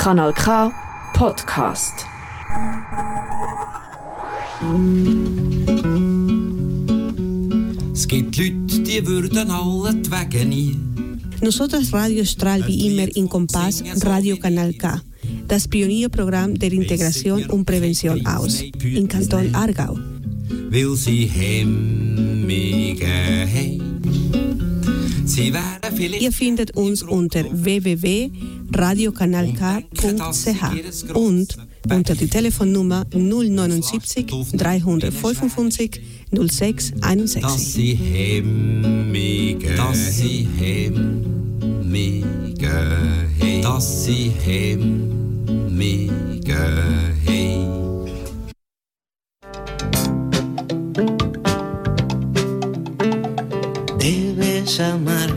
Kanal K Podcast. Es gibt Leute, die würden allentwegen nie. Nosotras Radio strahlt wie immer in Compass Radio Canal K, das Pionierprogramm der Integration und Prävention aus, in Kanton Aargau. Weil sie hemmige. Sie Ihr findet uns unter www.radiokanalk.ch und unter die Telefonnummer 079 355 06 dass 61. sie hemmige dass sie hemmige dass sie hemmige haben. Debes amar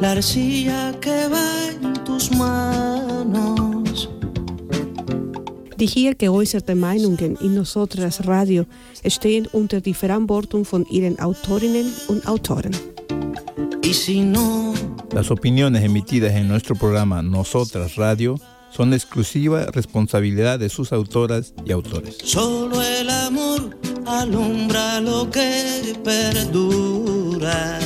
la arcilla que en tus manos. Die hier geäußerten Meinungen in Nosotras Radio stehen unter die Verantwortung von ihren Autorinnen und Autoren. Y si no, Las opiniones emitidas en nuestro programa Nosotras Radio son exclusiva responsabilidad de sus autoras y autores. solo el amor alumbra lo que perdura.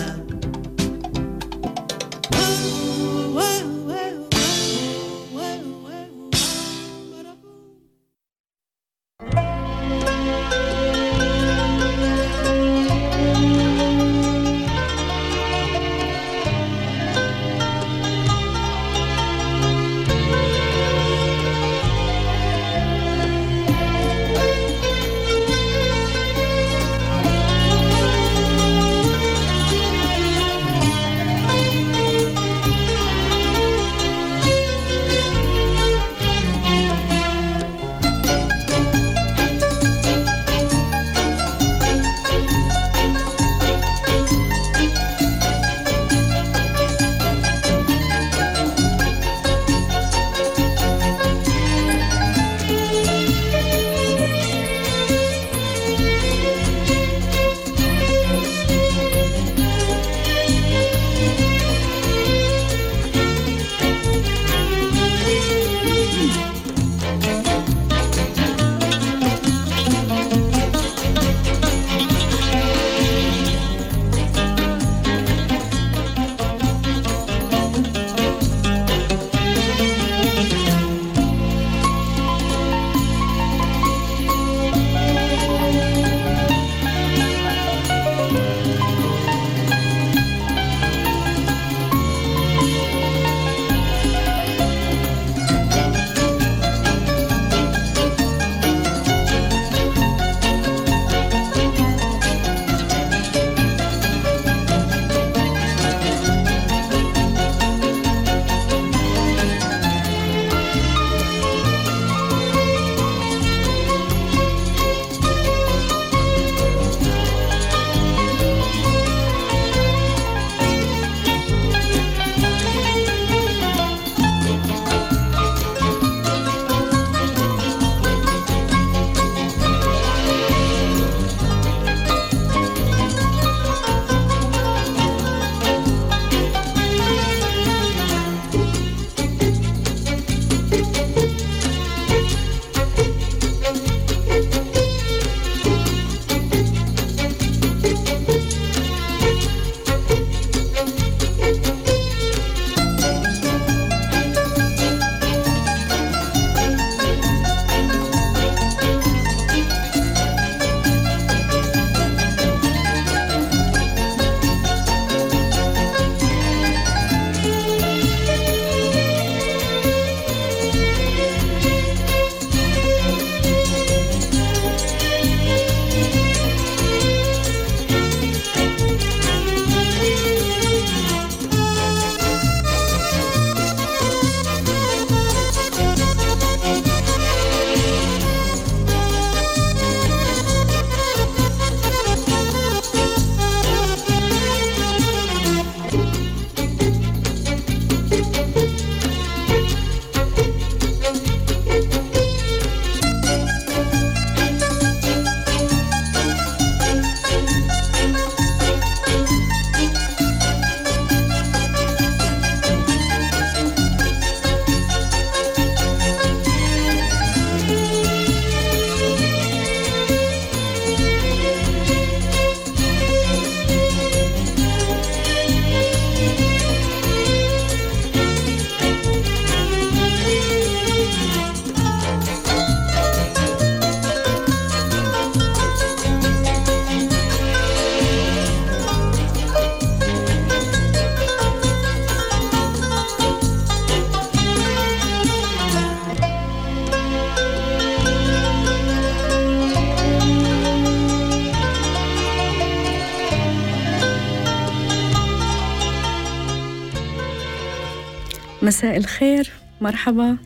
مساء الخير مرحبا.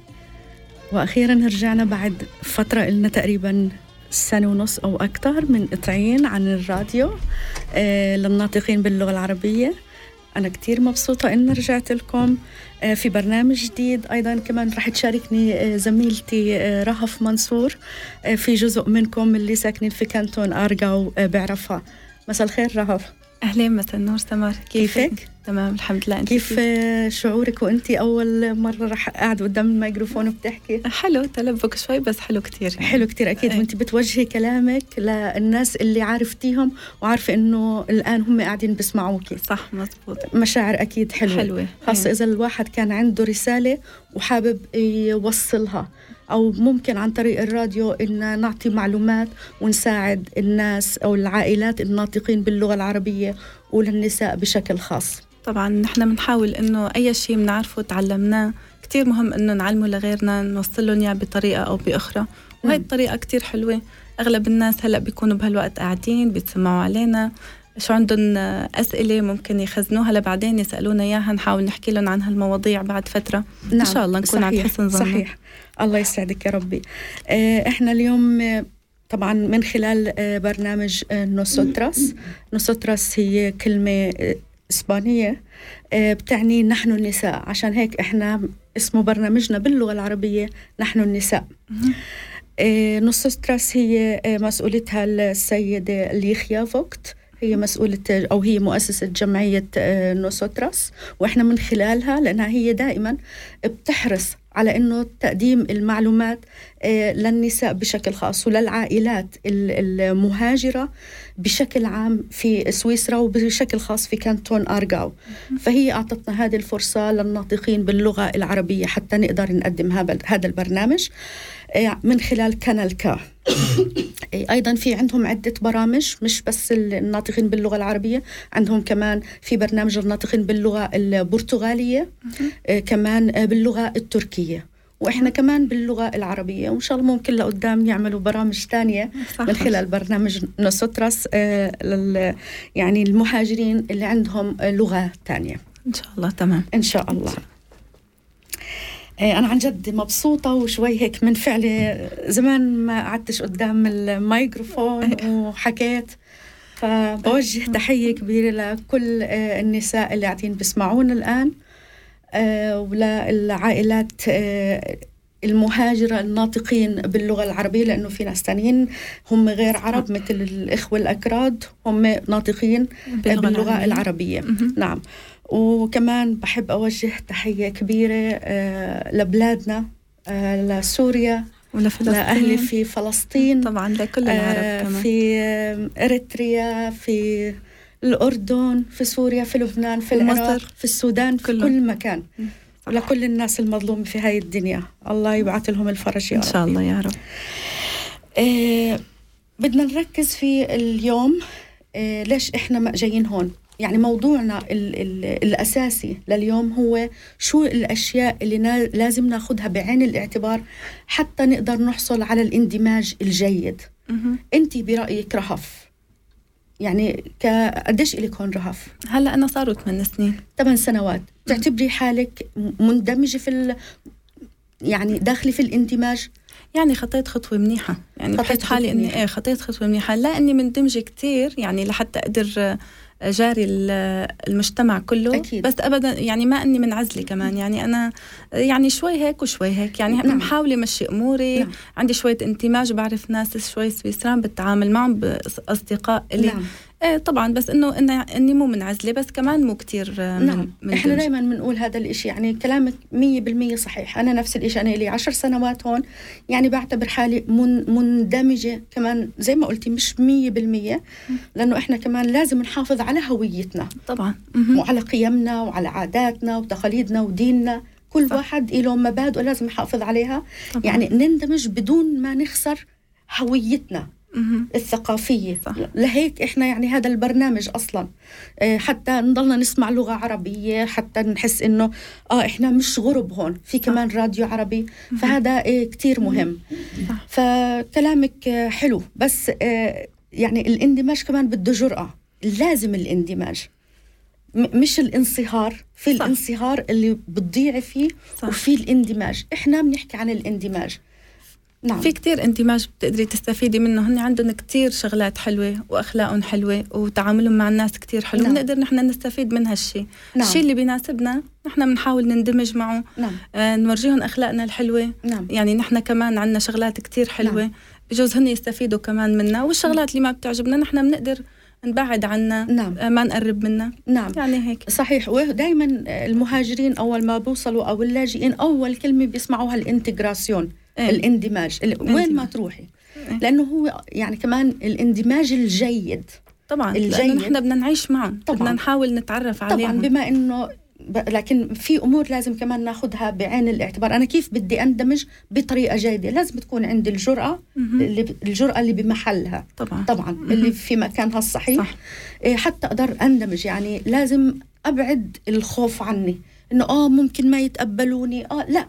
وأخيرا رجعنا بعد فترة لنا تقريبا سنة ونص أو أكثر من قطعين عن الراديو آه للناطقين باللغة العربية. أنا كتير مبسوطة إن رجعت لكم. آه في برنامج جديد أيضا كمان رح تشاركني آه زميلتي رهف منصور في جزء منكم اللي ساكنين في كانتون أرجاو بعرفها. مساء الخير رهف. أهلين مساء النور سمر كيفك؟ تمام الحمد لله أنت كيف كيف؟ شعورك وأنت أول مرة رح قاعد قدام الميكروفون وبتحكي؟ حلو تلبك شوي بس حلو كتير يعني. حلو كتير أكيد وأنت بتوجهي كلامك للناس اللي عرفتيهم وعارفة إنه الآن هم قاعدين بيسمعوكي صح مزبوط مشاعر أكيد حلوة حلوة خاصة إيه. إذا الواحد كان عنده رسالة وحابب يوصلها أو ممكن عن طريق الراديو إن نعطي معلومات ونساعد الناس أو العائلات الناطقين باللغة العربية وللنساء بشكل خاص. طبعا نحن بنحاول إنه أي شيء بنعرفه تعلمناه كتير مهم إنه نعلمه لغيرنا نوصل لهم إياه بطريقة أو بأخرى. وهي الطريقة كتير حلوة. أغلب الناس هلأ بيكونوا بهالوقت قاعدين بيتسمعوا علينا. شو عندهم أسئلة ممكن يخزنوها لبعدين يسألونا إياها نحاول نحكي لهم عن هالمواضيع بعد فترة. نعم. إن شاء الله نكون على حسن ظن. صحيح. الله يسعدك يا ربي. إحنا اليوم طبعا من خلال برنامج Nosotras. nosotras هي كلمة إسبانية. بتعني نحن النساء. عشان هيك إحنا اسمه برنامجنا باللغة العربية نحن النساء. Nosotras هي مسؤولتها السيدة ليخيا فوكت. هي مسؤولة أو هي مؤسسة جمعية Nosotras. وإحنا من خلالها لأنها هي دائما بتحرص على إنه تقديم المعلومات للنساء بشكل خاص وللعائلات المهاجرة بشكل عام في سويسرا وبشكل خاص في كانتون ارجاو فهي أعطتنا هذه الفرصة للناطقين باللغة العربية حتى نقدر نقدم هذا البرنامج. من خلال كانال كا. أيضا في عندهم عدة برامج مش بس الناطقين باللغة العربية عندهم كمان في برنامج الناطقين باللغة البرتغالية كمان باللغة التركية. وإحنا كمان باللغة العربية وإن شاء الله ممكن لقدام يعملوا برامج ثانية من خلال برنامج نوسوتراس يعني المهاجرين اللي عندهم لغة ثانية. إن شاء الله تمام. إن شاء الله. أنا عن جد مبسوطة وشوي هيك منفعلة زمان ما قعدتش قدام الميكروفون وحكيت فبوجه تحية كبيرة لكل النساء اللي قاعدين بيسمعونا الآن وللعائلات المهاجرة الناطقين باللغة العربية لأنه في ناس تانيين هم غير عرب مثل الإخوة الأكراد هم ناطقين باللغة, باللغة العربية, العربية. نعم. وكمان بحب أوجه تحية كبيرة آه لبلادنا آه لسوريا ولفلسطين. لأهلي في فلسطين طبعا لكل العرب آه كمان. في إريتريا في الأردن في سوريا في لبنان في العراق مصر. في السودان في كله. كل مكان. ولكل الناس المظلومة في هاي الدنيا. الله يبعث لهم الفرج يا إن شاء الله يا رب. آه بدنا نركز في اليوم آه ليش إحنا جايين هون؟ يعني موضوعنا ال ال الأساسي لليوم هو شو الأشياء اللي نا لازم ناخدها بعين الاعتبار حتى نقدر نحصل على الاندماج الجيد. أنت برأيك رهف؟ يعني قديش إلك هون رهف؟ هلا أنا صاروا ثمان سنين. ثمان سنوات. تعتبري حالك مندمجة في ال... يعني داخلة في الاندماج؟ يعني خطيت خطوة منيحة. يعني بحس حالي إني إيه خطيت خطوة منيحة. لا إني مندمجة كتير يعني لحتى أقدر جاري المجتمع كله أكيد. بس ابدا يعني ما أني منعزله كمان يعني أنا يعني شوي هيك وشوي هيك يعني نعم. محاولة مشي أموري نعم. عندي شوية انتماج بعرف ناس شوي سويسران بتعامل معهم باصدقاء اللي نعم. إيه طبعا بس إنه اني مو منعزلة بس كمان مو كتير من نعم. من إحنا دائما بنقول هذا الإشي يعني كلامك مية بالمية صحيح. أنا نفس الإشي أنا لي عشر سنوات هون يعني بعتبر حالي من مندمجة كمان زي ما قلتي مش مية بالمية لأنه إحنا كمان لازم نحافظ على هويتنا. طبعا. وعلى قيمنا وعلى عاداتنا وتقاليدنا وديننا. كل صح. واحد له مبادئ لازم نحافظ عليها. طبعاً. يعني نندمج بدون ما نخسر هويتنا. الثقافية. صح. لهيك إحنا يعني هذا البرنامج أصلا. آه، حتى نضلنا نسمع لغة عربية حتى نحس إنه آه إحنا مش غرب هون في كمان راديو عربي. فهذا آه، كتير مهم. صح. فكلامك آه، حلو. بس يعني الاندماج كمان بده جرأة. لازم الاندماج. مش الانصهار. في صح. الانصهار اللي بتضيعي فيه صح. وفي الاندماج. إحنا بنحكي عن الاندماج. نعم. في كتير اندماج بتقدري تستفيدي منه. هن عندهم كتير شغلات حلوة وأخلاقهم حلوة وتعاملهم مع الناس كتير حلو. نعم. بنقدر نحن نستفيد من هالشي. نعم. الشيء اللي بيناسبنا نحن بنحاول نندمج معه. نعم. آه نورجيهم أخلاقنا الحلوة. نعم. يعني نحن كمان عندنا شغلات كتير حلوة. نعم. بجوز هن يستفيدوا كمان منا. والشغلات اللي ما بتعجبنا نحن بنقدر نبعد عنها. نعم. آه ما نقرب منها. نعم. يعني هيك. صحيح. ودائما المهاجرين أول ما بوصلوا أو اللاجئين أول كلمة بيسمعوها ال Integration. إيه. الاندماج. ال- وين ما. تروحي. إيه. لأنه هو يعني كمان الاندماج الجيد. طبعا الجيد. لأنه نحن بدنا نعيش معهم طبعاً. بدنا نحاول نتعرف طبعا عليهم. بما إنه لكن في أمور لازم كمان ناخذها بعين الاعتبار. أنا كيف بدي أندمج؟ بطريقة جيدة. لازم تكون عندي الجرأة. اللي الجرأة اللي بمحلها. طبعا. طبعا اللي في مكانها الصحيح. صح. إيه، حتى أقدر أندمج. يعني لازم أبعد الخوف عني. إنه آه ممكن ما يتقبلوني. آه لا.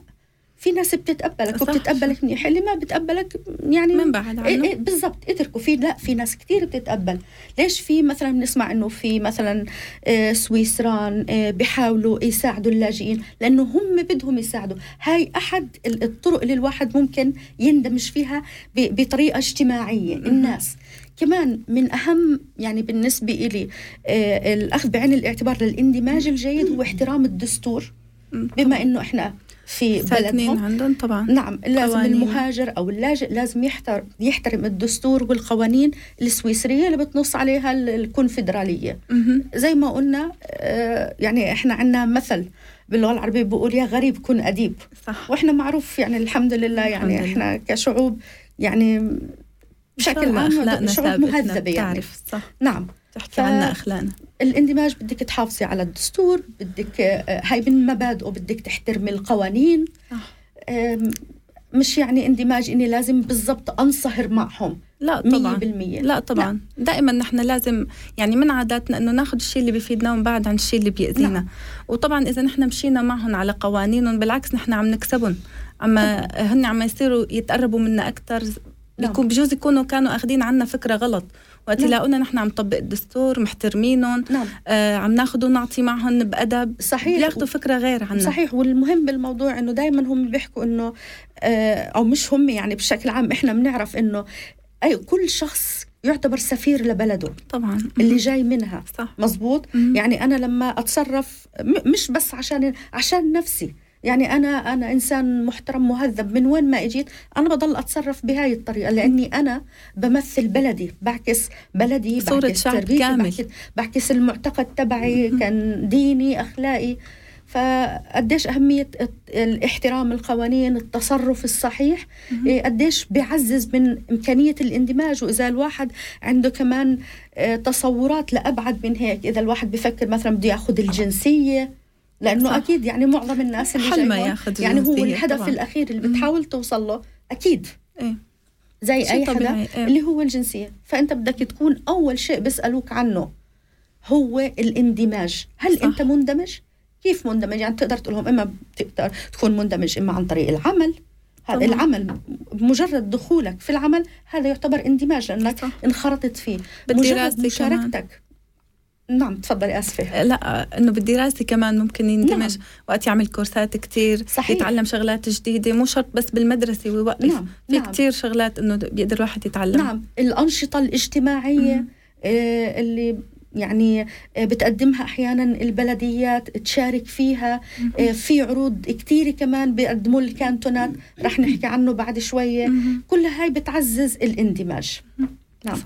في ناس بتتقبلك صح. وبتتقبلك منيح اللي ما بتقبلك يعني من بعد عنه. إيه إيه بالضبط اتركوا في لا في ناس كثير بتتقبل. ليش في مثلا بنسمع إنه في مثلا آه، سويسران آه، بيحاولوا يساعدوا اللاجئين؟ لأنه هم بدهم يساعدوا. هاي أحد ال- الطرق اللي الواحد ممكن يندمج فيها بطريقة اجتماعية. الناس. كمان من أهم يعني بالنسبة لي آه، الأخذ بعين الاعتبار للإندماج الجيد هو احترام الدستور. بما إنه إحنا في بلدهم. عندهم طبعا نعم لازم قوانين. المهاجر أو اللاجئ لازم يحترم يحترم الدستور والقوانين السويسرية اللي بتنص عليها ال- الكونفدرالية. مهم. زي ما قلنا آه، يعني إحنا عندنا مثل باللغة العربية بيقول يا غريب كن أديب. صح. وإحنا معروف يعني الحمد لله يعني الحمد إحنا كشعوب يعني بشكل عام شعوب مهذبة يعني. بتعرف صح. نعم. تحكي ف- عنا أخلاقنا. الاندماج بدك تحافظي على الدستور بدك آه، هاي من مبادئه بدك تحترمي القوانين. مش يعني اندماج إني لازم بالضبط أنصهر معهم. لا طبعا. بالمية. لا طبعا. دائما نحن لازم يعني من عاداتنا إنه ناخذ الشيء اللي بيفيدنا ونبعد عن الشيء اللي بيأذينا. نعم. وطبعا إذا نحن مشينا معهم على قوانينهم بالعكس نحن عم نكسبهم. أما هن عم يصيروا يتقربوا منا أكثر بيكون بجوز يكونوا كانوا أخذين عنا فكرة غلط. وقت نعم. يلاقونا نحن عم نطبق الدستور محترمينهم. نعم. آه عم ناخذ ونعطي معهم بأدب. صحيح. بياخذوا فكرة غير عنا. صحيح. والمهم بالموضوع إنه دائما هم بيحكوا إنه آه، أو مش هم يعني بشكل عام إحنا بنعرف إنه أي كل شخص يعتبر سفير لبلده. طبعا. اللي جاي منها. صح. مزبوط مم. يعني أنا لما أتصرف مش بس عشان عشان نفسي. يعني أنا أنا إنسان محترم مهذب من وين ما أجيت أنا بضل أتصرف بهاي الطريقة لأني أنا بمثل بلدي بعكس بلدي صورة بعكس شعب كامل. بعكس, بعكس المعتقد تبعي كان ديني أخلاقي. فقديش أهمية الاحترام القوانين التصرف الصحيح؟ إيه، قديش بيعزز من إمكانية الاندماج وإذا الواحد عنده كمان آه، تصورات لأبعد من هيك إذا الواحد بفكر مثلا بده ياخذ الجنسية لأنه صح. أكيد يعني معظم الناس اللي جاي هون ياخذ يعني هو الهدف طبعاً. الأخير اللي. بتحاول توصل له أكيد إيه زي أي حدا إيه. اللي هو الجنسية فأنت بدك تكون أول شيء بيسألوك عنه هو الاندماج هل صح. أنت مندمج؟ كيف مندمج؟ يعني تقدر تقول لهم إما بتقدر تكون مندمج إما عن طريق العمل هذا طبعاً. العمل مجرد دخولك في العمل هذا يعتبر اندماج لأنك صح. انخرطت فيه مجرد كمان. نعم تفضلي آسفة. لا إنه بالدراسه كمان ممكن يندمج نعم. وقت يعمل كورسات صحيح. يتعلم شغلات جديدة مو شرط بس بالمدرسة ويوقف نعم، في نعم. كتير شغلات إنه بيقدر الواحد يتعلم. نعم الأنشطة الاجتماعية مم. آه، اللي يعني آه، بتقدمها أحيانا البلديات تشارك فيها. آه، في عروض كتير كمان بيقدموا الكانتونات. رح نحكي عنه بعد شوية. مهم. كل هاي بتعزز الاندماج. نعم.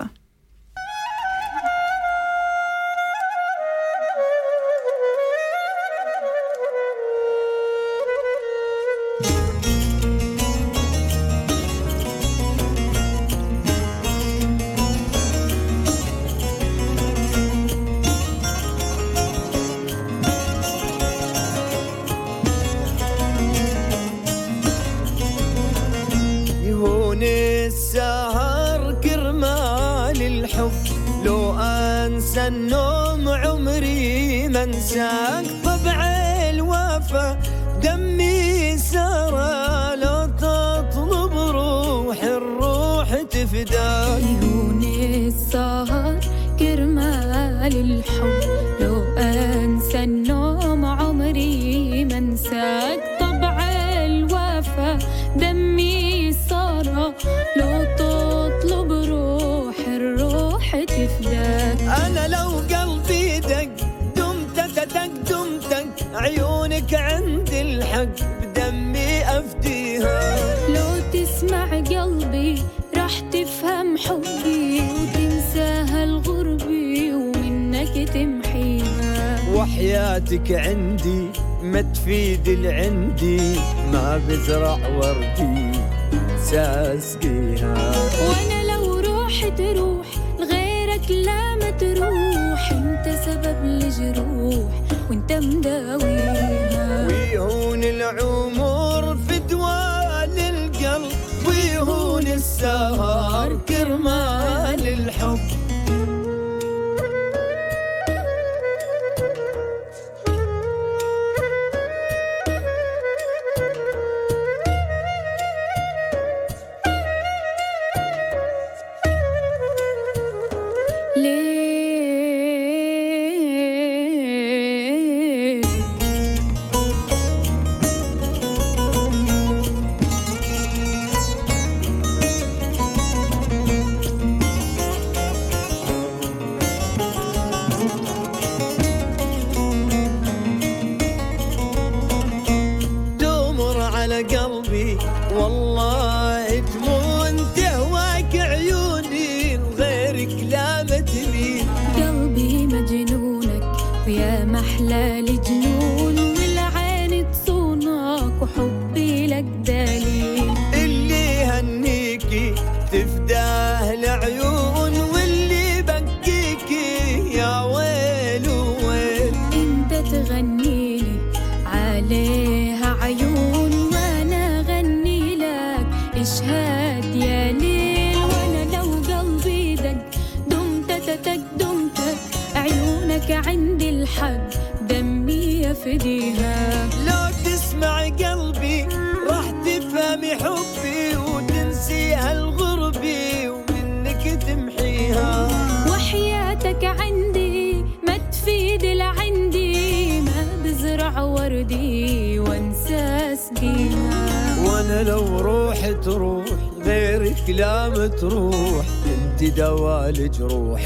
عيونك عندي الحق دمي يفديها. لو تسمع قلبي راح تفهمي حبي وتنسي هالغربي ومنك تمحيها. وحياتك عندي ما تفيد العندي ما بزرع وردي وانسى اسقيها. وأنا لو روح تروح غيرك لا متروح انت دوا الجروح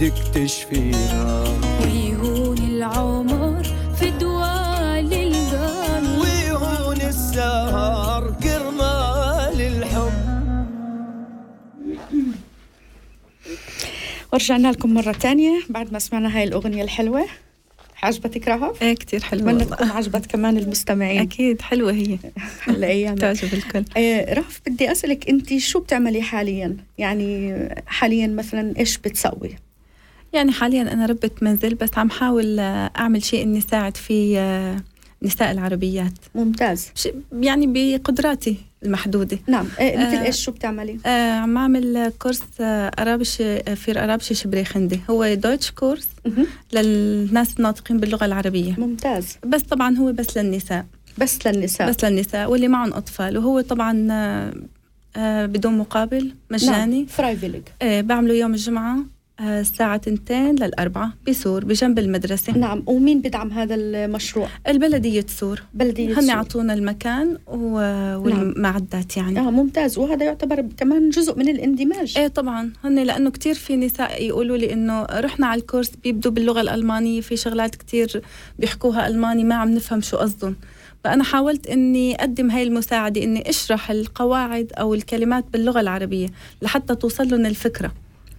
بايدك تشفيها ويهون العمر في دوال القلب ويهون السهر كرمال الحب ورجعنا لكم مرة تانية بعد ما سمعنا هاي الأغنية الحلوة عجبتك رهف؟ إيه كتير حلوة والله. تكون عجبت كمان المستمعين أكيد حلوة هي الأيام تعجب الكل آه، رهف بدي أسألك أنت شو بتعملي حاليا؟ يعني حاليا مثلا إيش بتسوي؟ يعني حاليا أنا ربة منزل بس عم حاول آه، أعمل شيء إني ساعد فيه آه، نساء العربيات. ممتاز. يعني بقدراتي المحدودة. نعم. آه، مثل إيش شو بتعملي؟ آه عم أعمل كورس أرابش في أرابش شبريخندي هو دويتش كورس. للناس الناطقين باللغة العربية. ممتاز. بس طبعا هو بس للنساء. بس للنساء. بس للنساء واللي معهم أطفال. وهو طبعا آه، بدون مقابل مجاني. نعم. freiwillig آه، بعمله يوم الجمعة. الساعة 2 للأربعة بسور بجنب المدرسة. نعم ومين بدعم هذا المشروع؟ البلدية سور بلدية سور. يعطونا المكان و- والمعدات يعني. آه ممتاز. وهذا يعتبر كمان جزء من الاندماج. إيه طبعا. هن لأنه كتير في نساء يقولوا لي إنه رحنا على الكورس بيبدوا باللغة الألمانية في شغلات كتير بيحكوها ألماني ما عم نفهم شو قصدهم. فأنا حاولت إني أقدم هاي المساعدة إني أشرح القواعد أو الكلمات باللغة العربية لحتى توصل لهم الفكرة.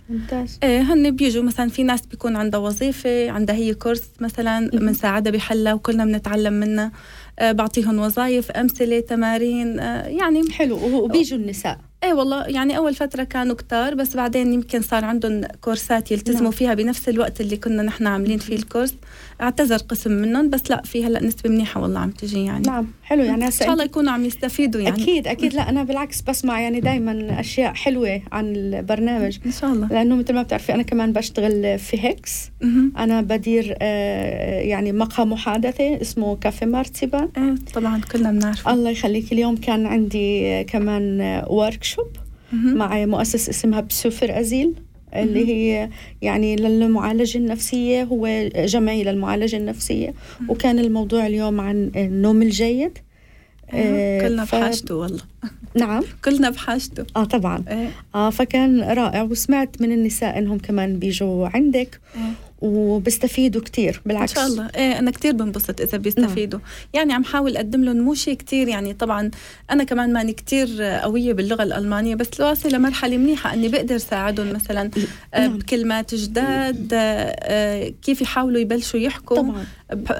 ممتاز. إيه هن بيجوا مثلا في ناس بيكون عندها وظيفة عندها هي كورس مثلا بنساعدها بحلها وكلنا بنتعلم منها. آه بعطيهم وظائف أمثلة تمارين آه يعني حلو. وبيجوا النساء. إيه والله يعني أول فترة كانوا كتار بس بعدين يمكن صار عندهم كورسات يلتزموا نعم. فيها بنفس الوقت اللي كنا نحن عاملين فيه الكورس اعتذر قسم منهم بس لا في هلا نسبة منيحة والله عم تجي يعني. نعم حلو. يعني إن شاء الله يكونوا عم يستفيدوا يعني. أكيد أكيد. لا أنا بالعكس بسمع يعني دائما أشياء حلوة عن البرنامج. إن شاء الله. لأنه مثل ما بتعرفي أنا كمان بشتغل في HEKS. أنا بدير آه، يعني مقهى محادثة اسمه كافي مارتيبان إيه طبعا كلنا بنعرف الله يخليك. اليوم كان عندي آه، كمان workshop مع مؤسسة اسمها بسوفر Asyl. اللي هي يعني للمعالجة النفسية هو جمعية للمعالجة النفسية. وكان الموضوع اليوم عن النوم الجيد. آه، كلنا ف- بحاجته والله. نعم. كلنا بحاجته. آه طبعا. إيه آه فكان رائع. وسمعت من النساء إنهم كمان بيجوا عندك. وبيستفيدوا كتير إن بالعكس شاء الله. إيه أنا كتير بنبسط إذا بيستفيدوا. يعني عم حاول أقدم لهم مو شيء كتير يعني طبعا أنا كمان ماني كتير قوية باللغة الألمانية بس واصله لمرحلة منيحة إني بقدر ساعدهم مثلا آه، نعم. بكلمات جداد آه، آه، كيف يحاولوا يبلشوا يحكوا. طبعا.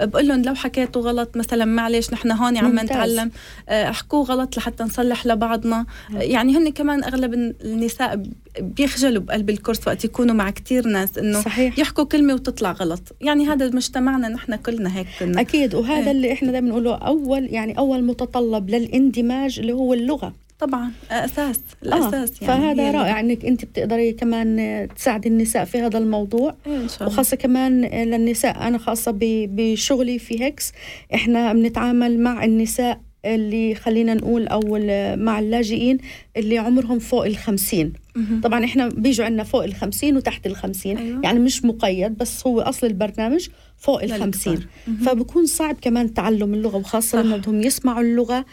بقول لهم لو حكيتوا غلط مثلا معلش نحن هون عم. نتعلم احكوه غلط لحتى نصلح لبعضنا. آه، يعني هن كمان أغلب النساء بيخجلوا بقلب الكورس وقت يكونوا مع كتير ناس إنه صحيح. يحكوا كلمة وتطلع غلط. يعني هذا مجتمعنا نحن كلنا هيك كنا أكيد وهذا إيه. اللي إحنا دائما نقوله أول يعني أول متطلب للاندماج اللي هو اللغة. طبعا أساس آه، الأساس يعني فهذا هي رائع إنك أنت بتقدري كمان آه، تساعدي النساء في هذا الموضوع. إيه إن شاء الله. وخاصة كمان للنساء أنا خاصة ب- بشغلي في هيكس إحنا بنتعامل مع النساء اللي خلينا نقول أو مع اللاجئين اللي عمرهم فوق الخمسين. طبعا إحنا بيجوا عندنا فوق الخمسين وتحت الخمسين أيوة. يعني مش مقيد بس هو أصل البرنامج فوق. الخمسين. فبكون صعب كمان تعلم اللغة وخاصة. لما بدهم يسمعوا اللغة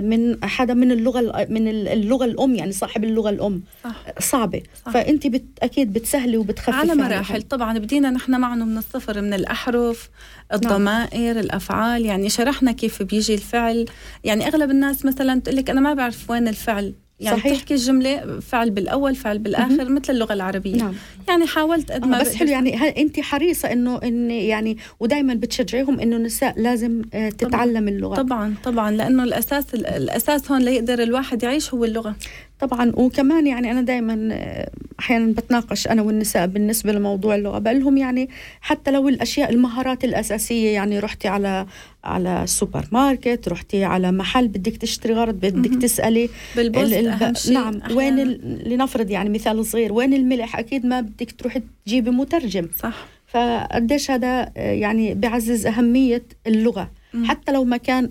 من حدا من اللغة ال- من ال- اللغة الأم يعني صاحب اللغة الأم. صح. صعبة. صح. فأنت بت أكيد بتسهلي وبتخففي على. مراحل. طبعا بدينا نحن معنا من الصفر من الأحرف الضمائر الأفعال. يعني شرحنا كيف بيجي الفعل. يعني أغلب الناس مثلا تقول لك أنا ما بعرف وين الفعل. يعني صحيح. تحكي الجملة فعل بالأول فعل بالآخر مثل اللغة العربية. نعم. يعني حاولت قد ما بس حلو يعني هل أنت حريصة إنه إن يعني ودائما بتشجعيهم إنه النساء لازم آه، تتعلم اللغة؟ طبعا طبعا لأنه الأساس الأساس هون ليقدر الواحد يعيش هو اللغة. طبعا وكمان يعني أنا دائما أحيانا بتناقش أنا والنساء بالنسبة لموضوع اللغة بقول لهم يعني حتى لو الأشياء المهارات الأساسية يعني رحتي على على سوبر ماركت رحتي على محل بدك تشتري غرض بدك. تسألي بال Post ال- أهم شيء نعم وين أحياناً. ال- لنفرض يعني مثال صغير وين الملح أكيد ما بدك تروحي تجيبي مترجم صح فقديش هذا آه، يعني بيعزز أهمية اللغة مم. حتى لو ما كان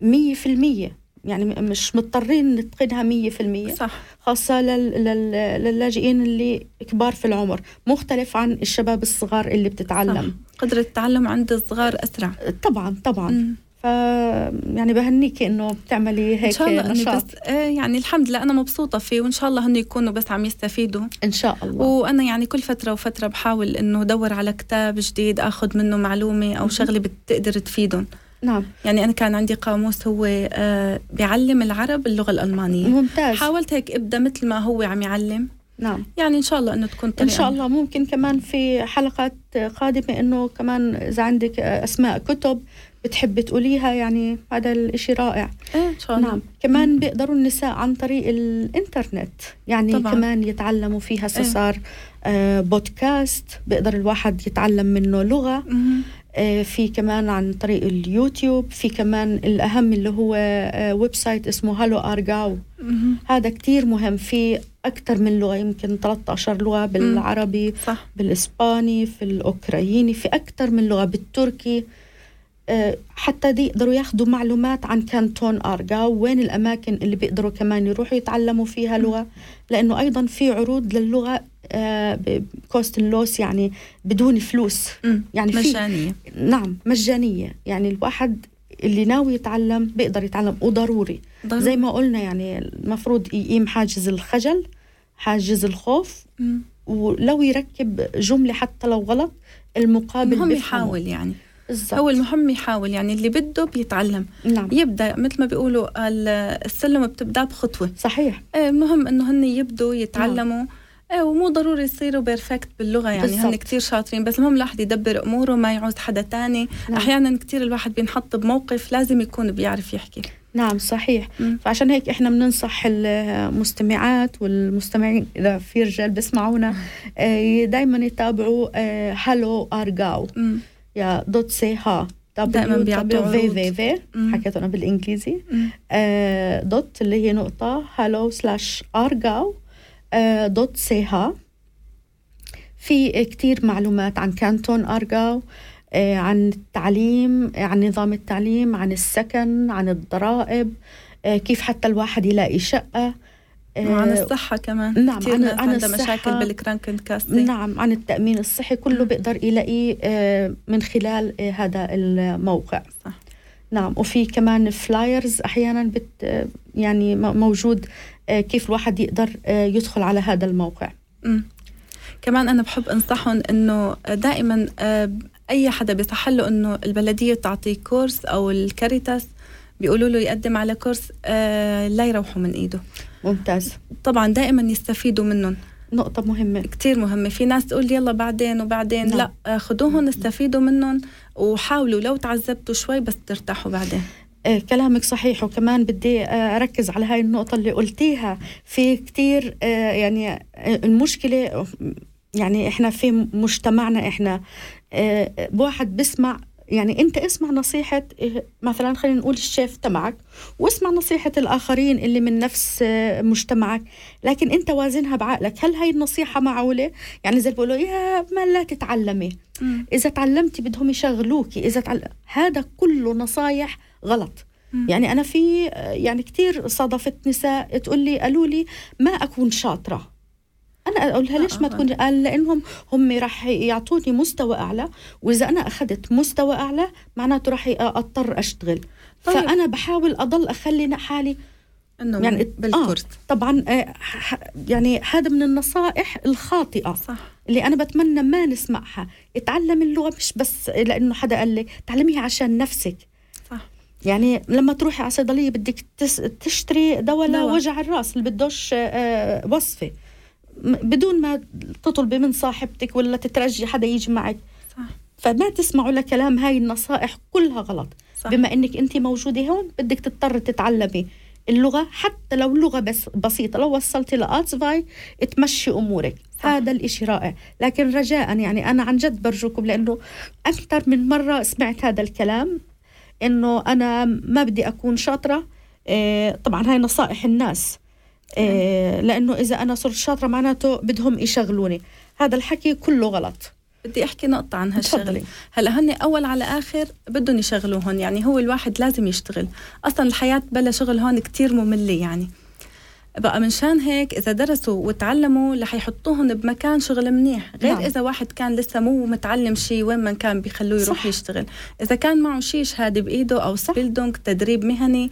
مية في المية يعني م- مش مضطرين نتقنها مية في المية. صح. خاصة لل- لل- للاجئين اللي كبار في العمر. مختلف عن الشباب الصغار اللي بتتعلم. صح. قدرة التعلم عند الصغار أسرع. طبعا طبعا. مم. ف يعني بهنيكي إنه بتعملي هيك ان شاء الله نشاط. بس آه يعني الحمد لله أنا مبسوطة فيه وإن شاء الله هن يكونوا بس عم يستفيدوا. إن شاء الله. وأنا يعني كل فترة وفترة بحاول إنه أدور على كتاب جديد آخذ منه معلومة أو شغلة بتقدر تفيدهم. نعم. يعني أنا كان عندي قاموس هو آه بيعلم العرب اللغة الألمانية. ممتاز. حاولت هيك ابدأ مثل ما هو عم يعلم. نعم. يعني إن شاء الله إنه تكون إن طريقه شاء الله ممكن كمان في حلقات قادمة إنه كمان إذا عندك أسماء كتب بتحبي تقوليها يعني هذا الإشي رائع. إيه إن شاء الله. نعم. كمان بيقدروا النساء عن طريق الإنترنت يعني طبعاً. كمان يتعلموا فيها صار آه بودكاست بيقدر الواحد يتعلم منه لغة. مهم. آه في كمان عن طريق اليوتيوب في كمان الأهم اللي هو آه website اسمه Hallo Aargau مهم. هذا كتير مهم في أكثر من لغة يمكن 13 لغة بالعربي صح. بالإسباني في الأوكرايني في أكثر من لغة بالتركي. آه، حتى دي يقدروا ياخذوا معلومات عن كانتون أرجاو وين الأماكن اللي بيقدروا كمان يروحوا يتعلموا فيها لغة. لأنه أيضا في عروض للغة بكوست اللوس يعني بدون فلوس. مم. يعني في مجانية. نعم مجانية. يعني الواحد اللي ناوي يتعلم بيقدر يتعلم وضروري. ضروري. زي ما قلنا يعني المفروض يقيم حاجز الخجل حاجز الخوف. مم. ولو يركب جملة حتى لو غلط المقابل المهم. يحاول يعني. بالضبط. هو المهم يحاول يعني اللي بده بيتعلم. نعم. يبدأ مثل ما بيقولوا ال- السلم بتبدأ بخطوة. صحيح. إيه، المهم إنه هن يبدوا يتعلموا. إيه ومو ضروري يصيروا perfect باللغة يعني هن. كتير شاطرين بس المهم الواحد يدبر أموره ما يعوز حدا تاني نعم. أحيانا كتير الواحد بينحط بموقف لازم يكون بيعرف يحكي نعم صحيح مم. فعشان هيك إحنا بننصح المستمعات والمستمعين إذا في رجال بيسمعونا دائما يتابعوا آه، Hallo Aargau مم. يا dot CH دائماً بيعطوا. في في مم. حكيته أنا بالإنجليزي مم. آه، dot اللي هي نقطة Hallo slash Aargau آه، dot CH. في كتير معلومات عن كانتون أرجاو آه، عن التعليم عن نظام التعليم عن السكن عن الضرائب آه، كيف حتى الواحد يلاقي شقة آه، وعن الصحة كمان. نعم، كتير عن- عن الصحة. مشاكل بال Krankenkasse نعم عن التأمين الصحي كله بيقدر يلاقيه آه، من خلال آه، هذا الموقع. صح. نعم وفي كمان flyers أحيانا بت آه، يعني موجود آه، كيف الواحد يقدر آه، يدخل على هذا الموقع. مم. كمان أنا بحب أنصحهم إنه دائما آه، أي حدا بيصح له إنه البلدية تعطيه كورس أو الكاريتاس بيقولوا له يقدم على كورس آه، لا يروحوا من إيده. ممتاز. طبعا دائما يستفيدوا منهم. نقطة مهمة. كتير مهمة. في ناس تقول يلا بعدين وبعدين. نعم. لا آه، خدوهم استفيدوا منهم وحاولوا. لو تعذبتوا شوي بس ترتاحوا بعدين. آه، كلامك صحيح وكمان بدي آه، أركز على هاي النقطة اللي قلتيها. في كتير آه، يعني آه، المشكلة يعني إحنا في مجتمعنا إحنا آه، واحد بسمع يعني أنت اسمع نصيحة آه، مثلا خلينا نقول الشيف تبعك واسمع نصيحة الآخرين اللي من نفس آه، مجتمعك. لكن أنت وازنها بعقلك. هل هاي النصيحة معقولة؟ يعني زي اللي بيقولوا يا ما لا تتعلمي. إذا تعلمتي بدهم يشغلوكي. إذا تعل... هذا كله نصايح غلط. يعني أنا في يعني كتير صادفت نساء تقول لي قالوا لي ما أكون شاطرة. أنا أقول لها ليش ما تكوني قال لأنهم هم راح يعطوني مستوى أعلى وإذا أنا أخذت مستوى أعلى معناته راح أضطر أشتغل. طيب. فأنا بحاول أضل أخلي حالي إنه يعني بالكورس آه طبعا آه يعني هذا من النصائح الخاطئة صح. اللي أنا بتمنى ما نسمعها. اتعلم اللغة مش بس لأنه حدا قال لي تعلميها عشان نفسك. يعني لما تروحي على صيدلية بدك تس- تشتري دواء. لوجع الراس اللي بدوش آه، وصفة. م- بدون ما تطلبي من صاحبتك ولا تترجي حدا يجي معك. صح. فما تسمعوا لكلام هاي النصائح كلها غلط. صح. بما إنك أنت موجودة هون بدك تضطر تتعلمي اللغة حتى لو لغة بس بسيطة لو وصلتي لاتسفاي تمشي أمورك. صح. هذا الإشي رائع. لكن رجاء يعني أنا عن جد برجوكم لأنه أكثر من مرة سمعت هذا الكلام. إنه أنا ما بدي أكون شاطرة. إيه طبعا هاي نصائح الناس. إيه لأنه إذا أنا صرت شاطرة معناته بدهم يشغلوني. هذا الحكي كله غلط. بدي أحكي نقطة عن هالشغل تفضلي. هلأ هن أول على آخر بدهم يشغلوهن يعني هو الواحد لازم يشتغل. أصلا الحياة بلا شغل هون كتير مملة يعني. بقى منشان هيك إذا درسوا وتعلموا رح يحطوهم بمكان شغل منيح. غير نعم. إذا واحد كان لسه مو متعلم شيء وين ما كان بيخلوه يروح صح. يشتغل. إذا كان معه شيء شهادة بإيده أو. سبيلدونج تدريب مهني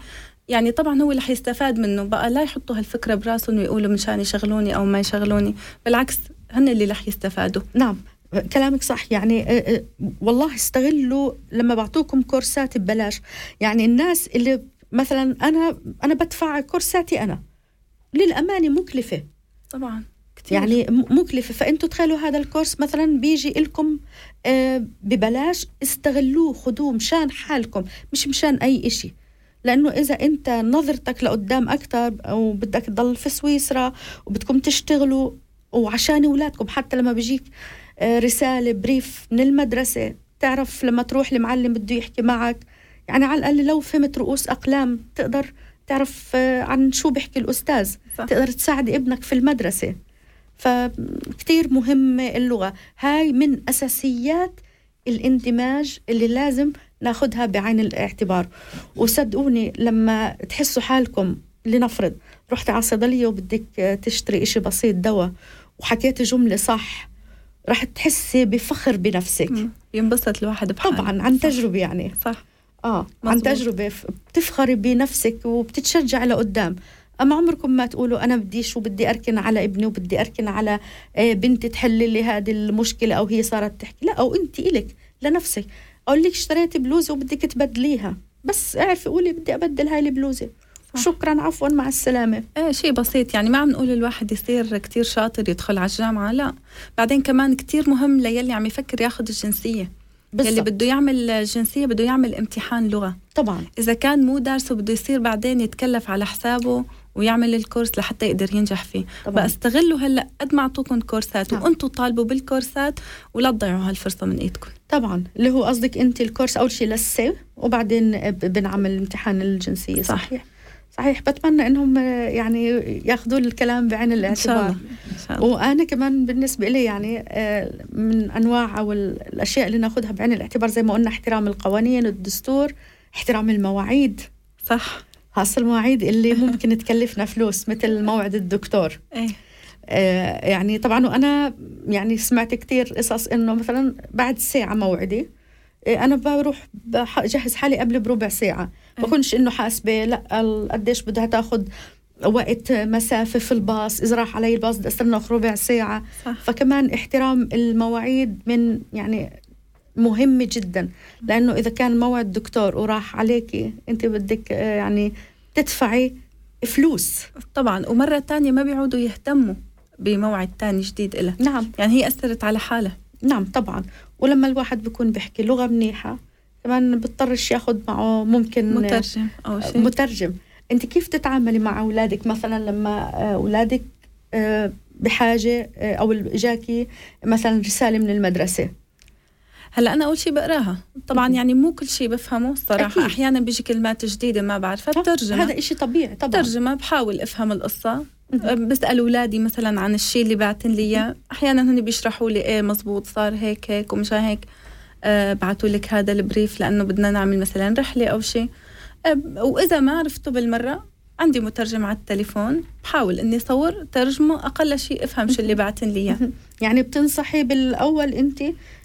يعني طبعا هو رح يستفاد منه. بقى لا يحطوا هالفكرة براسهم ويقولوا منشان يشغلوني أو ما يشغلوني. بالعكس هن اللي رح يستفادوا. نعم. كلامك صح. يعني آه، آه، والله استغلوا لما بعطوكم كورسات ببلاش. يعني الناس اللي مثلا أنا أنا بدفع كورساتي أنا. للأمانة مكلفة. طبعا كتير. يعني م- مكلفة. فإنتوا تخيلوا هذا الكورس مثلا بيجي لكم آه، ببلاش استغلوه خذوه مشان حالكم مش مشان أي إشي. لأنه إذا أنت نظرتك لقدام أكثر أو بدك تضل في سويسرا وبدكم تشتغلوا وعشان أولادكم حتى لما بيجيك آه، رسالة بريف من المدرسة تعرف لما تروح المعلم بده يحكي معك. يعني على الأقل لو فهمت رؤوس أقلام تقدر تعرف آه، عن شو بيحكي الأستاذ. صح. تقدر تساعد ابنك في المدرسة. فكتير مهمة اللغة. هاي من أساسيات الاندماج اللي لازم ناخدها بعين الاعتبار. وصدقوني لما تحسوا حالكم لنفرض رحت على الصيدلية وبدك تشتري إشي بسيط دواء وحكيتي جملة صح رح تحسي بفخر بنفسك. ينبسط الواحد بحاله. طبعا عن. تجربة يعني. صح. آه عن مظبوط. تجربة. بتفخري بنفسك وبتتشجع لقدام أما عمركم ما تقولوا أنا بديش وبدي أركن على ابني وبدي أركن على آه، بنتي تحل لي هذه المشكلة أو هي صارت تحكي. لا أو انت إلك لنفسك. أقول لك اشتريتي بلوزة وبدك تبدليها. بس اعرفي قولي بدي أبدل هاي البلوزة. شكرا عفوا مع السلامة. إيه شيء بسيط. يعني ما عم نقول الواحد يصير كتير شاطر يدخل على الجامعة لا. بعدين كمان كتير مهم ليلي عم يفكر ياخد الجنسية. يلي بالضبط. بده يعمل جنسية بده يعمل امتحان لغة. طبعا. إذا كان مو دارسه بده يصير بعدين يتكلف على حسابه ويعمل الكورس لحتى يقدر ينجح فيه. طبعاً. بقى استغلوا هلأ قد ما أعطوكم كورسات نعم. وأنتم طالبوا بالكورسات ولا تضيعوا هالفرصة من إيدكم. طبعا. اللي هو قصدك أنت الكورس أول شيء لسه وبعدين بنعمل امتحان الجنسية صح. صحيح. صحيح بتمنى إنهم آه، يعني ياخذوا الكلام بعين الاعتبار شاء الله إن شاء الله. وأنا كمان بالنسبة لي يعني آه، من أنواع أو ال- الأشياء اللي ناخذها بعين الاعتبار زي ما قلنا احترام القوانين الدستور احترام المواعيد. صح. خاصة المواعيد اللي ممكن تكلفنا فلوس مثل موعد الدكتور. إيه. آه، يعني طبعا وأنا يعني سمعت كتير قصص إنه مثلا بعد ساعة موعدي آه، أنا بروح بجهز حالي قبل بربع ساعة. بكونش إنه حاسبة لأ قديش بدها تاخذ وقت مسافة في الباص. إذا راح علي الباص بدي أستنى ربع ساعة. صح. فكمان احترام المواعيد من يعني مهمة جدا. لأنه إذا كان موعد دكتور وراح عليكي أنت بدك آه، يعني تدفعي فلوس. طبعا. ومرة تانية ما بيعودوا يهتموا بموعد تاني جديد إلها نعم. يعني هي أثرت على حالها. نعم طبعا. ولما الواحد بيكون بيحكي لغة منيحة كمان بيضطرش ياخد معه ممكن مترجم أو شيء. مترجم. أنت كيف تتعاملي مع أولادك؟ مثلا لما آه، أولادك آه، بحاجة آه، أو إجاكي مثلا رسالة من المدرسة؟ هلأ أنا أول شيء بقراها. طبعا يعني مو كل شيء بفهمه الصراحة. أكيد. أحيانا بيجي كلمات جديدة ما بعرفها. بترجمها هذا إشي طبيعي طبعا. ترجمة بحاول أفهم القصة. بسأل أولادي مثلا عن الشيء اللي بعتن لي إياه. أحيانا هن بيشرحوا لي إيه مزبوط صار هيك هيك ومشان هيك. آه بعتوا لك هذا البريف لأنه بدنا نعمل مثلا رحلة أو شيء. آه وإذا ما عرفته بالمرة عندي مترجم على التليفون بحاول إني صور ترجمة أقل شيء أفهم شو اللي بعتن لي إياه. يعني بتنصحي بالأول انت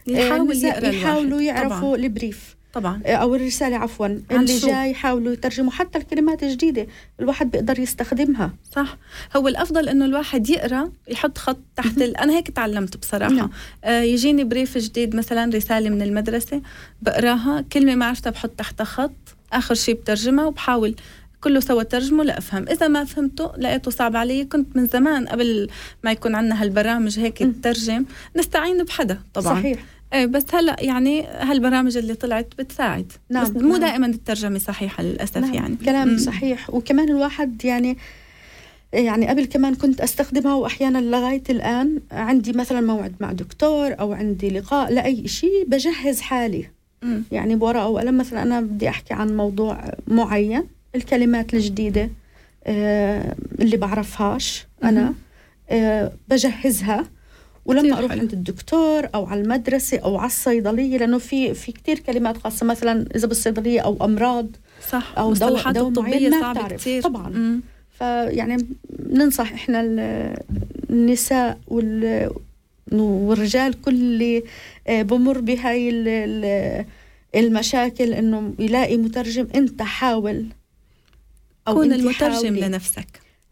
يحاول النساء يقرأ يحاولوا. يعرفوا طبعا. البريف. طبعا. آه، أو الرسالة عفوا. اللي شو؟ جاي يحاولوا يترجموا حتى الكلمات الجديدة الواحد بيقدر يستخدمها. صح. هو الأفضل إنه الواحد يقرأ يحط خط تحت ال... أنا هيك تعلمت بصراحة. نعم. آه يجيني بريف جديد مثلا رسالة من المدرسة بقراها كلمة ما عرفتها بحط تحتها خط آخر شيء بترجمها وبحاول كله سوا ترجمه لأفهم. إذا ما فهمته لقيته صعب علي. كنت من زمان قبل ما يكون عندنا هالبرامج هيك تترجم نستعين بحدا طبعا. صحيح. بس هلا يعني هالبرامج اللي طلعت بتساعد نعم، بس مو نعم. دائما الترجمة صحيحة للأسف نعم. يعني كلام مم. صحيح وكمان الواحد يعني يعني قبل كمان كنت أستخدمها واحيانا لغاية الآن عندي مثلا موعد مع دكتور أو عندي لقاء لأي شيء بجهز حالي مم. يعني بورقه وقلم مثلا أنا بدي أحكي عن موضوع معين الكلمات الجديدة آه، اللي بعرفهاش أنا. آه، بجهزها ولما أروح حلو. عند الدكتور أو على المدرسة أو على الصيدلية لأنه في في كثير كلمات خاصة مثلا إذا بالصيدلية أو أمراض صح أو دواء- الطبية معين ما بتعرف. طبعاً. مم. فيعني ننصح إحنا ال- النساء وال والرجال كل اللي آه، بمر بهاي ال- ال- المشاكل إنه يلاقي مترجم أنت حاول كون أنت المترجم حاولي. لنفسك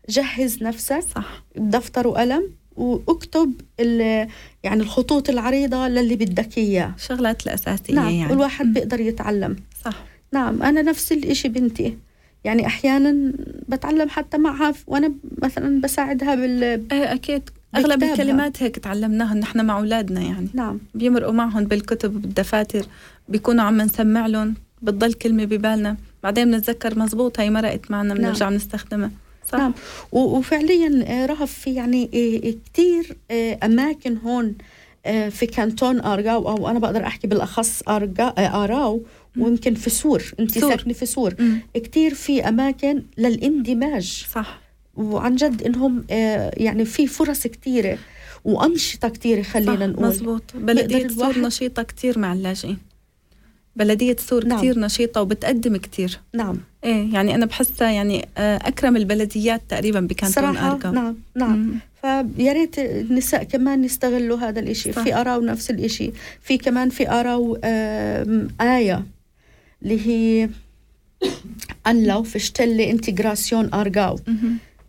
جهز نفسك صح بدفتر وقلم واكتب ال- يعني الخطوط العريضة للي بدك إياه. الشغلات الأساسية نعم يعني. والواحد مم. بيقدر يتعلم. صح. نعم أنا نفس الإشي بنتي. يعني أحيانا بتعلم حتى معها وأنا مثلا بساعدها بال إيه أكيد. أغلب بكتابها. الكلمات هيك تعلمناها نحن مع أولادنا يعني. نعم. بيمرقوا معهم بالكتب وبالدفاتر بيكونوا عم نسمع لهم بتضل كلمة ببالنا. بعدين بنتذكر مزبوط هي مرقت معنا بنرجع بنستخدمها. صح نعم. و- وفعليا آه، رهف في يعني آه، آه، كتير آه، أماكن هون في كانتون أرجاو أو أنا بقدر أرجا آه، آراو ويمكن في سور. أنت سور. ساكنة في سور. مم. كتير في أماكن للاندماج. صح. وعن جد إنهم آه، يعني في فرص كتيرة وأنشطة كتيرة خلينا نقول. مزبوط. يقدر سور نشيطة كتير مع اللاجئين. بلدية سور نعم. كتير نشيطة وبتقدم كتير. نعم. إيه يعني أنا بحسها يعني آه، أكرم البلديات تقريبا بكانتون صراحة أرقام. نعم نعم. فيا ريت النساء كمان يستغلوا هذا الإشي. صح. في أراو نفس الإشي. في كمان في آم، آية اللي هي أنلو في شتلة انتجراسيون أرجاو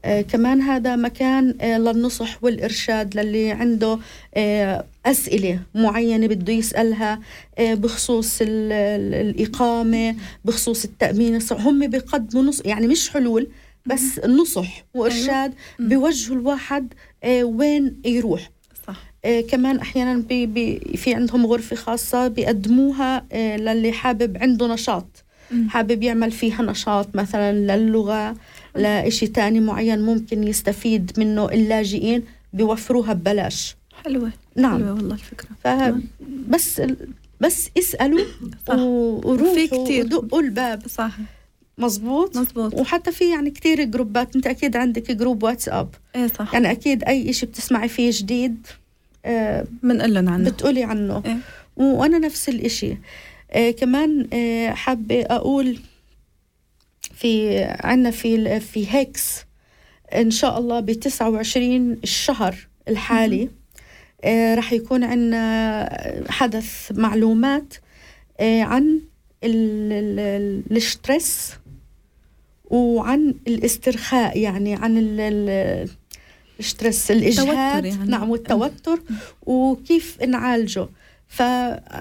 كمان هذا مكان آه للنصح والإرشاد للي عنده آه أسئلة معينة بده يسألها آه بخصوص ال- ال- الإقامة بخصوص التأمين. هم بيقدموا نص يعني مش حلول بس نصح وإرشاد مم. بيوجهوا الواحد آه وين يروح. آه كمان أحيانا بي بي في عندهم غرفة خاصة بيقدموها آه للي حابب عنده نشاط. حابب يعمل فيها نشاط مثلا للغة لإشي تاني معين ممكن يستفيد منه اللاجئين بيوفروها ببلاش. حلوة. نعم. حلوة والله الفكرة. فبس بس اسألوا صح. و- في وروحوا كتير. ودقوا الباب. صح. مزبوط مزبوط وحتى في يعني كتير جروبات. انت أكيد عندك جروب واتساب. إيه صح. يعني أكيد أي إشي بتسمعي فيه جديد آه بنقول لهم عنه. بتقولي عنه. إيه. وأنا نفس الإشي. آه كمان آه حابة أقول في عنا في في هيكس إن شاء الله ب 29 الشهر الحالي. آه رح يكون عنا حدث معلومات آه عن ال- ال- ال- ال Stress وعن الاسترخاء يعني عن ال- ال- ال Stress الإجهاد. يعني. نعم والتوتر وكيف نعالجه. ف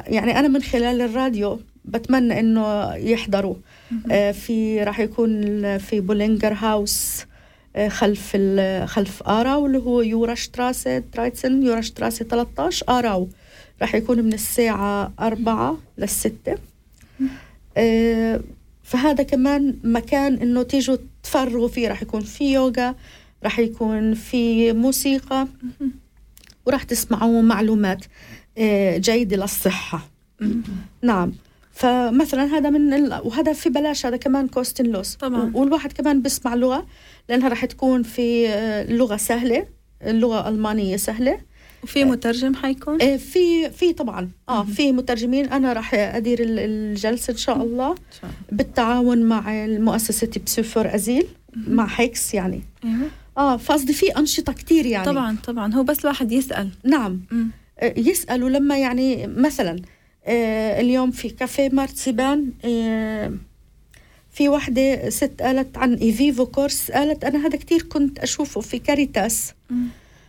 يعني أنا من خلال الراديو بتمنى إنه يحضروا. آه، في راح يكون في Bullingerhaus آه، خلف خلف آراو اللي هو Jurastrasse dreizehn Jurastrasse 13 آراو. راح يكون من الساعة أربعة للستة. آه، فهذا كمان مكان إنه تيجوا تفرغوا فيه. راح يكون في يوغا راح يكون في موسيقى. وراح تسمعوا معلومات آه، جيدة للصحة. نعم. فمثلا هذا من ال... وهذا في بلاش هذا كمان كوستن لوس طبعاً. والواحد كمان بيسمع لغة لأنها راح تكون في آه، لغة سهلة اللغة الألمانية سهلة. وفي مترجم حيكون؟ آه، في في طبعا. آه في مترجمين. أنا راح أدير ال- الجلسة إن شاء الله بالتعاون مع المؤسسة Psy4Asyl مع HEKS يعني. أيوه. آه فقصدي في أنشطة كتير يعني. طبعا طبعا. هو بس الواحد يسأل. نعم. آه، يسألوا لما يعني مثلا اليوم في Café Marzipan آه، في واحدة ست قالت عن Evivo Kurs قالت أنا هذا كتير كنت أشوفه في Caritas.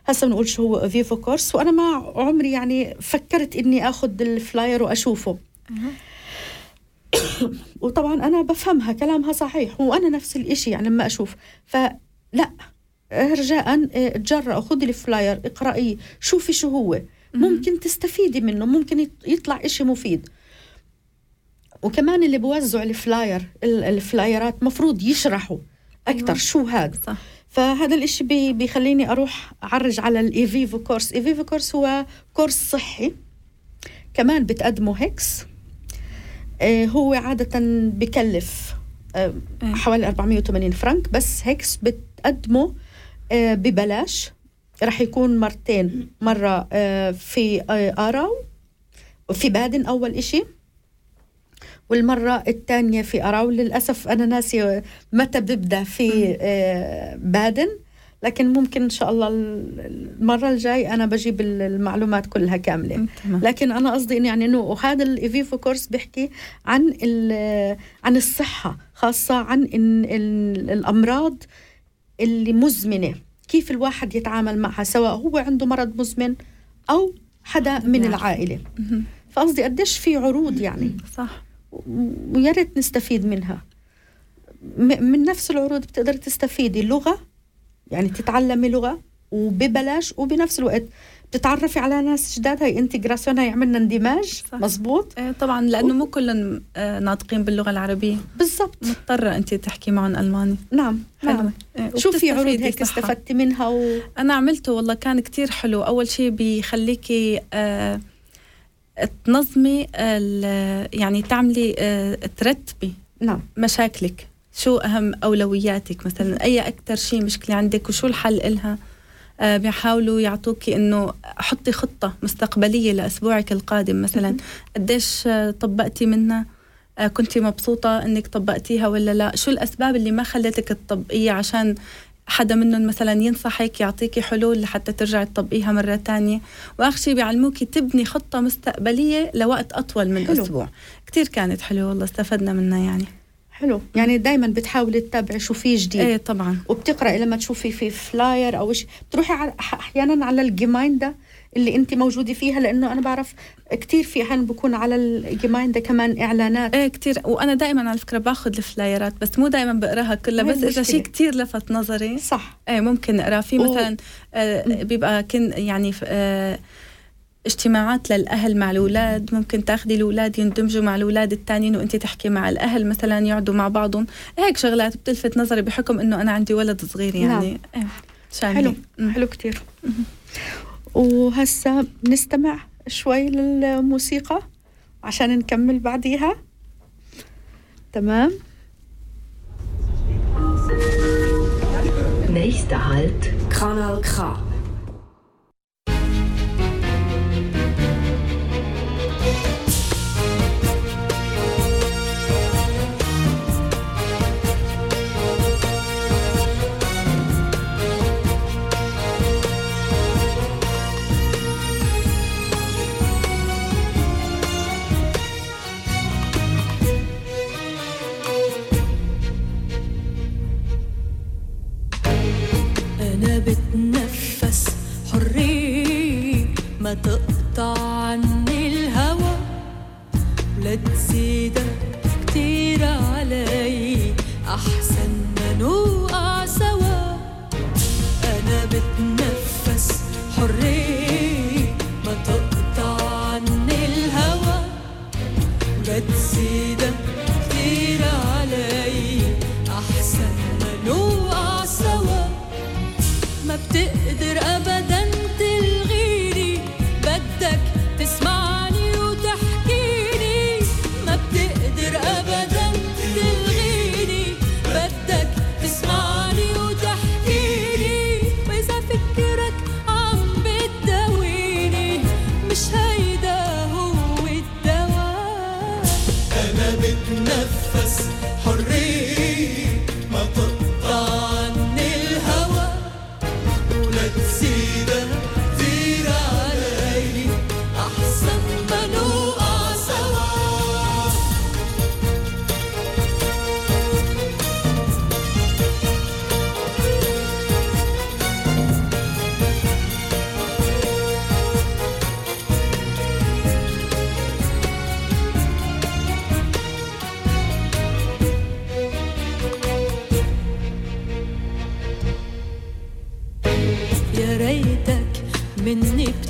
هسه بنقول شو هو Evivo Kurs وأنا ما عمري يعني فكرت إني أخذ ال flyer وأشوفه. وطبعا أنا بفهمها كلامها صحيح وأنا نفس الإشي يعني لما أشوف flyer رجاء آه، تجرأوا خذي ال flyer اقرأيه شوفي شو هو ممكن تستفيدي منه ممكن يط- يطلع إشي مفيد. وكمان اللي بوزعوا ال flyer ال- الفلايرات مفروض يشرحوا أكثر أيوة. شو هذا صح. فهذا الإشي بي بيخليني أروح أعرج على ال Evivo Kurs. Evivo Kurs هو كورس صحي كمان بتقدمه HEKS. آه، هو عادة بكلف آه، إيه. حوالي 480 فرنك بس HEKS بتقدمه آه، ببلاش. رح يكون مرتين. مرة آه، في آه، آراو وفي بادن أول إشي. والمرة الثانية في أراو. للأسف أنا ناسي متى ببدأ في آه، بادن. لكن ممكن إن شاء الله ال- المرة الجاي أنا بجيب ال- المعلومات كلها تمام. لكن أنا قصدي يعني إنه وهذا ال Evivo Kurs بيحكي عن ال- عن الصحة خاصة عن الأمراض اللي مزمنة. كيف الواحد يتعامل معها سواء هو عنده مرض مزمن أو حدا من نعم. العائلة. مهم. فقصدي قديش في عروض يعني. صح. ويا ريت نستفيد منها. من نفس العروض بتقدر تستفيدي لغة يعني تتعلمي لغة وببلاش وبنفس الوقت بتتعرفي على ناس جداد؟ هي Integration هي عملنا اندماج. مزبوط؟ إيه، طبعا لأنه مو كلهم آه، ناطقين باللغة العربية. بالضبط. مضطرة انت تحكي معهم ألماني. نعم حلوة. نعم إيه، شو في عروض هيك. استفدتي منها و... أنا عملته والله كان كتير حلو. أول شيء بيخليكي آه تنظمي ال- يعني تعملي آه ترتبي نعم. مشاكلك شو أهم أولوياتك مثلا أي أكتر شيء مشكلة عندك وشو الحل إلها. بيحاولوا يعطوكي إنه حطي خطة مستقبلية لأسبوعك القادم. مثلا قديش آه طبقتي منها؟ آه كنتي مبسوطة إنك طبقتيها ولا لا؟ شو الأسباب اللي ما خلتك تطبقيها عشان حدا منهم مثلا ينصحك يعطيكي حلول لحتى ترجعي تطبقيها مرة تانية؟ وآخر شيء بيعلموكي تبني خطة مستقبلية لوقت أطول من حلو. أسبوع. كتير كانت حلوة والله استفدنا منها يعني. حلو. يعني دائما بتحاولي تتابعي شو في جديد. إيه طبعا. وبتقرأي لما تشوفي في flyer أو شيء بتروحي على أحيانا على ال Gemeinde اللي انت موجودة فيها لأنه أنا بعرف كثير في أحيانا بكون على ال Gemeinde كمان إعلانات. إيه كتير. وأنا دائما على فكرة باخذ الفلايرات بس مو دائما بقراها كلها. بس إذا. شيء كتير لفت نظري صح. إيه ممكن أقرأ. في مثلا آه بيبقى كن يعني آه اجتماعات للأهل مع الأولاد. ممكن تاخذي الأولاد يندمجوا مع الأولاد الثانيين وانت تحكي مع الأهل مثلا يقعدوا مع بعضهم. هيك شغلات بتلفت نظري بحكم إنه أنا عندي ولد صغير يعني. إيه. شاملة. حلو. حلو كتير. وهسا نستمع شوي للموسيقى عشان نكمل بعديها. تمام؟ Nächster Halt, Kanal K. أحسن ما نوقع سوا. أنا بتنفس حرية ما تقطع عني الهوى ولا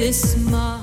مني بتسمع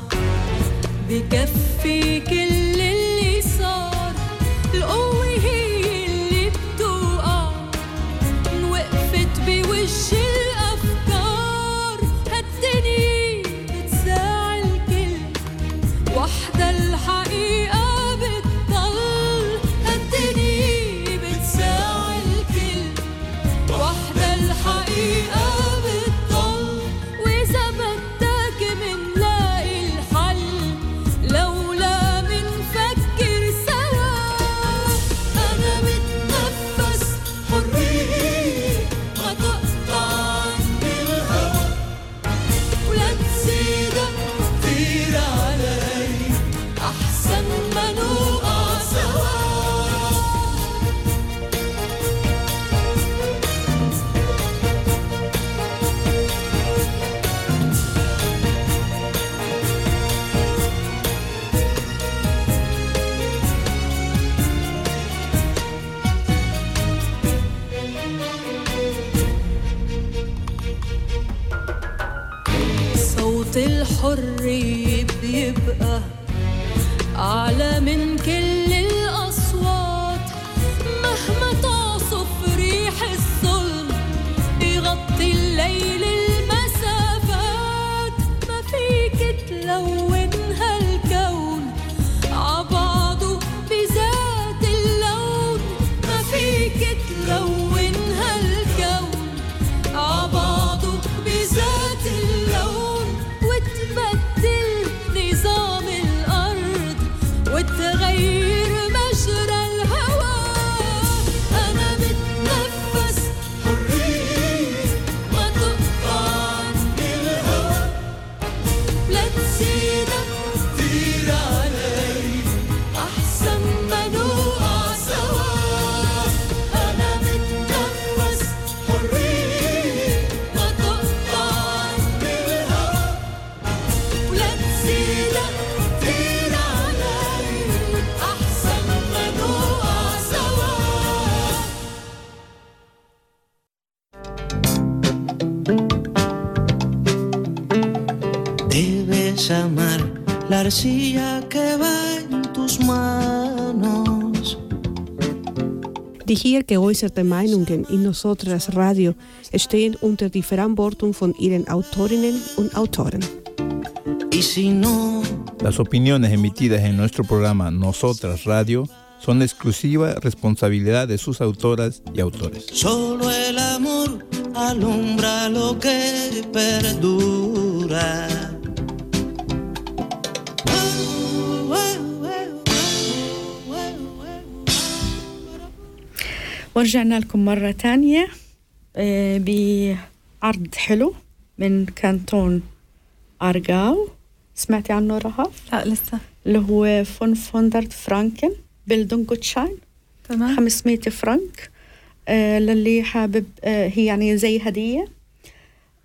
arcilla que va en tus manos. Die geäußerte Meinungen in Nosotras Radio stehen unter die Verantwortung von ihren Autorinnen und Autoren. Y si no, Las opiniones emitidas en nuestro programa Nosotras Radio son exclusiva responsabilidad de sus autoras y autores. solo el amor alumbra lo que perdura. ورجعنا لكم مرة تانية آه، بعرض حلو من كانتون أرجاو سمعتي عنه رهف لا لسه. اللي هو fünfhundert Franken Bildungsgutschein تمام. 500 فرنك آه، للي حابب آه، هي يعني زي هدية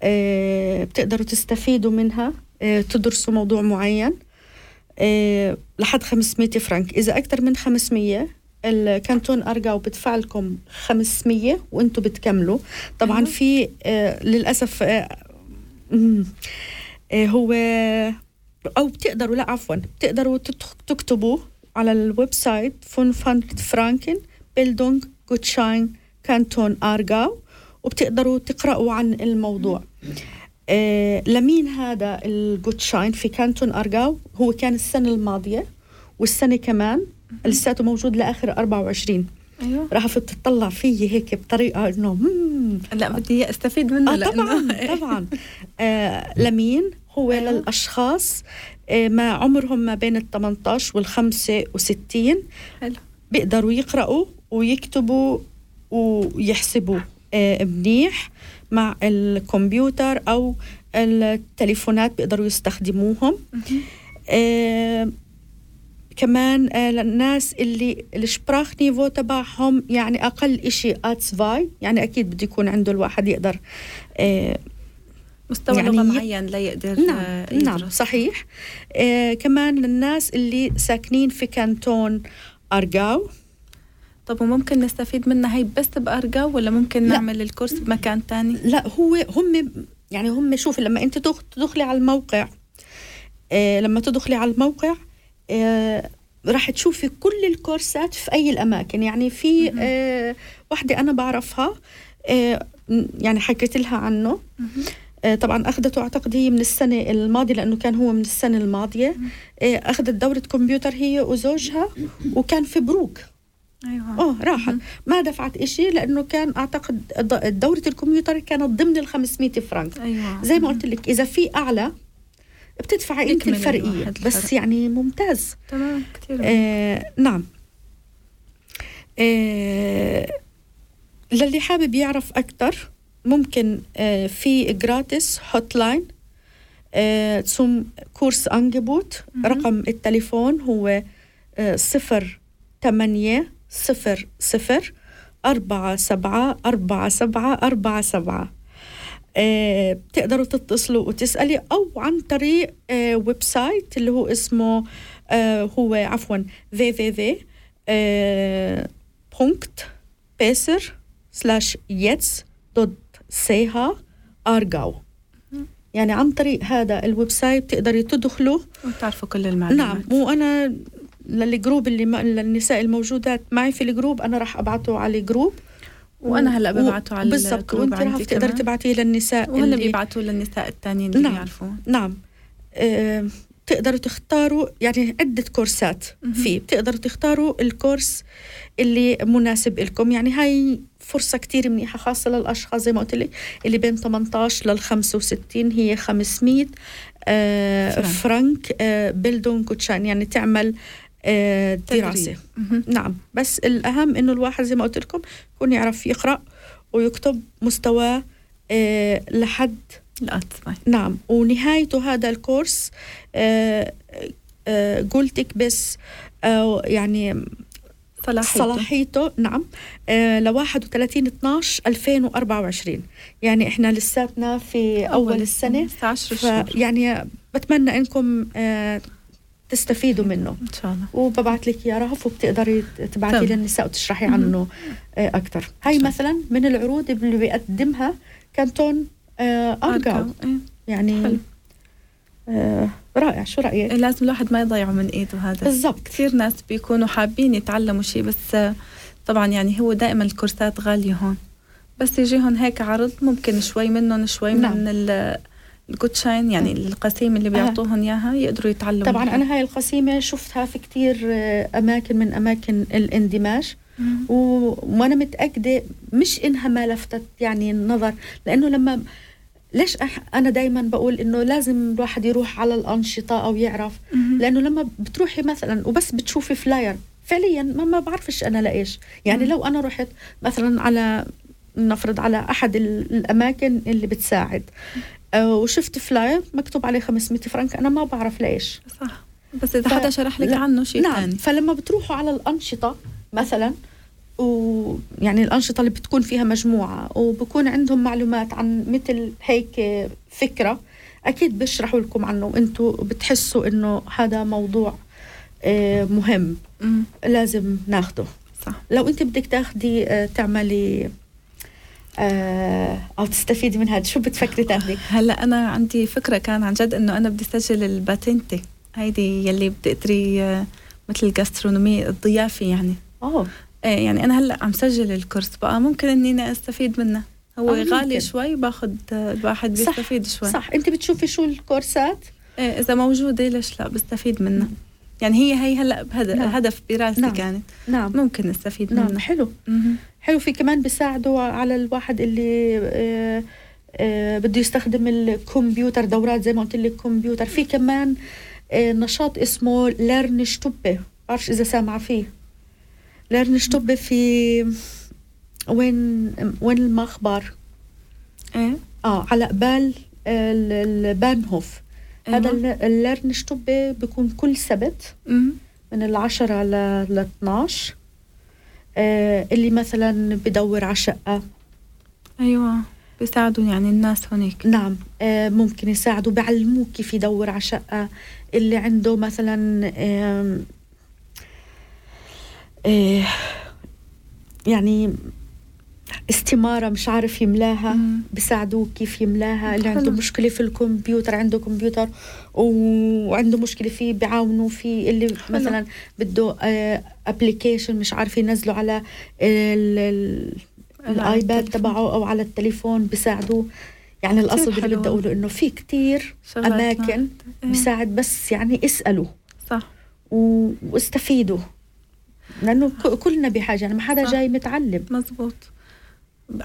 آه، بتقدروا تستفيدوا منها آه، تدرسوا موضوع معين آه، لحد 500 فرنك. إذا أكثر من 500 الكانتون أرجاو بدفع لكم 500 وأنتم بتكملوا. طبعا. في آه، للأسف آه، آه، هو أو بتقدروا لا عفوا بتقدروا تكتبوا على ال website von fünfhundert Franken Bildungsgutschein Kanton Aargau وبتقدروا تقرأوا عن الموضوع. آه لمين هذا ال Gutschein في كانتون أرجاو هو كان السنة الماضية والسنة كمان. لساته موجود لآخر 24 أيوه. راح تطلع فيه هيك بطريقة إنه مم، لا بدي أستفيد منه آه طبعا طبعا. آه لمين؟ هو أيوة. للأشخاص. آه ما عمرهم ما بين ال 18 وال 65 حلو. بيقدروا يقرأوا ويكتبوا ويحسبوا آه منيح مع الكمبيوتر أو التليفونات بيقدروا يستخدموهم. آه كمان آه للناس اللي ال Sprachniveau تبعهم يعني أقل إشي آتس فاي يعني أكيد بده يكون عنده الواحد يقدر آه مستوى يعني لغة معين ليقدر نعم آه، نعم يدرس. صحيح. آه كمان للناس اللي ساكنين في كانتون أرجاو طب وممكن نستفيد منها هي بس بأرجاو ولا ممكن لا. نعمل الكورس بمكان تاني؟ لا هو هم يعني هم شوفي لما أنت تدخ- تدخلي على الموقع آه لما تدخلي على الموقع راح تشوفي كل الكورسات في أي الأماكن. يعني في آه واحدة أنا بعرفها آه يعني حكيت لها عنه. آه طبعا أخذته أعتقد هي من السنة الماضية لأنه كان هو من السنة الماضية. آه أخذت دورة كمبيوتر هي وزوجها وكان في بروك. أيوه. آه راحت. ما دفعت إشي لأنه كان أعتقد دورة الكمبيوتر كانت ضمن ال 500 فرنك أيوه. زي ما قلت لك إذا في أعلى بتدفعي انت الفرقية بس الفرق. يعني ممتاز. تمام كثير آه نعم. آه للي حابب يعرف أكتر ممكن آه في gratis Hotline آه Kursangebot. رقم التليفون هو آه صفر ثمانية صفر صفر أربعة سبعة أربعة سبعة أربعة سبعة. بتقدروا تتصلوا وتسألي أو عن طريق آه، website اللي هو اسمه آه، هو عفوا www آه، Punkt besser slash jetzt dot CH Aargau يعني عن طريق هذا ال website بتقدري تدخلوا. وتعرفوا كل المعلومات. نعم وأنا لل group اللي للنساء الموجودات معي في ال group أنا راح أبعته على ال group وأنا هلأ ببعته على بالضبط وانت عندي تقدري. تبعتيه للنساء اللي بيبعتوا للنساء التانيين اللي نعم. نعم آه، تقدروا تختاروا يعني عدة كورسات فيه بتقدروا تختاروا الكورس اللي مناسب لكم يعني هاي فرصة كتير منيحة خاصة للأشخاص زي ما قلت لك اللي بين 18 لل 65 هي 500 آه فرنك. فرنك آه بيلدون كوتشان يعني تعمل آه دراسة تدريب. مهم. نعم. بس الأهم إنه الواحد زي ما قلت لكم يكون يعرف يقرأ ويكتب مستواه آه لحد. الأطفال نعم. ونهايته هذا الكورس آه آه قلتك بس آه يعني صلاحيته. صلاحيته. نعم. آه ل 31 12 2024 يعني إحنا لساتنا في أول, السنة. لسه 10 شهور. فيعني بتمنى إنكم آه تستفيدوا منه إن شاء الله وببعث لك يا رهف وبتقدري تبعتي تمام. للنساء وتشرحي عنه آه أكثر هاي مثلا من العروض اللي بيقدمها كانتون آه ارجاو. إيه. يعني حلو. آه رائع شو رأيك إيه، لازم الواحد ما يضيعه من إيده هذا بالضبط كثير ناس بيكونوا حابين يتعلموا شيء بس طبعا يعني هو دائما الكورسات غالية هون بس يجيهم هيك عرض ممكن شوي منهم شوي نعم. من ال- الجوتشاين يعني القسيم اللي بيعطوهم إياها يقدروا يتعلموا طبعا منها. أنا هاي القسيمة شفتها في كتير آه، أماكن من أماكن الاندماج. و- وأنا متأكدة مش إنها ما لفتت يعني النظر لأنه لما ليش أح أنا دائما بقول إنه لازم الواحد يروح على الأنشطة أو يعرف. لأنه لما بتروحي مثلا وبس بتشوفي Flyer فعليا ما, ما بعرفش أنا لإيش. يعني لو أنا رحت مثلا على نفرض على أحد ال- الأماكن اللي بتساعد. آه، وشفت Flyer مكتوب عليه 500 فرنك. أنا ما بعرف ليش. صح. بس إذا ف- حدا شرح لك عنه شيء نعم. ثاني. فلما بتروحوا على الأنشطة مثلا ويعني الأنشطة اللي بتكون فيها مجموعة وبكون عندهم معلومات عن مثل هيك فكرة أكيد بيشرحوا لكم عنه. وأنتوا بتحسوا إنه هذا موضوع آه، مهم. لازم ناخده. صح. لو أنت بدك تاخدي آه، تعملي آه، أو تستفيدي من هذا شو بتفكري تاخدي؟ هلا أنا عندي فكرة كان عن جد إنه أنا بدي أسجل ال Patente هيدي يلي بتقدري آه، مثل ال Gastronomie الضيافة يعني. أوه. إيه يعني أنا هلا عم سجل الكورس. بقى ممكن إني أستفيد منه. هو آه، غالي ممكن. شوي باخد آه، الواحد بيستفيد شوي. صح. أنت بتشوفي شو الكورسات؟ إيه إذا موجودة ليش لا؟ بستفيد منه يعني هي هي هلا بهدف نعم. هدف براسي نعم. كانت. نعم. ممكن استفيد نعم. منه حلو. مهم. حلو. في كمان بيساعدوا على الواحد اللي آه، آه، بده يستخدم الكمبيوتر دورات زي ما قلت لك كمبيوتر. في كمان آه، نشاط اسمه ليرن شتوبة بعرفش إذا سامعة فيه. Lernstube في وين وين المخبر؟ إيه؟ آه على قبال ال- ال Bahnhof أيوة. ال- ال Lernstube بيكون كل سبت. من العشرة ل ل 12 آه اللي مثلا بدور على شقة. أيوه بيساعدوا يعني الناس هونيك. نعم. آه ممكن يساعدوا بيعلموك كيف يدور على شقة. اللي عنده مثلا آه يعني استمارة مش عارف يملاها مم. بساعدوك كيف يملاها اللي عنده حلو. مشكلة في الكمبيوتر عنده كمبيوتر وعنده مشكلة فيه بيعاونوا فيه اللي حلو. مثلا بده application مش عارف ينزله على ال- ال- الآيباد. تبعه أو على التليفون بيساعدوه يعني القصد اللي. بدي أقوله إنه في كتير أماكن إيه. بيساعد بس يعني اسألوا صح واستفيدوا لأنه كلنا بحاجة يعني ما حدا. جاي متعلم مزبوط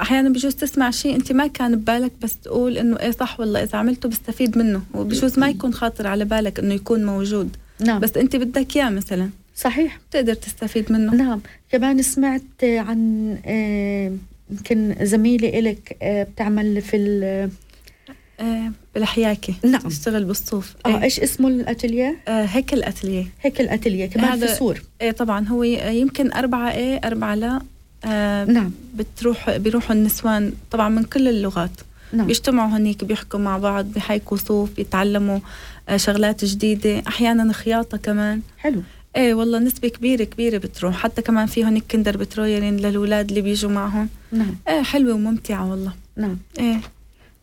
أحيانا بجوز تسمع شيء أنت ما كان ببالك بس تقول إنه إيه صح والله إذا عملته بستفيد منه وبجوز ما يكون خاطر على بالك إنه يكون موجود. نعم. بس أنت بدك إياه مثلا. صحيح. بتقدر تستفيد منه. نعم. كمان سمعت عن آه، يمكن زميلة إلك آه، بتعمل في ال- آه بالحياكي نعم. تشتغل بالصوف. آه إيه. إيش اسمه الاتelier آه هيك الأتلية. هيك الاتelier كمان في سور. إيه طبعا هو يمكن أربعة إيه أربعة لا. آه نعم. بتروح بيروحوا النسوان طبعا من كل اللغات. نعم. بيجتمعوا هنيك بيحكوا مع بعض بيحيكوا صوف بيتعلموا آه شغلات جديدة أحيانا خياطة كمان. حلو. إيه والله نسبة كبيرة كبيرة بتروح. حتى كمان في هونيك كندر بترويرين للولاد اللي بيجوا معهم. نعم. إيه حلوة وممتعة والله. نعم. إيه.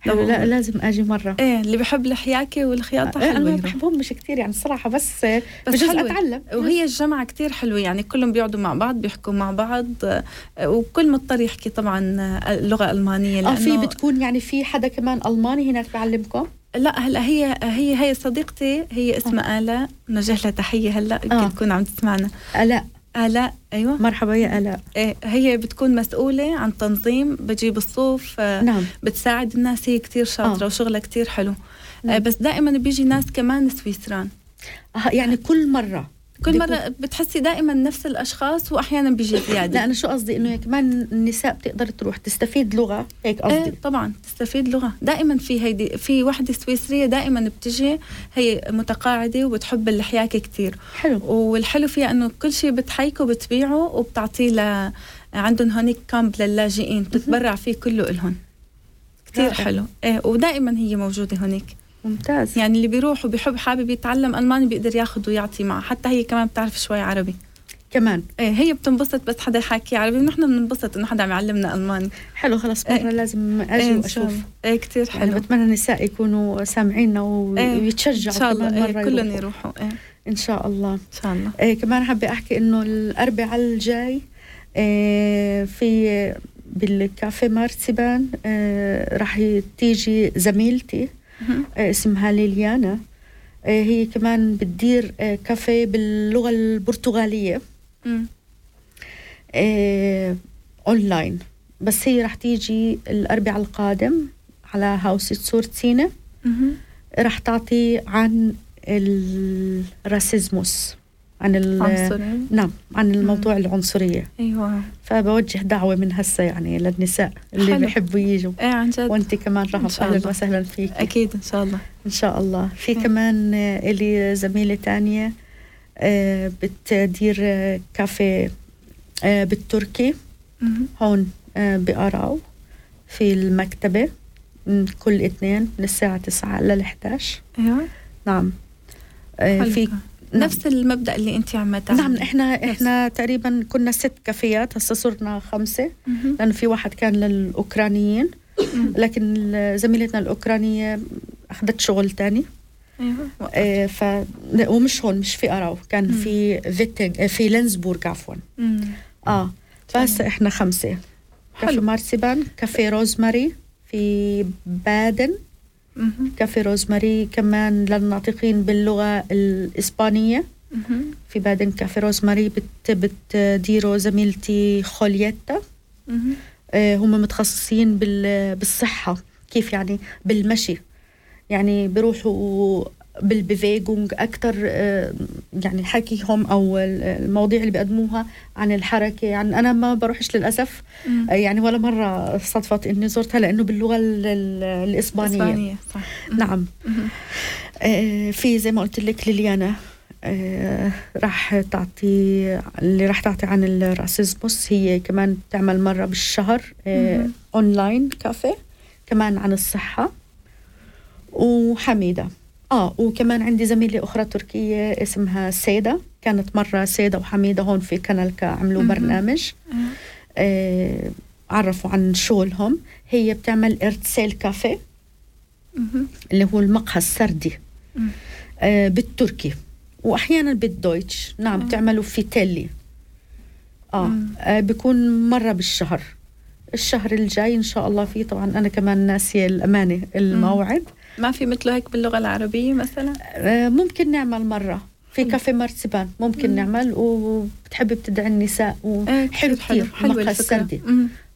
لو- لا لازم أجي مرة. إيه اللي بحب الحياكة والخياطة آه، أنا حلوة. ما. بحبهم مش كتير يعني الصراحة بس بس حلوة. أتعلم. وهي الجامعة كتير حلوة يعني كلهم بيقعدوا مع بعض بيحكوا مع بعض. آه، وكل مضطر يحكي طبعا آه، اللغة الألمانية آه في بتكون يعني في حدا كمان ألماني هناك بعلمكم؟ لا هلا هي هي هي صديقتي هي اسمها آلاء نوجه لها تحية هلا يمكن آه. تكون عم تسمعنا. الاء آلاء أيوة. مرحبا يا آلاء. إيه هي بتكون مسؤولة عن تنظيم بجيب الصوف آه، نعم. بتساعد الناس هي كتير شاطرة آه. وشغلها كتير حلو. نعم. آه، بس دائما بيجي ناس كمان سويسران. آه، يعني كل مرة. كل مرة بتحسي دائما نفس الأشخاص وأحيانا بيجي زيادة. لا أنا شو قصدي؟ إنه كمان النساء بتقدر تروح تستفيد لغة هيك قصدي؟ إيه طبعا تستفيد لغة. دائما في هيدي في وحدة سويسرية دائما بتجي هي متقاعدة وبتحب الحياكة كتير. حلو. والحلو فيها إنه كل شيء بتحيكه وبتبيعه وبتعطيه ل عندهم هونيك كامب للاجئين بتتبرع فيه كله إلهم. رائع. حلو. إيه ودائما هي موجودة هونيك. ممتاز. يعني اللي بيروح وبيحب حابب يتعلم ألماني بيقدر ياخذ ويعطي معه. حتى هي كمان بتعرف شوي عربي. كمان. إيه هي بتنبسط بس حدا يحكي عربي. ونحن بننبسط إنه حدا عم يعلمنا ألماني. حلو خلاص إيه. مرة لازم إيه أجي إن شاء واشوف. إيه كتير يعني حلو. بتمنى النساء يكونوا سامعيننا إيه، ويتشجعوا إن شاء الله. كمان إيه مرة كلهم يروحوا. إيه. إن شاء الله. إن شاء الله. إيه كمان حابة أحكي إنه الأربعاء الجاي إيه في بالكافيه مارسبان إيه راح تيجي زميلتي. إيه اسمها ليليانا. إيه هي كمان بتدير إيه كافيه باللغة البرتغالية. مم. اونلاين بس هي راح تيجي الأربعاء القادم على Haus zur Zinne مهم. راح تعطي عن الراسيزموس عن عنصري. نعم عن الموضوع العنصرية. أيوه. فبوجه دعوة من هسه يعني للنساء اللي حلو. بيحبوا يجوا. إيه عن جد. وأنت كمان رهف شاء أهلا. وسهلا فيك أكيد إن شاء الله. إن شاء الله. في إيه. كمان إلي زميلة تانية آه، بتدير كافيه آه، بالتركي. مهم. هون آه، بقراو في المكتبة م، كل اثنين من الساعة 9 لل 11 أيوه. نعم. حلو. في نفس المبدأ اللي أنت عم نعم إحنا نفس. إحنا تقريبا كنا ست كافيات هسه صرنا خمسة. لأنه في واحد كان للأوكرانيين لكن زميلتنا الأوكرانية أخذت شغل تاني أيوه آه، ف ومش هون مش في أراو كان في فيتنج آه، في لينزبورغ عفوا. آه بس إحنا خمسة كافي. مارسيبان كافي روزماري في بادن. كافي روزماري كمان للناطقين باللغة الإسبانية. مهم. في بادن كافي روزماري بت بتديره زميلتي خوليتا. آه، هم متخصصين بال- بالصحة كيف يعني؟ بالمشي. يعني بيروحوا بال Bewegung أكثر يعني حكيهم ال- المواضيع اللي بيقدموها عن الحركة يعني أنا ما بروحش للأسف مم. آه، يعني ولا مرة صدفت إني زرتها لأنه باللغة ال- ال- الإسبانية إسبانية صح مم. نعم مهم. آه، في زي ما قلت لك ليليانا آه، راح تعطي اللي راح تعطي عن ال Rassismus هي كمان تعمل مرة بالشهر آه،. Online Café كمان عن الصحة وحميدة آه وكمان عندي زميلة أخرى تركية اسمها سيدة كانت مرة سيدة وحميدة هون في كنالكا عملوا. برنامج أيوة. آه عرفوا عن شغلهم هي بتعمل إرتسيل كافيه. اللي هو المقهى السردي مم. آه بالتركي وأحيانا بالدويتش نعم. بتعملوا في تيلي آه, مم. آه بيكون مرة بالشهر الشهر الجاي إن شاء الله في طبعا أنا كمان ناسية الأمانة الموعد ما في مثله هيك باللغة العربية مثلا؟ آه ممكن نعمل مرة. في كافيه مرسبان ممكن مم. نعمل وبتحبي بتدعي النساء إيه، وحلو كتير. كثير مقهى السردي.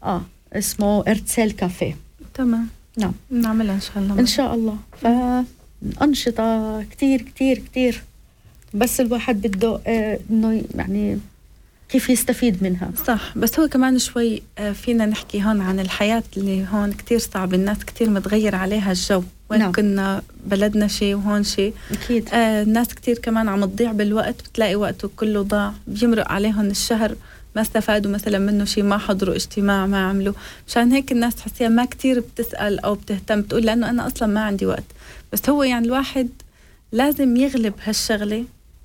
آه اسمه إرتسيل كافيه. تمام. نعم. نعملها إن شاء الله إن شاء الله. فانشطه كتير كتير كتير. بس الواحد بده آه، إنه يعني كيف يستفيد منها. صح. بس هو كمان شوي آه، فينا نحكي هون عن الحياة اللي هون كتير صعب الناس كتير متغير عليها الجو. وين نعم. كنا بلدنا شيء وهون شيء. أكيد. آه الناس كتير كمان عم تضيع بالوقت بتلاقي وقته كله ضاع. بيمرق عليهم الشهر ما استفادوا مثلا منه شيء ما حضروا اجتماع ما عملوا. مشان هيك الناس تحسيها ما كتير بتسأل أو بتهتم بتقول لأنه أنا أصلا ما عندي وقت. بس هو يعني الواحد لازم يغلب هالشغلة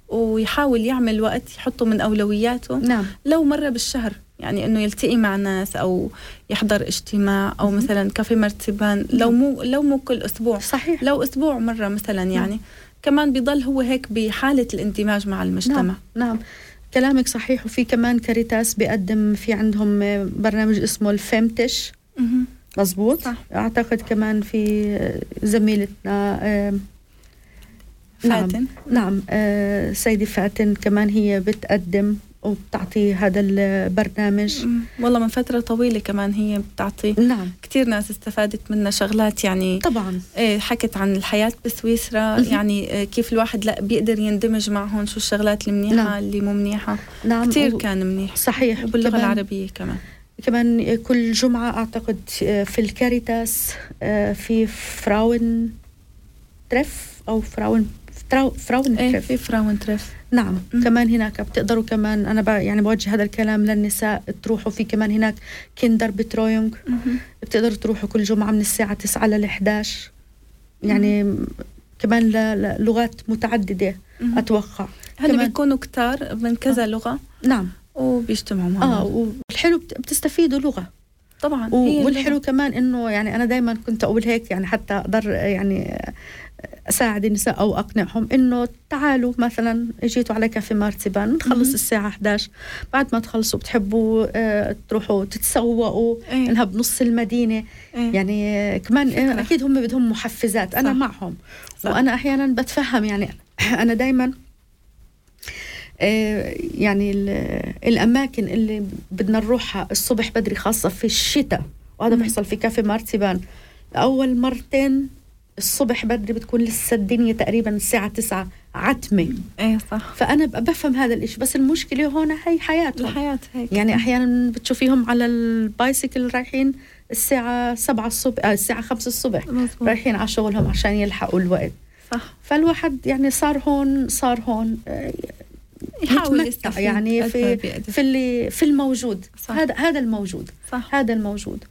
ويحاول يعمل وقت يحطه من أولوياته. نعم. لو مرة بالشهر يعني إنه يلتقي مع ناس أو يحضر اجتماع أو مثلا كافي مرتبان لو مو لو مو كل أسبوع. صحيح. لو أسبوع مرة مثلا يعني. كمان بيضل هو هيك بحالة الاندماج مع المجتمع. نعم نعم. كلامك صحيح. وفي كمان كاريتاس بيقدم في عندهم برنامج اسمه ال Femmes-Tische. مزبوط صح. أعتقد كمان في زميلتنا نعم. فاتن. نعم آه، سيدي فاتن كمان هي بتقدم وبتعطي هذا البرنامج. والله من فترة طويلة كمان هي بتعطي. نعم. كتير ناس استفادت منها شغلات يعني. طبعا. إيه حكت عن الحياة بسويسرا. يعني إيه كيف الواحد لا بيقدر يندمج معهم شو الشغلات المنيحة نعم. اللي مو منيحة. نعم. كتير و- كان منيح. صحيح. وباللغة العربية كمان. كمان كل جمعة أعتقد في الكاريتاس في Frauentreff أو Frauen Frau- Frauen إيه في Frauentreff نعم. مم. كمان هناك بتقدروا كمان أنا ب- يعني بوجه هذا الكلام للنساء تروحوا في كمان هناك Kinderbetreuung. بتقدروا تروحوا كل جمعة من الساعة 9 لل 11 يعني كمان ل- للغات متعددة مهم. أتوقع. هن كمان- بيكونوا كتار من كذا لغة؟ نعم. وبيجتمعوا مع آه والحلو بت- بتستفيدوا لغة. طبعا والحلو. كمان إنه يعني أنا دائما كنت أقول هيك يعني حتى أقدر يعني أساعد النساء أو أقنعهم إنه تعالوا مثلا اجيتوا على كافي مارتبان نخلص. الساعة 11 بعد ما تخلصوا بتحبوا آه، تروحوا تتسوقوا إيه. إنها بنص المدينة إيه. يعني كمان فكرة. آه، أكيد هم بدهم محفزات أنا صح. معهم صح. وأنا أحيانا بتفهم يعني أنا دائما آه، يعني ال- الأماكن اللي بدنا نروحها الصبح بدري خاصة في الشتاء وهذا. بيحصل في كافي مارتيبان اول مرتين الصبح بدري بتكون لسه الدنيا تقريبا الساعة 9 عتمة. إيه صح. فأنا ب- بفهم هذا الإشي بس المشكلة هون هي حياتهم. الحياة هيك. يعني أحيانا بتشوفيهم على البايسكل رايحين الساعة 7 الصبح آه الساعة 5 الصبح. مزبوط رايحين على شغلهم عشان يلحقوا الوقت. صح. فالواحد يعني صار هون صار هون آه، يحاول يعني في. في اللي في الموجود. صح. هذا هذا الموجود. صح. هذا الموجود.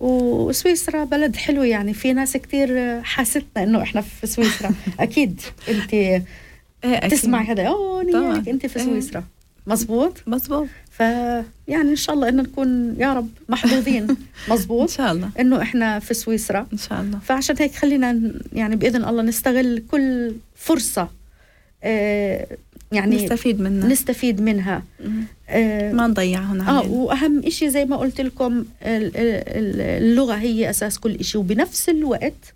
وسويسرا بلد حلو يعني. في ناس كتير حاستنا إنه إحنا في سويسرا. أكيد. أنت إيه. تسمعي هذا. أوه. نياك أنت في إيه. سويسرا. مزبوط مزبوط ف يعني إن شاء الله انه نكون يا رب محظوظين. إن مزبوط شاء الله. إنه إحنا في سويسرا. إن شاء الله. فعشان هيك خلينا يعني بإذن الله نستغل كل فرصة آه يعني نستفيد منها. نستفيد منها. آه ما نضيعهم آه وأهم إشي زي ما قلت لكم ال- ال- اللغة هي أساس كل إشي وبنفس الوقت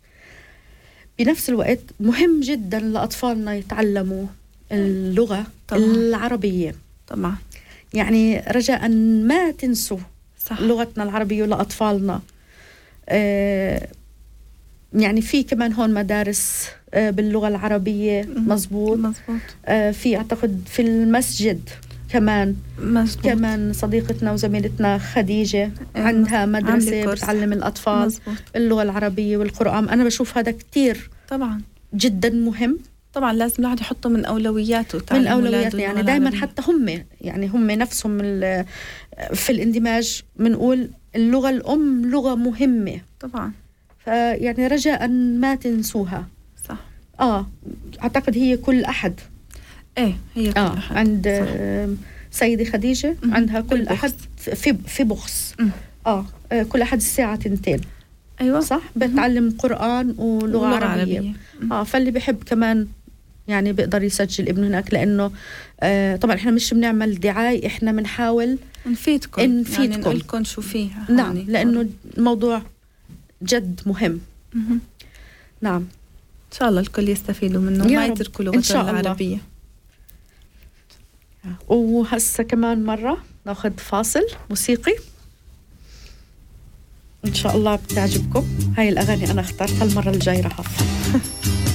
بنفس الوقت مهم جدا لأطفالنا يتعلموا اللغة طبعاً. العربية. طبعا. يعني رجاء ما تنسوا صح. لغتنا العربية لاطفالنا آه يعني في كمان هون مدارس آه باللغة العربية. مم. مزبوط. مزبوط. آه في أعتقد في المسجد كمان. مزبوط. كمان صديقتنا وزميلتنا خديجة إيه، عندها مدرسة. بتعلم الأطفال مزبوط. اللغة العربية والقرآن. أنا بشوف هذا كتير طبعا. جدا مهم. طبعا لازم الواحد يحطه من أولوياته من أولوياتنا يعني. دائما العربية. حتى هم يعني هم نفسهم في الاندماج. بنقول اللغة الأم لغة مهمة. طبعا. فيعني رجاء ما تنسوها صح آه أعتقد هي كل أحد إيه هي كل آه أحد. عند صح. آه سيدة خديجة مهم. عندها كل بالبخس. أحد في في بخص مم. آه آه، كل أحد الساعة تنتين أيوه صح بتعلم قرآن ولغة ولغة عربية, مم. آه فاللي بحب كمان يعني بيقدر يسجل ابنه هناك لأنه آه طبعا إحنا مش بنعمل دعاية إحنا بنحاول نفيدكم نفيدكم. يعني نقول لكم شو فيه نعم لأنه الموضوع جد مهم. نعم إن شاء الله الكل يستفيدوا منه ما. يتركوا الله. العربية وهسه كمان مرة ناخذ فاصل موسيقي إن شاء الله بتعجبكم هاي الأغاني أنا اخترتها المرة الجاية رح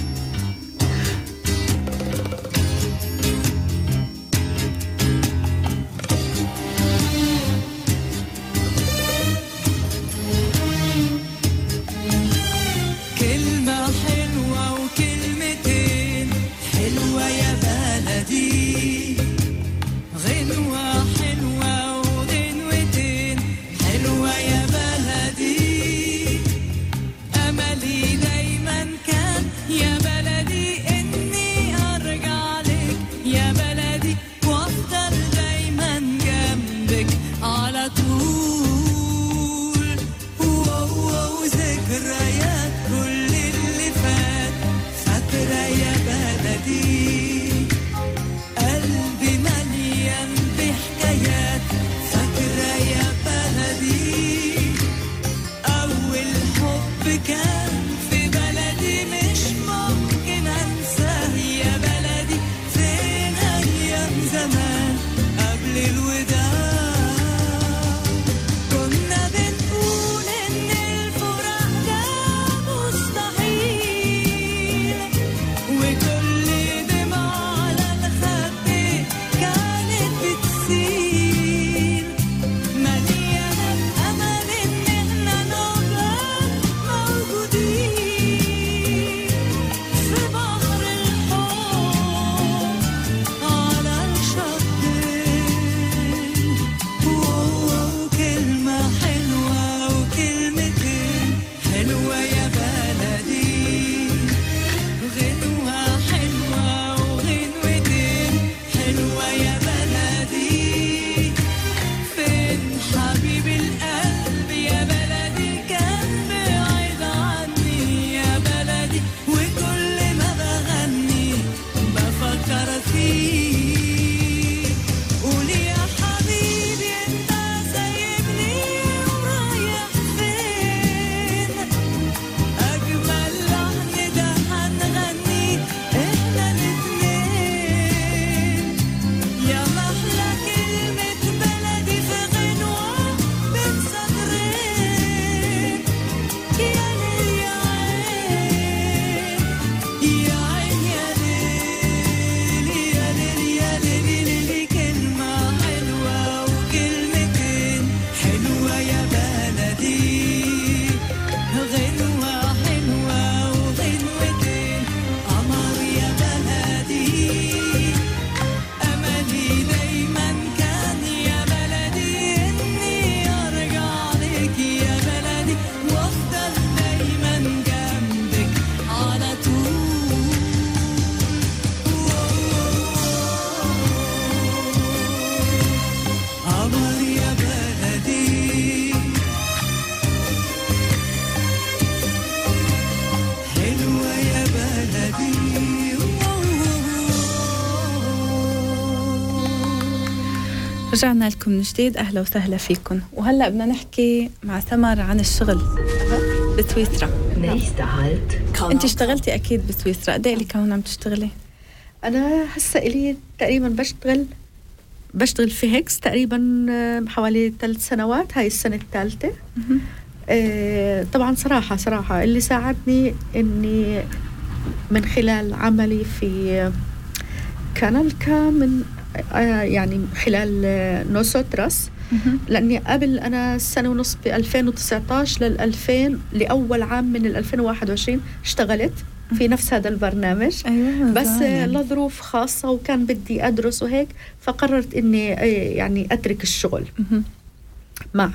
رجعنا لكم من جديد. أهلا وسهلا فيكم. وهلأ بدنا نحكي مع سمر عن الشغل. بسويسرا. أنت اشتغلتي أكيد بسويسرا. قد إيه لك هون عم تشتغلي؟ أنا هسه إلي تقريبا بشتغل بشتغل في هيكس تقريبا آه، حوالي ثلاث سنوات. هاي السنة الثالثة. آه، طبعا صراحة صراحة اللي ساعدني إني من خلال عملي في كانالكا من يعني خلال آه، نوسوتراس لأني قبل أنا سنة ونص ب 2019 لل 2000 لأول عام من ال 2021 اشتغلت في نفس هذا البرنامج. أيوه بس زين. لظروف خاصة وكان بدي أدرس وهيك فقررت إني آه، يعني أترك الشغل. مع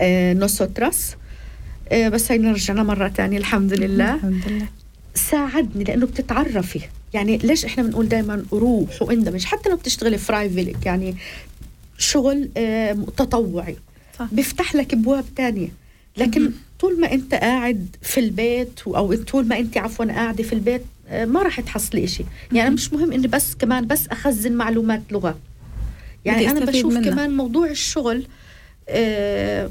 آه، نوسوتراس آه، بس هي رجعنا مرة تانية الحمد لله. الحمد لله. ساعدني لأنه بتتعرفي. يعني ليش إحنا بنقول دائما روح واندمج حتى لو بتشتغلي فرايفلك يعني شغل تطوعي. بيفتح لك أبواب تانية. لكن طول ما إنت قاعد في البيت أو طول ما إنت عفوا قاعدة في البيت آه، ما راح تحصلي شيء يعني مش مهم إني بس كمان بس أخزن معلومات لغة. يعني أنا بشوف منها. كمان موضوع الشغل آه،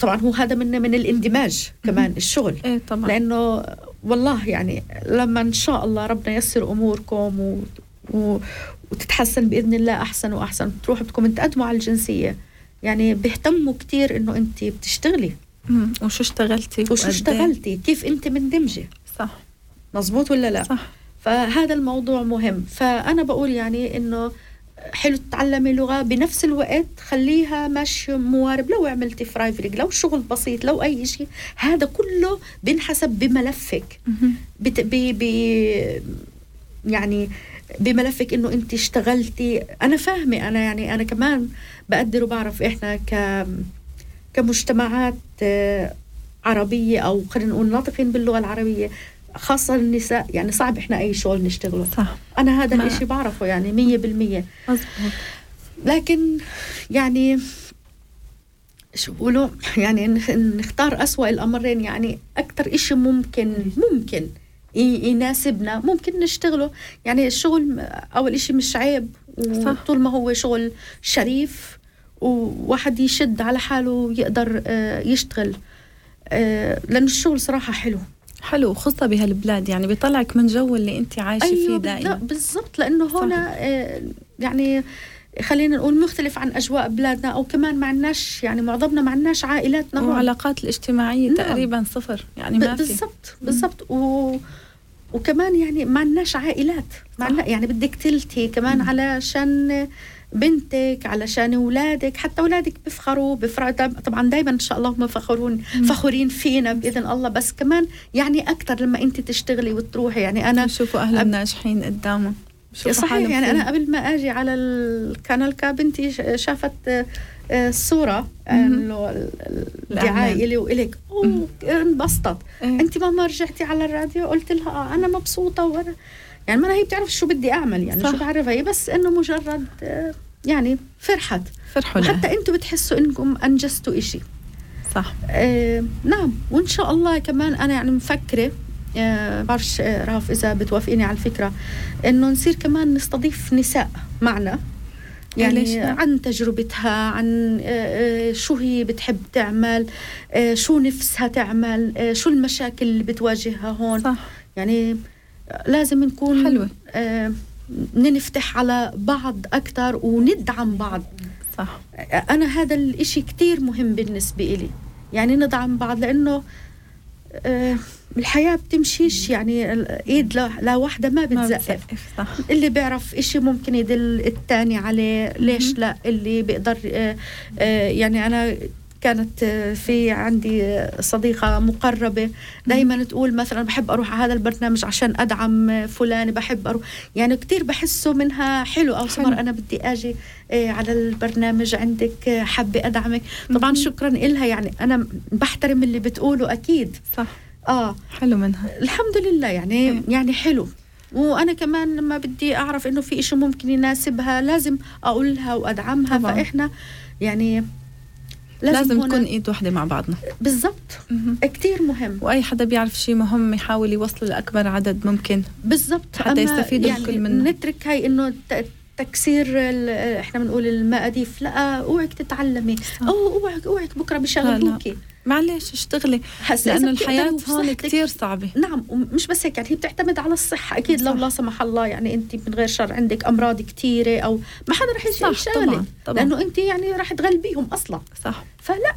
طبعا هو هذا من من الاندماج كمان الشغل. إيه طبعا. لأنه والله يعني لما إن شاء الله ربنا ييسر أموركم و... و... وتتحسن بإذن الله أحسن وأحسن تروحوا بدكم تقدموا على الجنسية. يعني بيهتموا كتير إنه أنت بتشتغلي. مم. وشو اشتغلتي؟ وشو إيه؟ اشتغلتي؟ كيف أنت مندمجة؟ صح. مزبوط ولا لا؟ صح. فهذا الموضوع مهم. فأنا بقول يعني إنه حلو تتعلمي لغه بنفس الوقت خليها مش موارب. لو عملتي freiwillig لو شغل بسيط لو أي شيء هذا كله بنحسب بملفك. بت... ب... ب... يعني بملفك إنه أنت اشتغلتي. أنا فاهمة أنا يعني أنا كمان بقدر وبعرف إحنا ك كمجتمعات آه، عربية أو خلينا نقول ناطقين باللغة العربية. خاصة النساء يعني صعب إحنا أي شغل نشتغله. صح. أنا هذا الإشي بعرفه يعني مية بالمية. مزبوط لكن يعني شو بقولوا يعني نخ- نختار أسوأ الأمرين يعني أكثر إشي ممكن ممكن يناسبنا ممكن نشتغله. يعني الشغل أول إشي مش عيب. وطول ما هو شغل شريف وواحد يشد على حاله ويقدر آه، يشتغل. آه، لأن الشغل صراحة حلو. حلو خصوصا بهالبلاد يعني بيطلعك من جو اللي أنت عايشة فيه لا دائما بالضبط لأنه. هنا آه، يعني خلينا نقول مختلف عن أجواء بلادنا أو كمان ما عندناش يعني معظمنا ما عندناش عائلاتنا هون. والعلاقات الاجتماعية نعم. تقريبا صفر يعني ما في. بالضبط بالضبط. و وكمان يعني ما عندناش عائلات ما يعني بدك تلتي كمان علشان بنتك علشان أولادك حتى أولادك بيفخروا دايم- طبعا دائما إن شاء الله هم فخورون فخورين فينا بإذن الله بس كمان يعني أكثر لما أنت تشتغلي وتروحي يعني أنا بشوفوا اهلهم ناجحين قدامهم بشوفوا صحيح يعني. أنا قبل ما أجي على القناه كا بنتي شافت آه، الصورة آه، الإعلان. الدعاية الي والك انبسطت إيه. أنت ماما رجعتي على الراديو قلت لها آه أنا مبسوطة وأنا يعني ما هي بتعرف شو بدي أعمل يعني صح. شو بعرفها هي بس إنه مجرد آه، يعني فرحت. فرحوا وحتى أنتم بتحسوا انكم أنجزتوا إشي. صح. آه نعم. وإن شاء الله كمان أنا يعني مفكرة آه بعرفش آه راف إذا بتوافقيني على الفكرة إنه نصير كمان نستضيف نساء معنا. ليش يعني؟ عن تجربتها عن آه، آه، شو هي بتحب تعمل شو نفسها تعمل شو المشاكل اللي بتواجهها هون. صح. يعني لازم نكون حلوة. ننفتح على بعض أكثر وندعم بعض. صح. أنا هذا الإشي كتير مهم بالنسبة إلي. يعني ندعم بعض لأنه آه، الحياة بتمشيش يعني الإيد ل- لوحدة ما بتزقف. اللي بيعرف إشي ممكن يدل التاني عليه ليش لا؟ اللي بيقدر آه، آه، يعني أنا كانت آه، في عندي آه، صديقة مقربة دايما تقول مثلا بحب أروح على هذا البرنامج عشان أدعم فلان بحب أروح. يعني كتير بحسه منها حلو. أو سمر. أنا بدي أجي آه، على البرنامج عندك حابة أدعمك. طبعا شكرا إلها. يعني أنا بحترم اللي بتقوله أكيد. صح. آه. حلو منها. الحمد لله. يعني إيه. يعني حلو. وأنا كمان لما بدي أعرف إنه في إشي ممكن يناسبها لازم أقولها وأدعمها. طبعاً. فإحنا يعني لازم, لازم, نكون إيد واحدة مع بعضنا. بالضبط. كتير مهم. وأي حدا بيعرف شيء مهم يحاول يوصله لأكبر عدد ممكن بالضبط. حتى يستفيدوا يعني الكل منه. نترك هاي إنه تكسير إحنا بنقول المقاديف. لا أوعك تتعلمي. أو أوعك أوعك بكرة بيشغلوكي معلش اشتغلي لأنه الحياة هون كثير صعبة. نعم ومش بس هيك يعني هي بتعتمد على الصحة. أكيد لو صح. لا سمح الله يعني أنت من غير شر عندك أمراض كثيرة أو ما حدا رح يشغلك طبعاً، طبعاً. لأنه أنت يعني رح تغلبيهم أصلا. صح. فلا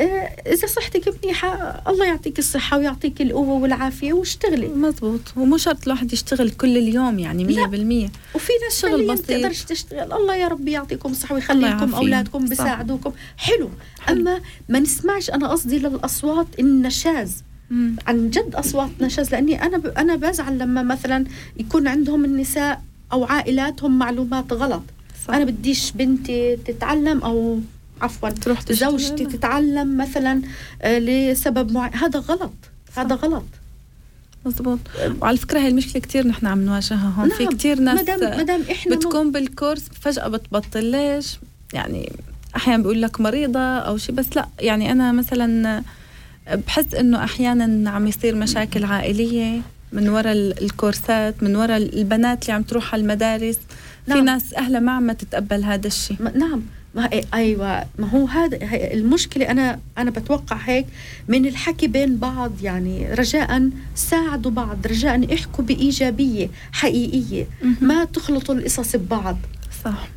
آه، إذا صحتك منيحة الله يعطيك الصحة ويعطيك القوة والعافية واشتغلي مزبوط ومو شرط الواحد يشتغل كل اليوم يعني لا. 100% وفي ناس شغل بسيط. بتقدرش تشتغل الله يا ربي يعطيكم الصحة الله ويخلي لكم يعافيهم. أولادكم صح. بيساعدوكم حلو. أما ما نسمعش أنا قصدي للأصوات النشاز مم. عن جد أصوات نشاز لأني أنا ب... أنا بزعل لما مثلا يكون عندهم النساء أو عائلاتهم معلومات غلط صح. أنا بديش بنتي تتعلم أو عفوا. تروح. زوجتي تتعلم مثلا آه، لسبب معين. هذا غلط. هذا غلط. مزبوط وعلى فكرة هاي المشكلة كثير نحن عم نواجهها هون. في نعم. كثير ناس مدام مدام إحنا بتكون بالكورس فجأة بتبطل. ليش؟ يعني أحيانا بيقول لك مريضة أو شيء بس لا. يعني أنا مثلا بحس إنه أحيانا عم يصير مشاكل عائلية من وراء ال- الكورسات من وراء البنات اللي عم تروح على المدارس. في نعم. ناس أهلها ما عم تتقبل هذا الشيء نعم. ما أيوه ما هو هذا المشكلة أنا أنا بتوقع هيك من الحكي بين بعض يعني رجاء ساعدوا بعض رجاء احكوا بإيجابية حقيقية ما تخلطوا القصص ببعض. صح.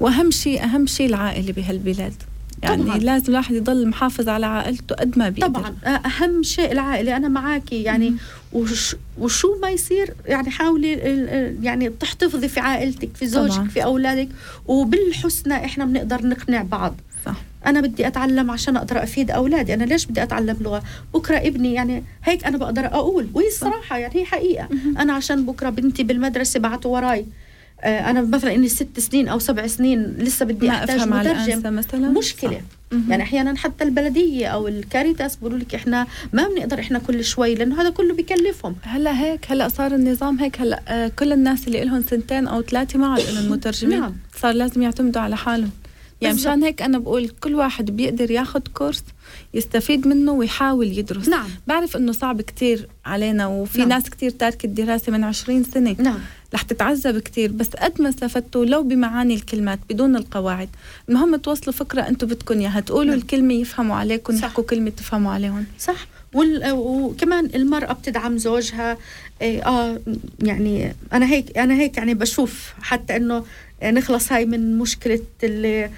وأهم شيء أهم شيء العائلة بهالبلاد. يعني طبعاً. لازم الواحد يضل محافظ على عائلته قد ما بيقدر. طبعا. أهم شيء العائلة أنا معاكي يعني وش وشو ما يصير يعني حاولي يعني تحتفظي في عائلتك في زوجك طبعاً. في أولادك وبالحسنى إحنا بنقدر نقنع بعض. صح. أنا بدي أتعلم عشان أقدر أفيد أولادي. أنا ليش بدي أتعلم لغة؟ بكرة ابني يعني هيك أنا بقدر أقول. وهي الصراحة يعني هي حقيقة. أنا عشان بكرة بنتي بالمدرسة بعتوا وراي. أنا مثلا إني ست سنين أو سبع سنين لسه بدي أحتاج مترجم. مثلا. مشكلة. مهم. يعني أحيانا حتى البلدية أو الكاريتاس بيقولوا لك إحنا ما بنقدر إحنا كل شوي لأنه هذا كله بكلفهم. هلأ هيك هلأ صار النظام هيك. هلأ آه، كل الناس اللي لهم سنتين أو ثلاثة ما عاد لهم مترجمين. نعم. صار لازم يعتمدوا على حالهم. يعني. مشان هيك أنا بقول كل واحد بيقدر ياخذ كورس يستفيد منه ويحاول يدرس. نعم. بعرف إنه صعب كتير علينا وفي نعم. ناس كتير تاركة الدراسة من 20 سنة. نعم. رح تتعذب كتير بس قد ما استفدتوا لو بمعاني الكلمات بدون القواعد المهم توصلوا فكرة أنتم بدكم اياها تقولوا نعم. الكلمة يفهموا عليكم صح. يحكوا كلمة تفهموا عليهم صح وال... وكمان المرأة بتدعم زوجها إيه، آه يعني أنا هيك أنا هيك يعني بشوف حتى إنه نخلص هاي من مشكلة اللي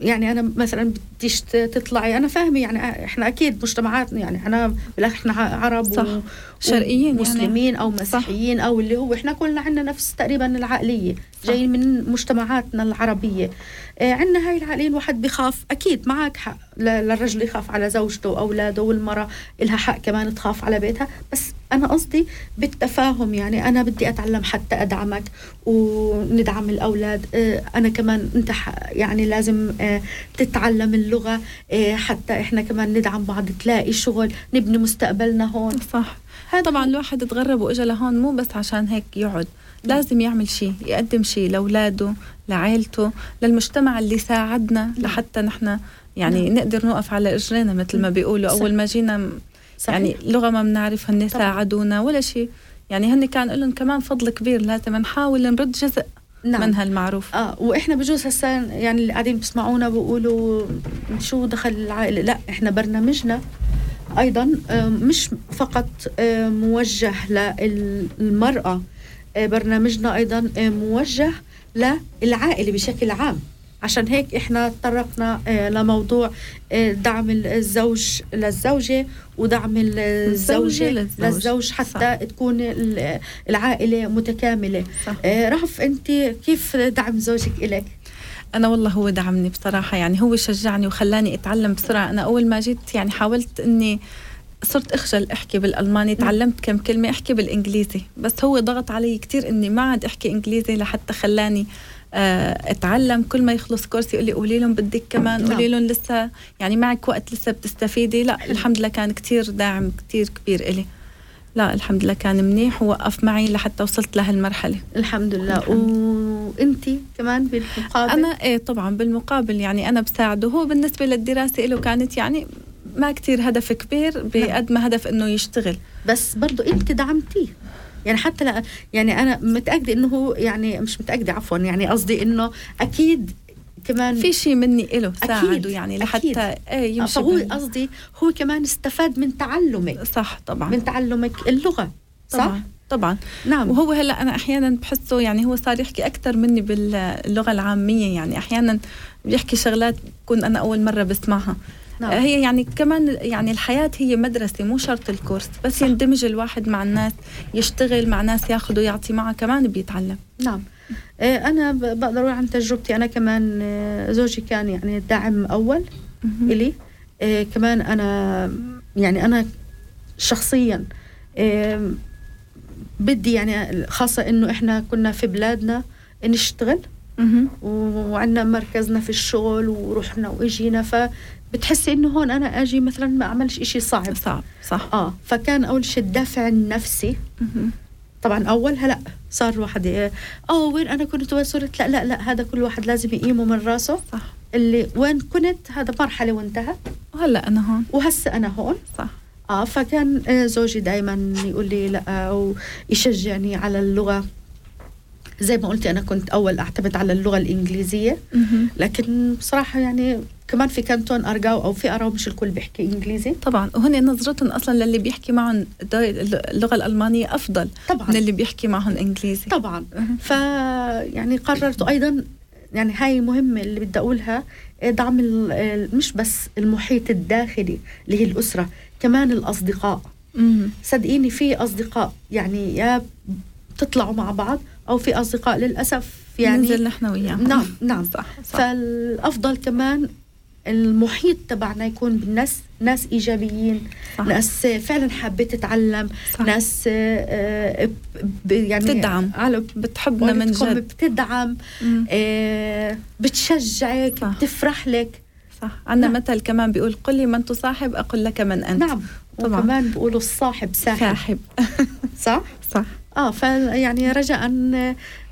يعني أنا مثلا بديش تطلعي أنا فاهمة يعني إحنا أكيد مجتمعاتنا يعني إحنا بالاخر إحنا عرب صح. و- شرقيين يعني. مسلمين أو مسيحيين أو اللي هو إحنا كلنا عندنا نفس تقريبا العقلية جايين من مجتمعاتنا العربية. آه عندنا هاي العقليه الواحد بخاف أكيد معك حق للرجل يخاف على زوجته واولاده والمرأة لها حق كمان تخاف على بيتها. بس أنا قصدي بالتفاهم يعني أنا بدي أتعلم حتى أدعمك وندعم الأولاد. آه أنا كمان أنت ح- يعني لازم آه تتعلم اللغة. آه حتى إحنا كمان ندعم بعض تلاقي شغل نبني مستقبلنا هون. صح. هذا طبعا. الواحد تغرب وإجا لهون مو بس عشان هيك يقعد. لازم يعمل شيء يقدم شيء لأولاده لعائلته للمجتمع اللي ساعدنا لحتى نحن يعني نقدر نوقف على إجرينا مثل ما بيقولوا صح. أول ما جينا صحيح. يعني لغة ما بنعرف هن طبعاً. ساعدونا ولا شيء يعني هن كان لهم كمان فضل كبير لازم نحاول نرد جزء نعم. من هالمعروف آه وإحنا بجوز هسا يعني اللي قاعدين بيسمعونا بيقولوا شو دخل العائلة لا إحنا برنامجنا أيضا آه، مش فقط آه، موجه للمرأة برنامجنا أيضا آه، موجه للعائلة بشكل عام عشان هيك إحنا تطرقنا آه، لموضوع آه، دعم الزوج للزوجة ودعم الزوجة للزوج. للزوج حتى صح. تكون ال- العائلة متكاملة صح. آه، رهف أنت كيف دعم زوجك إلك أنا والله هو دعمني بصراحة يعني هو شجعني وخلاني أتعلم بسرعة أنا أول ما جيت يعني حاولت إني صرت اخجل احكي بالألماني تعلمت كم كلمة احكي بالإنجليزي. بس هو ضغط علي كتير إني ما عاد احكي إنجليزي لحتى خلاني آه، أتعلم. كل ما يخلص كورس يقول لي قولي لهم بدك كمان نعم. قولي لهم لسه يعني معك وقت لسه بتستفيدي. لا الحمد لله كان كتير داعم كتير كبير إلي. لا الحمد لله كان منيح ووقف معي لحتى وصلت لهالمرحلة. الحمد لله. وانت كمان بالمقابل؟ أنا إيه طبعا بالمقابل يعني أنا بساعده. هو بالنسبة للدراسة له كانت يعني ما كتير هدف كبير بقد ما هدف إنه يشتغل. بس برضو انت دعمتيه. يعني حتى لا يعني أنا متأكدة إنه هو يعني مش متأكدة عفوا يعني قصدي إنه أكيد كمان في شيء مني أكيد، ساعده يعني أكيد. لحتى إيه يمشي فهو بال- قصدي هو كمان استفاد من تعلمك. صح طبعا. من تعلمك اللغة صح؟ طبعا طبعا. نعم. وهو هلأ أنا أحيانا بحسه يعني هو صار يحكي أكثر مني باللغة العامية يعني. أحيانا بيحكي شغلات بكون أنا أول مرة بسمعها. نعم. هي يعني كمان يعني الحياة هي مدرسة مو شرط الكورس بس يندمج الواحد مع الناس يشتغل مع ناس ياخذ ويعطي معها كمان بيتعلم نعم آه، أنا بقدر أقول عن تجربتي أنا كمان آه، زوجي كان يعني داعم أول إلي آه، كمان أنا يعني أنا شخصيا بدي يعني خاصة إنه إحنا كنا في بلادنا نشتغل. وعندنا مركزنا في الشغل ورحنا وإجينا فبتحسي إنه هون أنا أجي مثلا ما أعملش إشي صعب. صعب صح. آه فكان أول شيء الدافع النفسي. طبعا أول هلأ صار الواحد ي- آه وين أنا كنت وين صرت؟ لا لا لا هذا كل واحد لازم يقيمه من راسه. صح. اللي وين كنت هذا مرحلة وانتهت وهلأ أنا هون. وهسه أنا هون. صح. آه فكان آه، زوجي دائما يقول لي لا أو يشجعني على اللغة. زي ما قلتي أنا كنت أول أعتمد على اللغة الإنجليزية. لكن بصراحة يعني كمان في كانتون ارجاو أو في ارو مش الكل بيحكي إنجليزي. طبعا. وهن نظرتهم أصلا للي بيحكي معهم اللغة الألمانية أفضل طبعا. من اللي بيحكي معهم إنجليزي. طبعا. ف يعني قررت أيضا يعني هاي مهمه اللي بدي أقولها دعم ال- ال- مش بس المحيط الداخلي اللي هي الأسرة كمان الأصدقاء. مهم. صدقيني في أصدقاء يعني يا بتطلعوا مع بعض أو في أصدقاء للأسف يعني ننزل نحن وياهم نعم نعم صح صح فالأفضل كمان المحيط تبعنا يكون بالناس ناس إيجابيين صح. ناس فعلا حابة تتعلم صح. ناس آه، آه، ب- يعني بتدعم. على بتحبنا من جد بتدعم. آه، بتشجعك صح. بتفرح لك صح عندنا نعم. مثل كمان بيقول قل لي من تصاحب أقول لك من أنت نعم طبعاً. وكمان بيقولوا الصاحب ساحب ساحب صح صح آه فيعني رجاء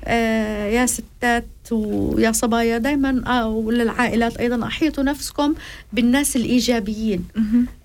آه يا ستات ويا صبايا. دائما آه وللعائلات أيضا أحيطوا نفسكم بالناس الإيجابيين.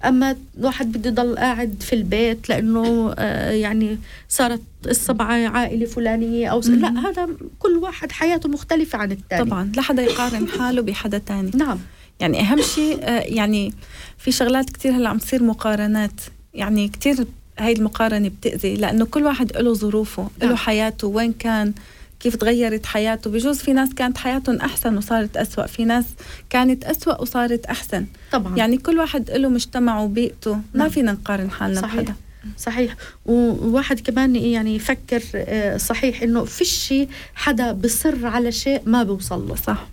أما الواحد بده يضل قاعد في البيت لأنه آه يعني صارت السبعة عائلة فلانية أو. لا هذا كل واحد حياته مختلفة عن الثاني طبعا لا حدا يقارن حاله بحدا تاني. نعم. يعني أهم شيء آه، يعني في شغلات كتير هلأ عم تصير مقارنات. يعني كتير هاي المقارنة بتأذي لأنه كل واحد له ظروفه له نعم. حياته وين كان كيف تغيرت حياته. بجوز في ناس كانت حياتهم أحسن وصارت أسوأ في ناس كانت أسوأ وصارت أحسن. طبعا. يعني كل واحد له مجتمعه وبيئته. ما نعم. فينا نقارن حالنا صحيح. بحدا. صحيح. وواحد كمان يعني يفكر آه، صحيح إنه فيش حدا بصر على شيء ما بيوصل له. صح.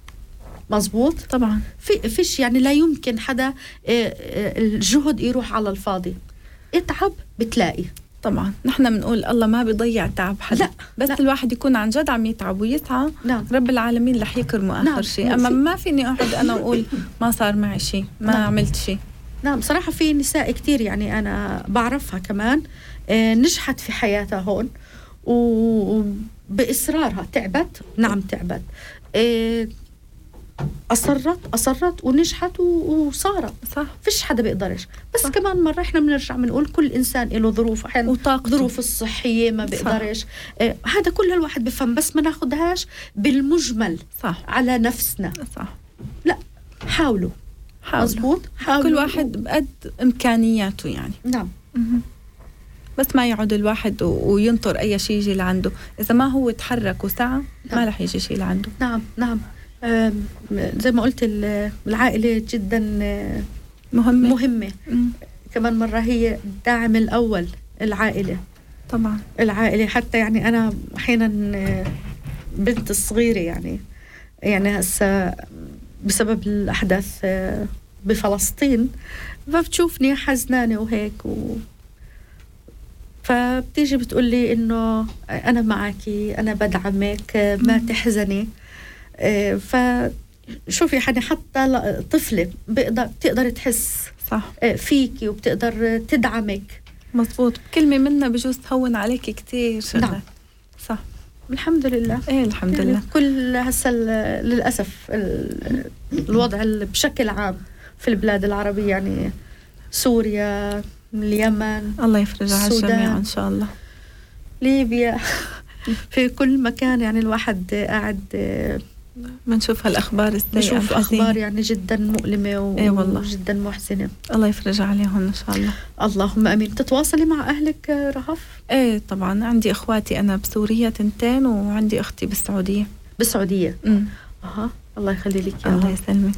مزبوط طبعا. في فيش يعني لا يمكن حدا آه، آه، الجهد يروح على الفاضي. اتعب بتلاقي. طبعا. نحن بنقول الله ما بيضيع تعب حدا لا، بس لا. الواحد يكون عن جد عم يتعب ويسعى. نعم. رب العالمين رح يكرمه آخر نعم. شيء أما ما فيني أقعد أنا وأقول ما صار معي شيء ما نعم. عملت شيء. نعم صراحة في نساء كتير يعني أنا بعرفها كمان آه، نجحت في حياتها هون وبإصرارها تعبت. نعم تعبت. أصرت أصرت ونجحت وصارت. صح. فيش حدا بيقدرش. بس صح. كمان مرة إحنا بنرجع بنقول كل إنسان له ظروف أحيانا وطاقته. ظروف الصحية ما. بيقدرش. آه، هذا كل الواحد بفهم بس ما ناخدهاش بالمجمل صح. على نفسنا. صح. حاولوا. حاول مزبوط حاولوا. كل واحد بقد إمكانياته يعني. نعم. مهم. بس ما يقعد الواحد وينطر أي شيء يجي لعنده. إذا ما هو تحرك وسعى ما نعم. رح يجي شيء لعنده. نعم نعم. زي ما قلت ال- العائلة جدا مهمة. مهمة. مم. كمان مرة هي الداعم الأول العائلة. طبعا. العائلة حتى يعني أنا أحيانا بنت الصغيرة يعني يعني هسا بسبب الأحداث بفلسطين فبتشوفني حزنانة وهيك و فبتيجي بتقول لي إنه أنا معك أنا بدعمك ما. تحزني. آه، فشوفي يعني حتى طفلة بقدر بتقدر تحس صح. آه، فيكي وبتقدر تدعمك. مزبوط كلمة منا بجوز تهون عليك شغلات نعم. صح. الحمد لله. إيه الحمد يعني لله. كل هسا ال- للأسف ال- الوضع ال- بشكل عام في البلاد العربية يعني سوريا اليمن الله يفرج على. الجميع إن شاء الله. ليبيا. في كل مكان يعني الواحد قاعد بنشوف هالأخبار السيئة الحزينة. أخبار يعني جدا مؤلمة و- إيه والله. وجدا محزنة. الله يفرج عليهم إن شاء الله. اللهم آمين. تتواصلي مع أهلك آه، رهف؟ إيه طبعا. عندي إخواتي أنا بسوريا تنتين وعندي أختي بالسعودية. بالسعودية؟ امم أها. الله يخلي لك يا الله. يسلمك.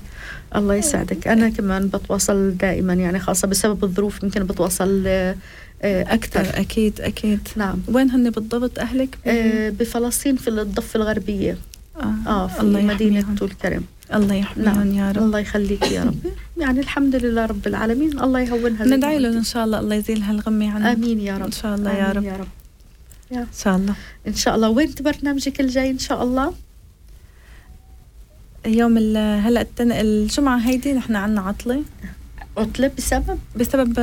الله يسعدك. أنا كمان بتواصل دائما يعني خاصة بسبب الظروف يمكن بتواصل آه، آه، أكثر. أكيد أكيد. نعم. وين هن بالضبط أهلك؟ آه، بفلسطين في الضفة الغربية. آه, آه في الله يحميهم. طول كرم. الله يحميهم نعم. يا رب. الله يخليك يا رب. يعني الحمد لله رب العالمين. الله يهونها ندعي قلتي. إن شاء الله. الله يزيل هالغمة عنا. آمين يا رب. إن شاء الله يا آمين رب. يا رب. إن شاء الله. إن شاء الله. وين برنامجك الجاي إن شاء الله؟ يوم هلا التن... الجمعة هيدي نحن عنا عطلة. عطلة بسبب؟ بسبب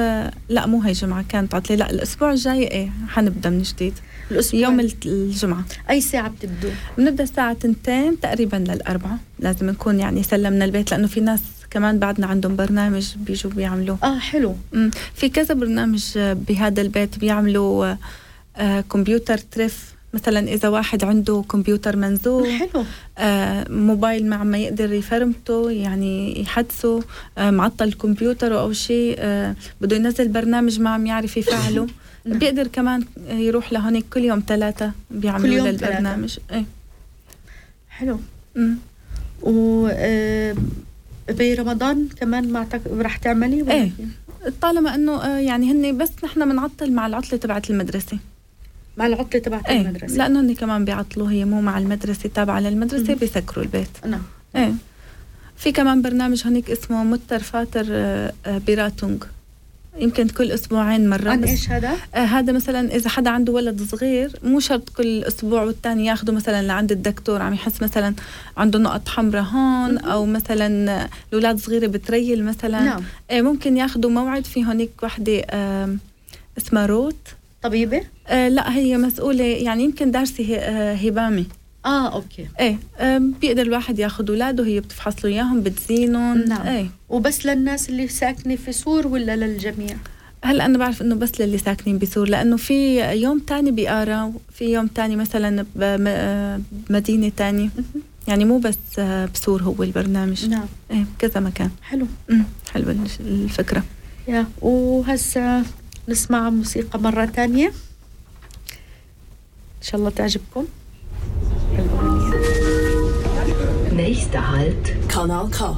لا مو هي جمعة كانت عطلة. لا الأسبوع الجاي إيه حنبدأ من جديد. الأسبوع. يوم ال- الجمعة. أي ساعة بتبدوا بنبدأ الساعة تنتين تقريبا للأربعة. لازم نكون يعني سلمنا البيت لأنه في ناس كمان بعدنا عندهم برنامج بيجوا بيعملوه. آه حلو. مم. في كذا برنامج بهذا البيت بيعملوا آه، كمبيوتر تريف. مثلا إذا واحد عنده كمبيوتر منزوع حلو. آه، موبايل ما عم يقدر يفرمته يعني يحدثه آه، معطل الكمبيوتر أو شيء آه، بده ينزل برنامج ما عم يعرف يفعله. نعم. بيقدر كمان يروح لهونيك كل يوم ثلاثة بيعملوا له البرنامج إيه. حلو. مم. و آه، برمضان كمان ما رح تعملي؟ ولا. كيف؟ طالما إنه آه، يعني هن بس نحن بنعطل مع العطلة تبعت المدرسة. مع العطلة تبعت إيه. المدرسة. لأنه هن كمان بيعطلوا هي مو مع المدرسة تابعة للمدرسة. بيسكروا البيت. نعم. إيه. في كمان برنامج هنيك اسمه Mütter Väter آه، Beratung يمكن كل أسبوعين مرة عن إيش هذا؟ آه هذا مثلا إذا حدا عنده ولد صغير مو شرط كل أسبوع والتاني ياخده مثلا لعند الدكتور عم يحس مثلا عنده نقط حمراء هون أو مثلا الأولاد صغيرة بتريل مثلا. نعم. آه ممكن ياخدوا موعد في هونيك وحدة آه اسمها روت. طبيبة؟ آه لا هي مسؤولة يعني يمكن دارسة آه، Hebamme. آه أوكي. إيه بيقدر الواحد ياخذ اولاده هي بتفحص له إياهم بتوزنهم. نعم. إيه. وبس للناس اللي ساكنة في سور ولا للجميع؟ هلأ أنا بعرف إنه بس للي ساكنين بسور لأنه في يوم تاني بآرا وفي يوم تاني مثلا بم- بمدينه تانية. يعني مو بس آه، بسور هو البرنامج. نعم. إيه بكذا مكان. حلو. أمم، حلوة الفكرة. يا وهسا نسمع موسيقى مرة تانية. إن شاء الله تعجبكم. Nächster Halt, Kanal K.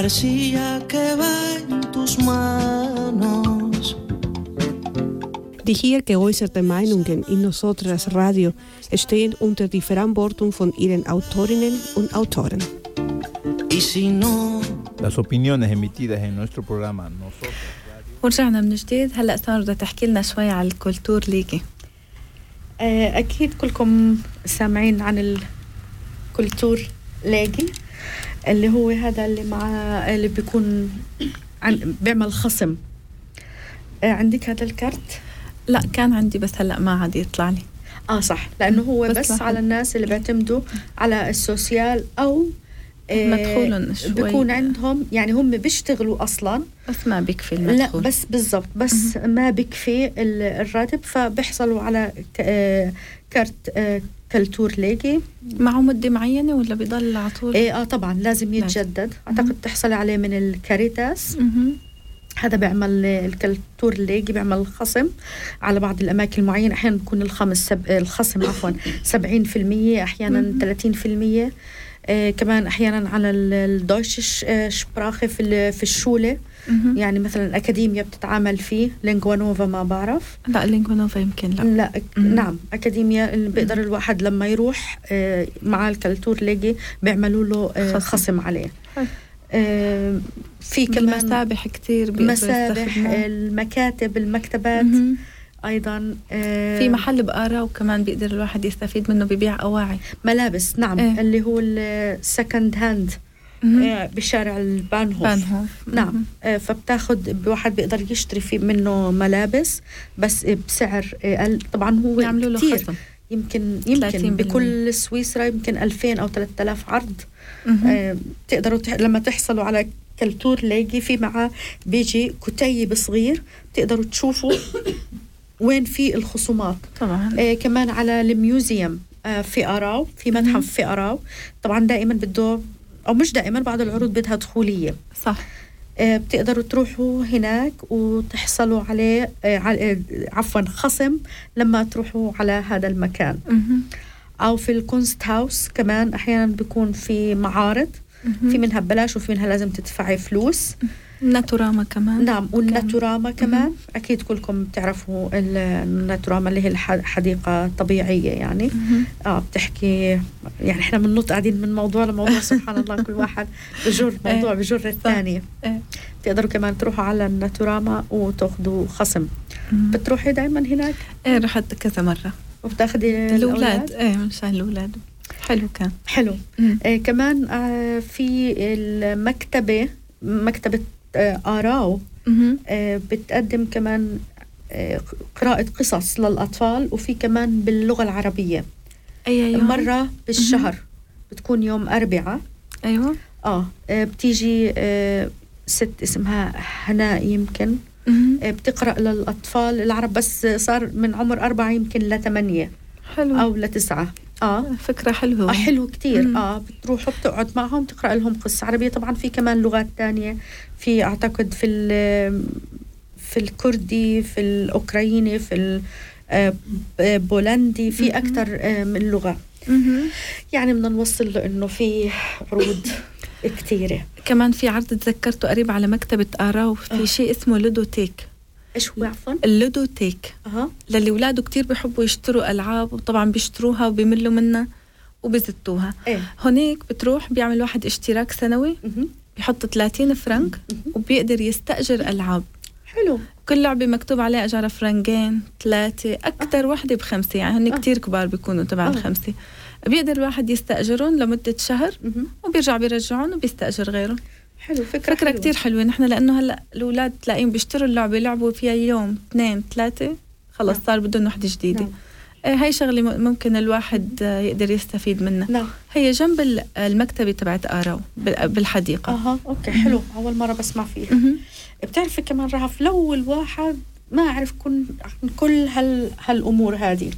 arcilla que va en tus manos. Die hier geäußerten Meinungen in Nosotras Radio stehen unter die Verantwortung von ihren Autorinnen und Autoren. Y si no, Las opiniones emitidas en nuestro programa Nosotros ورجعنا من جديد هلا سارة بدها تحكي لنا شوي على الكولتور ليجي آه، أكيد كلكم سامعين عن الكولتور لاجي اللي هو هذا اللي مع اللي بيكون عن بيعمل خصم آه، عندك هذا الكارت؟ لا كان عندي بس هلا ما عاد يطلع لي آه صح لأنه هو بس بس. على الناس اللي بيعتمدوا على السوسيال أو آه، مدخولهم شوي. بيكون عندهم يعني هم بيشتغلوا أصلا بس ما بيكفي لا المدخول بس بالضبط بس ما بكفي ال- الراتب فبيحصلوا على آه، كارت آه، KulturLegi معه مدة معينة ولا بيضل على طول؟ إيه آه طبعا لازم. يتجدد. أعتقد تحصلي عليه من الكاريتاس. هذا بيعمل ال KulturLegi بيعمل خصم على بعض الأماكن المعينة. أحيانا بيكون الخمس سب... الخصم عفوا 70% أحيانا 30% آه كمان أحيانا على ال- ال Deutsch آه، Sprache في في ال Schule. مهم. يعني مثلا اكاديميا بتتعامل فيه لينغوا نوفا ما بعرف لا لينجوا نوفا يمكن لا لا مم. نعم اكاديميا اللي بيقدر الواحد لما يروح آه، مع ال KulturLegi بيعملوا له آه، خصم. عليه حلو. آه، في كمان مسابح كتير بيقدروا مسابح. المكاتب المكتبات مهم. أيضا آه، في محل بآراو وكمان بيقدر الواحد يستفيد منه ببيع أواعي ملابس نعم إيه. اللي هو ال second hand. بشارع ال Bahnhof. Bahnhof. نعم. آه، فبتاخد واحد بيقدر يشتري فيه منه ملابس بس بسعر أقل. طبعا هو يعملوا له كتير. خصم. يمكن 30% يمكن بكل سويسرا يمكن 2000 أو 3000 عرض. آه، تقدروا تح... لما تحصلوا على KulturLegi في معاه بيجي كتيب صغير تقدروا تشوفوا وين في الخصومات. طبعا. آه كمان على ال Museum آه في أراو في. متحف في أراو. طبعا دائما بده أو مش دائما بعض العروض بدها دخولية. صح. آه بتقدروا تروحوا هناك وتحصلوا عليه آه آه، عفوا خصم لما تروحوا على هذا المكان. أو في الكونست هاوس كمان أحيانا بيكون في معارض. في منها ببلاش وفي منها لازم تدفعي فلوس. ناتوراما كمان. نعم والناتوراما كمان. أكيد كلكم بتعرفوا ال- الناتوراما اللي هي الح- حديقة طبيعية يعني. مهم. آه بتحكي يعني إحنا بننط قاعدين من موضوع لموضوع سبحان الله كل واحد بجر موضوع بجر الثاني إيه. تقدروا كمان تروحوا على الناتوراما وتاخذوا خصم. مهم. بتروحي دايما هناك؟ إيه رحت كذا مرة. وبتاخذي الأولاد. إيه مشان الأولاد. حلو كان. حلو. مم. آه كمان آه في المكتبة مكتبة آراو مهم. آه بتقدم كمان آه قراءة قصص للأطفال وفي كمان باللغة العربية. أي يوم مرة بالشهر بتكون يوم أربعة أيوة. آه آه، بتيجي آه ست اسمها هناء يمكن. آه بتقرأ للأطفال العرب بس صار من عمر أربعة يمكن لثمانية حلو. أو لتسعة. آه فكرة حلوة آه حلو كتير مم. آه بتروحوا بتقعد معهم تقرأ لهم قصة عربية طبعا في كمان لغات تانية في أعتقد في ال- في الكردي في الاوكرايني في ال- آه، في. أكثر آه، من لغة. يعني بدنا نوصل له إنه في عروض كثيره كمان في عرض تذكرته قريب على مكتبة آراو في. شيء اسمه Ludothek إيش هو عفوا؟ ال Ludothek. أها. للي أولاده كتير بيحبوا يشتروا ألعاب وطبعا بيشتروها وبيملوا منها وبيزتوها. إيه. هناك بتروح بيعمل واحد اشتراك سنوي مهم. بيحط 30 فرنك مهم. وبيقدر يستأجر ألعاب. حلو. كل لعبة مكتوب عليها أجارة فرنكين ثلاثة أكثر وحدة بخمسة. يعني هن آه. كتير كبار بيكونوا تبع آه. الخمسة. بيقدر الواحد يستأجرهم لمدة شهر مهم. وبيرجع بيرجعهم وبيستأجر غيرهم حلو فكرة فكرة حلوة. كتير حلوة نحن لأنه هلأ الأولاد تلاقيهم بيشتروا اللعبة يلعبوا فيها يوم اثنين ثلاثة خلص نعم. صار بدهم وحدة جديدة نعم. آه، هاي شغلة ممكن الواحد يقدر يستفيد منها نعم هي جنب ال- المكتبة تبعت آراو بال- بالحديقة أها أوكي حلو أول مرة بسمع فيها. بتعرفي كمان رهف لو الواحد ما عرف كل عن كل هال هالأمور هذه.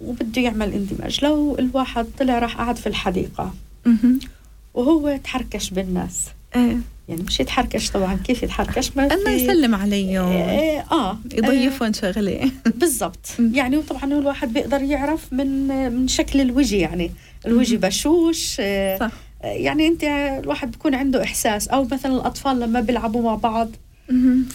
وبده يعمل اندماج لو الواحد طلع راح قعد في الحديقة مهم. وهو تحركش بالناس إيه. يعني مش يتحركش طبعا كيف يتحركش؟ ما في- يسلم عليهم إيه، آه. يضيفهم شغله آه بالضبط. يعني وطبعا الواحد بيقدر يعرف من من شكل الوجه يعني. الوجه بشوش آه صح. يعني أنت الواحد بيكون عنده إحساس. أو مثلا الأطفال لما بيلعبوا مع بعض.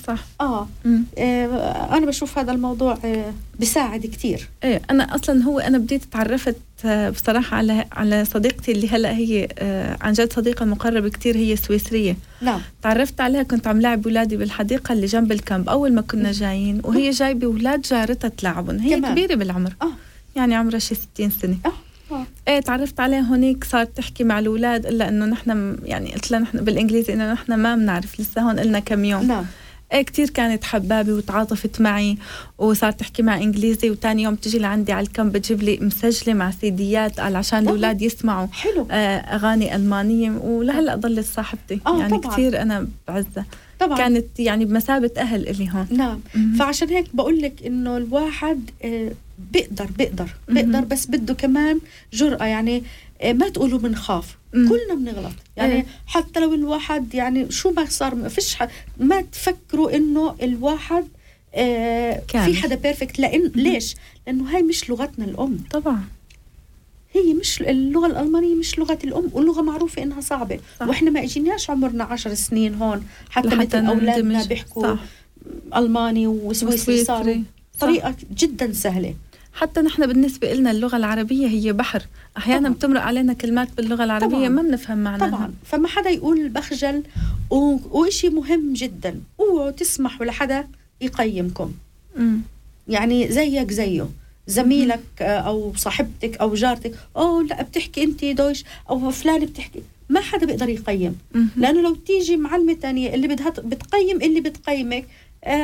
صح. آه. مم. آه، أنا بشوف هذا الموضوع آه، بيساعد كتير. إيه أنا أصلا هو أنا بديت تعرفت آه، بصراحة على على صديقتي اللي هلأ هي آه، عن جد صديقة مقربة كتير هي سويسرية. نعم. تعرفت عليها كنت عم لاعب اولادي بالحديقة اللي جنب الكامب أول ما كنا جايين وهي جايبة أولاد جارتها تلعبهم هي كمان. كبيرة بالعمر. آه. يعني عمرها شي 60 سنة. آه آه. إيه تعرفت عليها هونيك صارت تحكي مع الأولاد إلا إنه نحن يعني قلت لها نحن بالإنجليزي إنه نحن ما بنعرف لسه هون قلنا كم يوم. نعم. إيه كتير كانت حبابة وتعاطفت معي وصارت تحكي مع إنجليزي وتاني يوم تجي لعندي على الكامب بتجيب لي مسجلة مع سيديات قال عشان طبعاً. الأولاد يسمعوا حلو. آه، أغاني ألمانية ولهلأ ضلت صاحبتي. آه، يعني. كتير أنا بعزها طبعا. كانت يعني بمثابة أهل إلي هون. نعم. فعشان هيك بقول لك إنه الواحد آه، بيقدر بيقدر بيقدر. بس بده كمان جرأة يعني آه، ما تقولوا بنخاف. كلنا بنغلط يعني إيه. حتى لو الواحد يعني شو ما صار ما فيش ما تفكروا إنه الواحد آه كامل. في حدا بيرفكت لأن ليش؟ لأنه هاي مش لغتنا الأم طبعا هي مش اللغة الألمانية مش لغة الأم واللغة معروفة إنها صعبة صح. وإحنا ما إجيناش عمرنا عشر سنين هون حتى, مثل أولادنا. بيحكوا صح. ألماني وسويسري. صح. طريقة جدا سهلة حتى نحن بالنسبة لنا اللغة العربية هي بحر. أحيانا. بتمرق علينا كلمات باللغة العربية طبعاً. ما بنفهم معناها. طبعا. فما حدا يقول بخجل و... وإشي مهم جدا. اوعوا تسمحوا لحدا يقيمكم. مم. يعني زيك زيه. زميلك آه، أو صاحبتك أو جارتك. اوه لا بتحكي أنت دويش أو فلان بتحكي. ما حدا بيقدر يقيم. لأنه لو تيجي معلمة تانية اللي بدها بتقيم اللي بتقيمك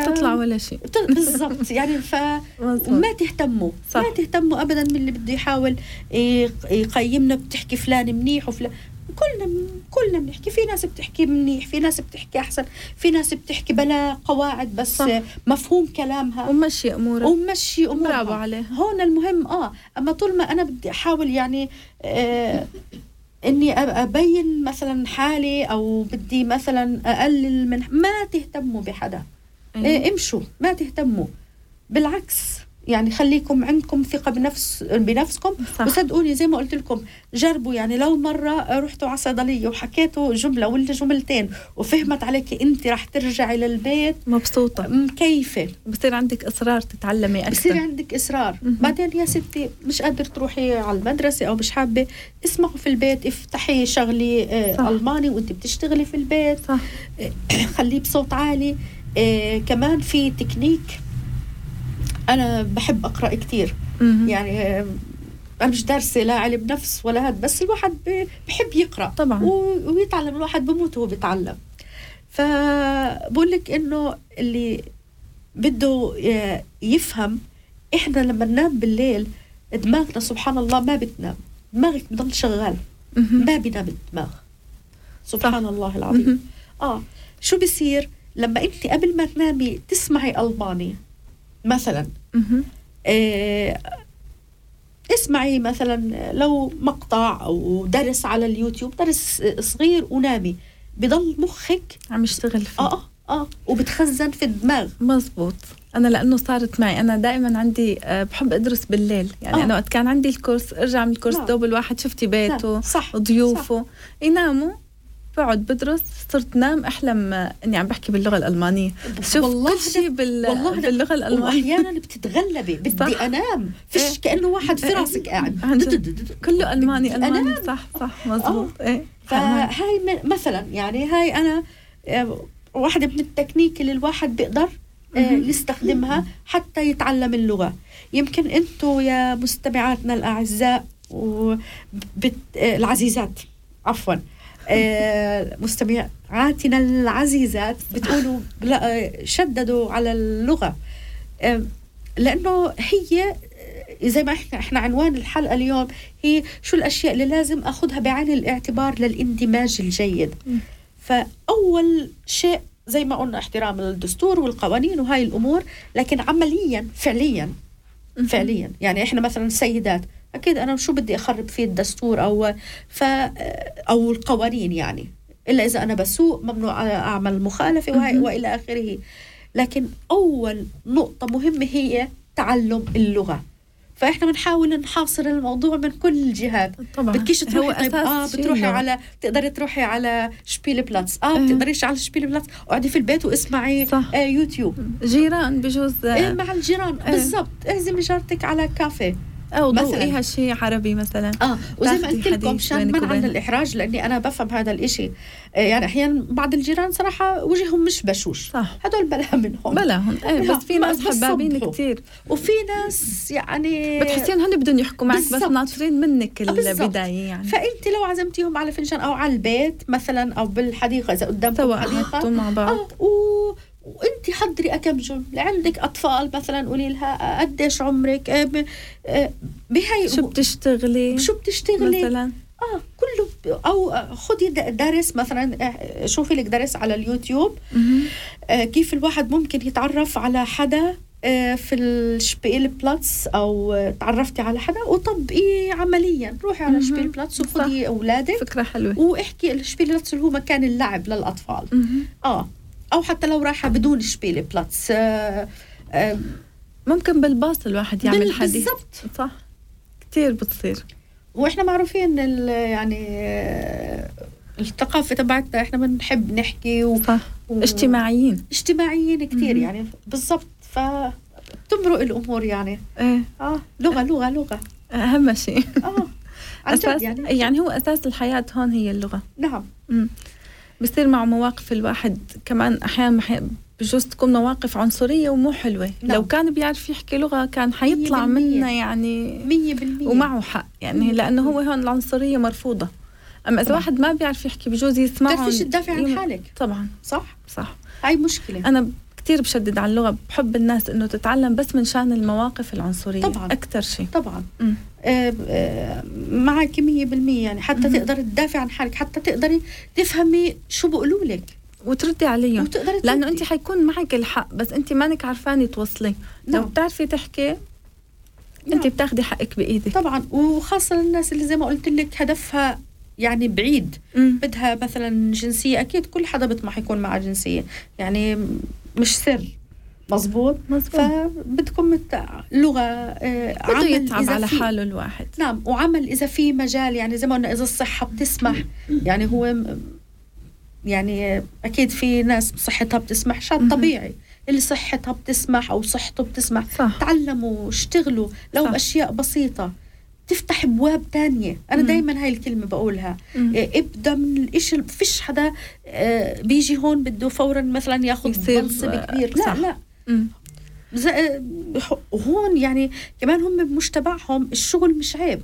تطلع ولا شيء. بالضبط. يعني ف. وما تهتموا صح. ما تهتموا ابدا من اللي بده يحاول يق- يقيمنا بتحكي فلان منيح وفلان كلنا كلنا بنحكي. في ناس بتحكي منيح في ناس بتحكي أحسن في ناس بتحكي بلا قواعد بس صح. مفهوم كلامها. ومشي أمورك. ومشي أمورها. برافو عليها. هون المهم آه أما طول ما أنا بدي أحاول يعني آه إني أبين مثلا حالي أو بدي مثلا أقلل من ما تهتموا بحدا. أيوة. إيه امشوا ما تهتموا. بالعكس يعني خليكم عندكم ثقة بنفس بنفسكم. صح. وصدقوني زي ما قلت لكم جربوا. يعني لو مرة رحتوا على صيدلية وحكيتوا جملة ولا جملتين وفهمت عليك أنت رح ترجعي للبيت مبسوطة. مكيفة بصير عندك إصرار تتعلمي بصير أكثر عندك إصرار. مهم. بعدين يا ستي مش قادر تروحي على المدرسة أو مش حابة اسمعوا في البيت افتحي شغلي آه صح. ألماني وأنت بتشتغلي في البيت. صح. خليه بصوت عالي. آه كمان في تكنيك أنا بحب أقرأ كتير مهم. يعني آه أنا مش دارسة لا علم نفس ولا هذا بس الواحد بحب يقرأ طبعاً. ويتعلم الواحد بموت وهو بيتعلم فبقول لك إنه اللي بده ي- يفهم إحنا لما ننام بالليل دماغنا سبحان الله ما بتنام دماغك بضل شغال. ما بينام الدماغ سبحان. الله العظيم. آه شو بصير لما انت قبل ما تنامي تسمعي الماني مثلا. آه اسمعي مثلا لو مقطع أو درس على اليوتيوب درس صغير ونامي بضل مخك عم يشتغل فيه. آه آه آه وبتخزن في الدماغ. مزبوط. أنا لأنه صارت معي أنا دائما عندي آه، بحب أدرس بالليل. يعني آه. أنا وقت كان عندي الكورس أرجع من الكورس نعم. دوب الواحد شفتي بيته نعم، صح. ضيوفه يناموا. بقعد بدرس صرت نام احلم آه، إني عم بحكي باللغة الألمانية شوف والله كل شيء بال... والله باللغة الألمانية وأحيانا بتتغلبي بدي صح. أنام فيش إيه. كأنه واحد في إيه. راسك قاعد. كله الماني ألماني أنام. صح صح مزبوط إيه فهاي مثلا يعني هاي أنا آه، واحدة من التكنيك اللي الواحد بيقدر آه،. يستخدمها حتى يتعلم اللغة يمكن أنتوا يا مستمعاتنا. آه، العزيزات عفوا آه، مستمعاتنا العزيزات بتقولوا لا شددوا على اللغة آه، لأنه هي زي ما إحنا إحنا عنوان الحلقة اليوم هي شو الأشياء اللي لازم أخذها بعين الاعتبار للإندماج الجيد مم. فأول شيء زي ما قلنا احترام الدستور والقوانين وهاي الأمور لكن عمليا فعليا. فعليا يعني إحنا مثلا سيدات أكيد أنا شو بدي أخرب فيه الدستور أو ف أو القوانين يعني إلا إذا أنا بسوق ممنوع أعمل مخالفة وهي. وإلى آخره لكن أول نقطة مهمة هي تعلم اللغة فإحنا بنحاول نحاصر الموضوع من كل الجهات طبعا بدكيش تروحي طيب آه بتروحي. على بتقدري تروحي على Spielplatz آه إيه. بتقدريش على Spielplatz اقعدي في البيت واسمعي صح. آه يوتيوب جيران بجوز إيه مع الجيران إيه. بالضبط اعزمي جارتك على كافيه أو مثلاً. شيء عربي مثلا آه وزي ما قلت لكم مشان منعا وبينها. للاحراج لأني أنا بفهم هذا الإشي آه يعني أحيانا بعض الجيران صراحة وجههم مش بشوش صح هدول بلا منهم بلاهم إيه بس في ناس حبابين. كثير وفي ناس يعني بتحسين هن بدهم يحكوا معك بس. ناطرين منك آه،. البداية يعني فأنت لو عزمتيهم على فنجان أو على البيت مثلا أو بالحديقة إذا قدامكم حديقة مع بعض و... وانت حضري كم جمله عندك اطفال مثلا قولي لها قديش عمرك؟ آه. آه بهي شو بتشتغلي؟ شو بتشتغلي؟ مثلا؟ آه كله أو خدي د- درس مثلا آه، شوفي لك درس على اليوتيوب. آه، كيف الواحد ممكن يتعرف على حدا آه، في ال Spielplatz أو تعرفتي على حدا وطبقيه عمليا. روحي على مهم. Spielplatz وخدي أولادك. فكرة حلوة. واحكي ال Spielplatz اللي هو مكان اللعب للأطفال. آه. أو حتى لو رايحة بدون شبيل بلاتس آه آه ممكن بالباص الواحد يعمل بال- حديث. بالضبط. صح. كثير بتصير. وإحنا معروفين ال- يعني آه، الثقافة تبعتنا. إحنا بنحب نحكي و... صح. و- اجتماعيين. اجتماعيين كثير. يعني. بالضبط. ف تمرق الأمور يعني. إيه. آه لغة لغة لغة. أهم شيء. آه. أساس يعني. يعني هو أساس الحياة هون هي اللغة. نعم. مم. بصير مع مواقف الواحد كمان أحيانا بجوز تكون مواقف عنصرية ومو حلوة. نعم. لو كان بيعرف يحكي لغة كان حيطلع. منها يعني مية بالمية. ومعه حق. يعني لأنه هو هون العنصرية مرفوضة. أما إذا طبعاً. واحد ما بيعرف يحكي بجوز يسمعهم بتعرفيش تدافع عن حالك. طبعا. صح؟ صح. هاي مشكلة. أنا كثير بشدد على اللغة بحب الناس إنه تتعلم بس من شان المواقف العنصرية طبعاً. أكثر شيء طبعا مم. آه، آه، معك مية بالمية يعني حتى مهم. تقدري تدافع عن حالك حتى تقدري تفهمي شو بقولوا لك وتردي عليهم لأنه. انت حيكون معك الحق بس انت مانك عارفانه توصلي لو نعم. بتعرفي تحكي نعم. انت بتاخدي حقك بإيدك طبعا وخاصة الناس اللي زي ما قلت لك هدفها يعني بعيد مم. بدها مثلا جنسية أكيد كل حدا بيطمح يكون معه جنسية يعني مش سر. مزبوط مزبوط فبدكم لغة آه، بده عمل يتعب على حاله الواحد. نعم وعمل إذا في مجال يعني زي ما قلنا إذا الصحة بتسمح. يعني هو يعني أكيد في ناس صحتها بتسمح مهم. طبيعي. اللي صحتها بتسمح أو صحته بتسمح صح. تعلموا اشتغلوا. لو صح. بأشياء بسيطة تفتح ابواب تانية أنا. دائما هاي الكلمة بقولها مم. إيه، ابدأ من الإشي فيش حدا آه، بيجي هون بده فورا مثلا ياخذ منصب آه، كبير لا صح. لا آه، هون يعني كمان هم بمجتمعهم الشغل مش عيب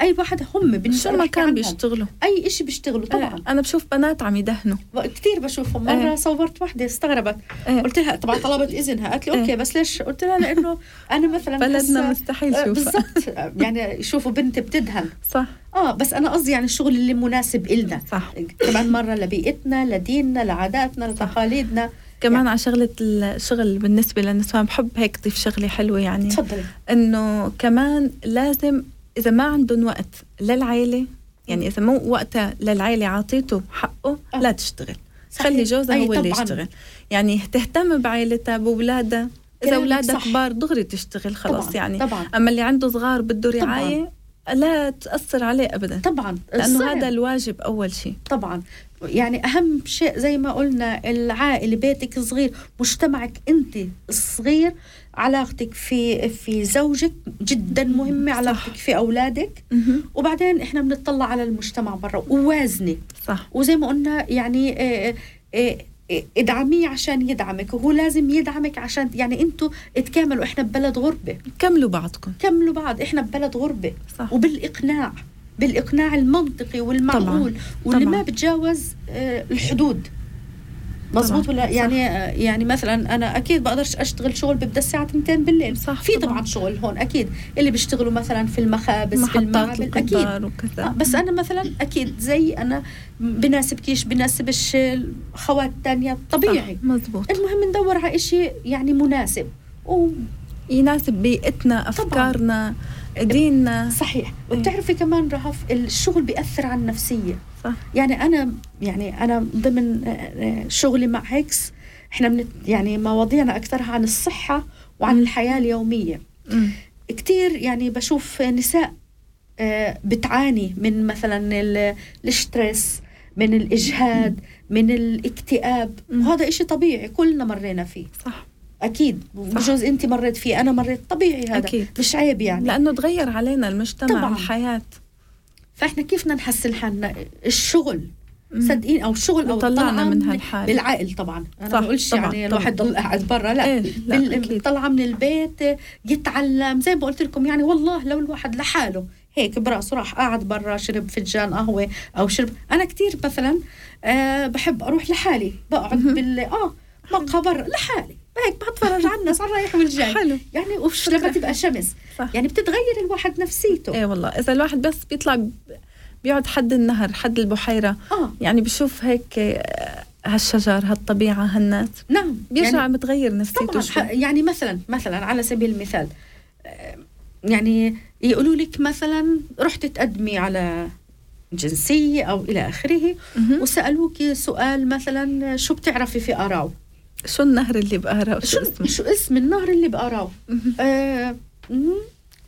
أي واحد هم شو بالنسبة ما بحكي كان. بيشتغلوا. أي إشي بيشتغلوا طبعا طبعا. أنا بشوف بنات عم يدهنوا. كثير بشوفهم. مرة إيه. صورت وحدة استغربت. إيه. قلت لها طبعا طلبت إذنها. قالت لي إيه. أوكي بس ليش؟ قلت لها لأنه أنا مثلا بلدنا مستحيل آه، شوفها بالضبط. آه، يعني يشوفوا بنت بتدهن. صح. آه بس أنا قصدي يعني الشغل اللي مناسب إلنا. صح. كمان مرة لبيئتنا لديننا لعاداتنا لتقاليدنا. كمان على شغلة الشغل بالنسبة للنسوان بحب هيك ضيف شغلة حلوة يعني. تفضلي. إنه كمان لازم إذا ما عندهم وقت للعائلة يعني إذا مو وقتها للعائلة عاطيته حقه آه. لا تشتغل صحيح. خلي جوزها هو اللي. يشتغل يعني تهتم بعائلتها بأولادها إذا أولادها. كبار دغري تشتغل خلص طبعا يعني طبعا أما اللي عنده صغار بده طبعاً. رعاية لا تأثر عليه ابدا طبعا لأنه صعب. هذا الواجب أول شيء طبعا يعني أهم شيء زي ما قلنا العائلة بيتك الصغير مجتمعك أنت الصغير علاقتك في في زوجك جدا مهمة صح. علاقتك في أولادك. وبعدين إحنا بنطلع على المجتمع برا ووازني صح. وزي ما قلنا يعني آه، آه، آه، ادعميه عشان يدعمك وهو لازم يدعمك عشان يعني أنتوا تكاملوا إحنا ببلد غربة. كملوا بعضكم. كملوا بعض إحنا ببلد غربة. صح. وبالإقناع. بالإقناع المنطقي والمعقول واللي طبعاً. ما بتجاوز آه، الحدود مزبوط طبعاً. ولا صح. يعني آه، يعني مثلا أنا أكيد بقدرش أشتغل شغل بيبدا الساعة 2 بالليل صح في طبعاً. طبعا شغل هون أكيد اللي بيشتغلوا مثلا في المخابز في المعابد أكيد وكذا آه، بس أنا مثلا أكيد زي أنا بناسبكيش بناسبش الخوات الثانية طبيعي صح. مزبوط المهم ندور على إشي يعني مناسب و يناسب بيئتنا أفكارنا ديننا صحيح. وبتعرفي كمان رهف الشغل بيأثر على النفسية. صح. يعني أنا يعني أنا ضمن آه، آه، شغلي مع هيكس إحنا من يعني مواضيعنا أكثرها عن الصحة وعن الحياة اليومية. مم. كتير يعني بشوف نساء آه، بتعاني من مثلا ال- الستريس من الإجهاد من الاكتئاب. وهذا إشي طبيعي كلنا مرينا فيه. صح. أكيد. بجوز أنت مريت فيه أنا مريت طبيعي هذا أكيد. مش عيب يعني. لأنه تغير علينا المجتمع طبعاً. الحياة. فإحنا كيف بدنا نحسن حالنا الشغل. صدقين أو الشغل أو الطلعة من هالحالة. بالعائل طبعا. أنا صح، ما بقولش طبعاً، يعني طبعاً. الواحد ضل قاعد برا لا. إيه، لا،. طلعة من البيت يتعلم. زي ما قلت لكم يعني والله لو الواحد لحاله. هيك برأسه راح قاعد برا شرب فنجان قهوة أو شرب. أنا كتير مثلا أه بحب أروح لحالي. بقعد بال آه مقهى برا لحالي. هيك بتفرج الناس على الرايح والجاي حلو. يعني وش لما تبقى شمس. صح. يعني بتتغير الواحد نفسيته. إيه والله إذا الواحد بس بيطلع بيقعد حد النهر حد البحيرة. آه. يعني بشوف هيك آه، هالشجر هالطبيعة هالناس. نعم. بيرجع يعني متغير نفسيته طبعا شوي. يعني مثلا مثلا على سبيل المثال آه، يعني يقولوا لك مثلا رحت تقدمي على جنسية أو إلى آخره. وسألوك سؤال مثلا شو بتعرفي في أراو شو النهر اللي بقرا؟ شو, شو اسمه؟ شو اسم النهر اللي بأراو مهم. آه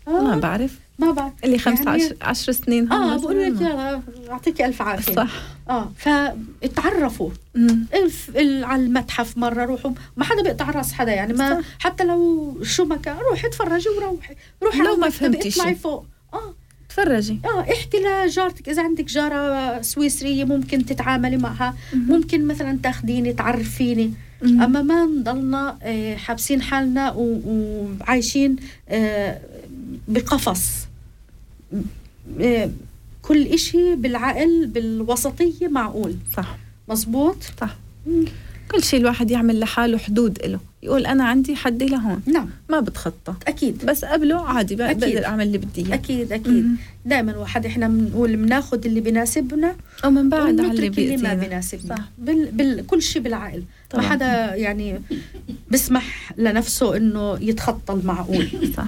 ما آه بعرف. ما بعرف. اللي 15 يعني- عشر سنين آه بقول لك. يلا يعطيكي ألف عافية. صح. آه فتعرفوا. على المتحف مرة روحوا. ما حدا بيقطع راس حدا يعني ما صح. حتى لو شو ما كان روحي اتفرجي وروحي. روحي لو ما فهمتي اطلعي. فوق. آه. تفرجي. آه احكي لجارتك. إذا عندك جارة سويسرية ممكن تتعاملي معها. ممكن مثلا تاخديني تعرفيني. مم. أما ما نضلنا آه، حابسين حالنا وعايشين آه، بقفص. آه، كل إشي بالعقل بالوسطية معقول. صح. مزبوط صح. كل شيء الواحد يعمل لحاله حدود له يقول أنا عندي حدي لهون نعم. ما بتخطى. أكيد. بس قبله عادي أكيد. بقدر أعمل اللي بدي إياه. أكيد أكيد. مم. دائما واحد إحنا بنقول بناخد اللي بيناسبنا ومن بعد على اللي اللي ما بيناسبنا. صح. بال... بال... كل شيء بالعقل. ما طبعاً. حدا يعني بسمح لنفسه إنه يتخطى المعقول. صح.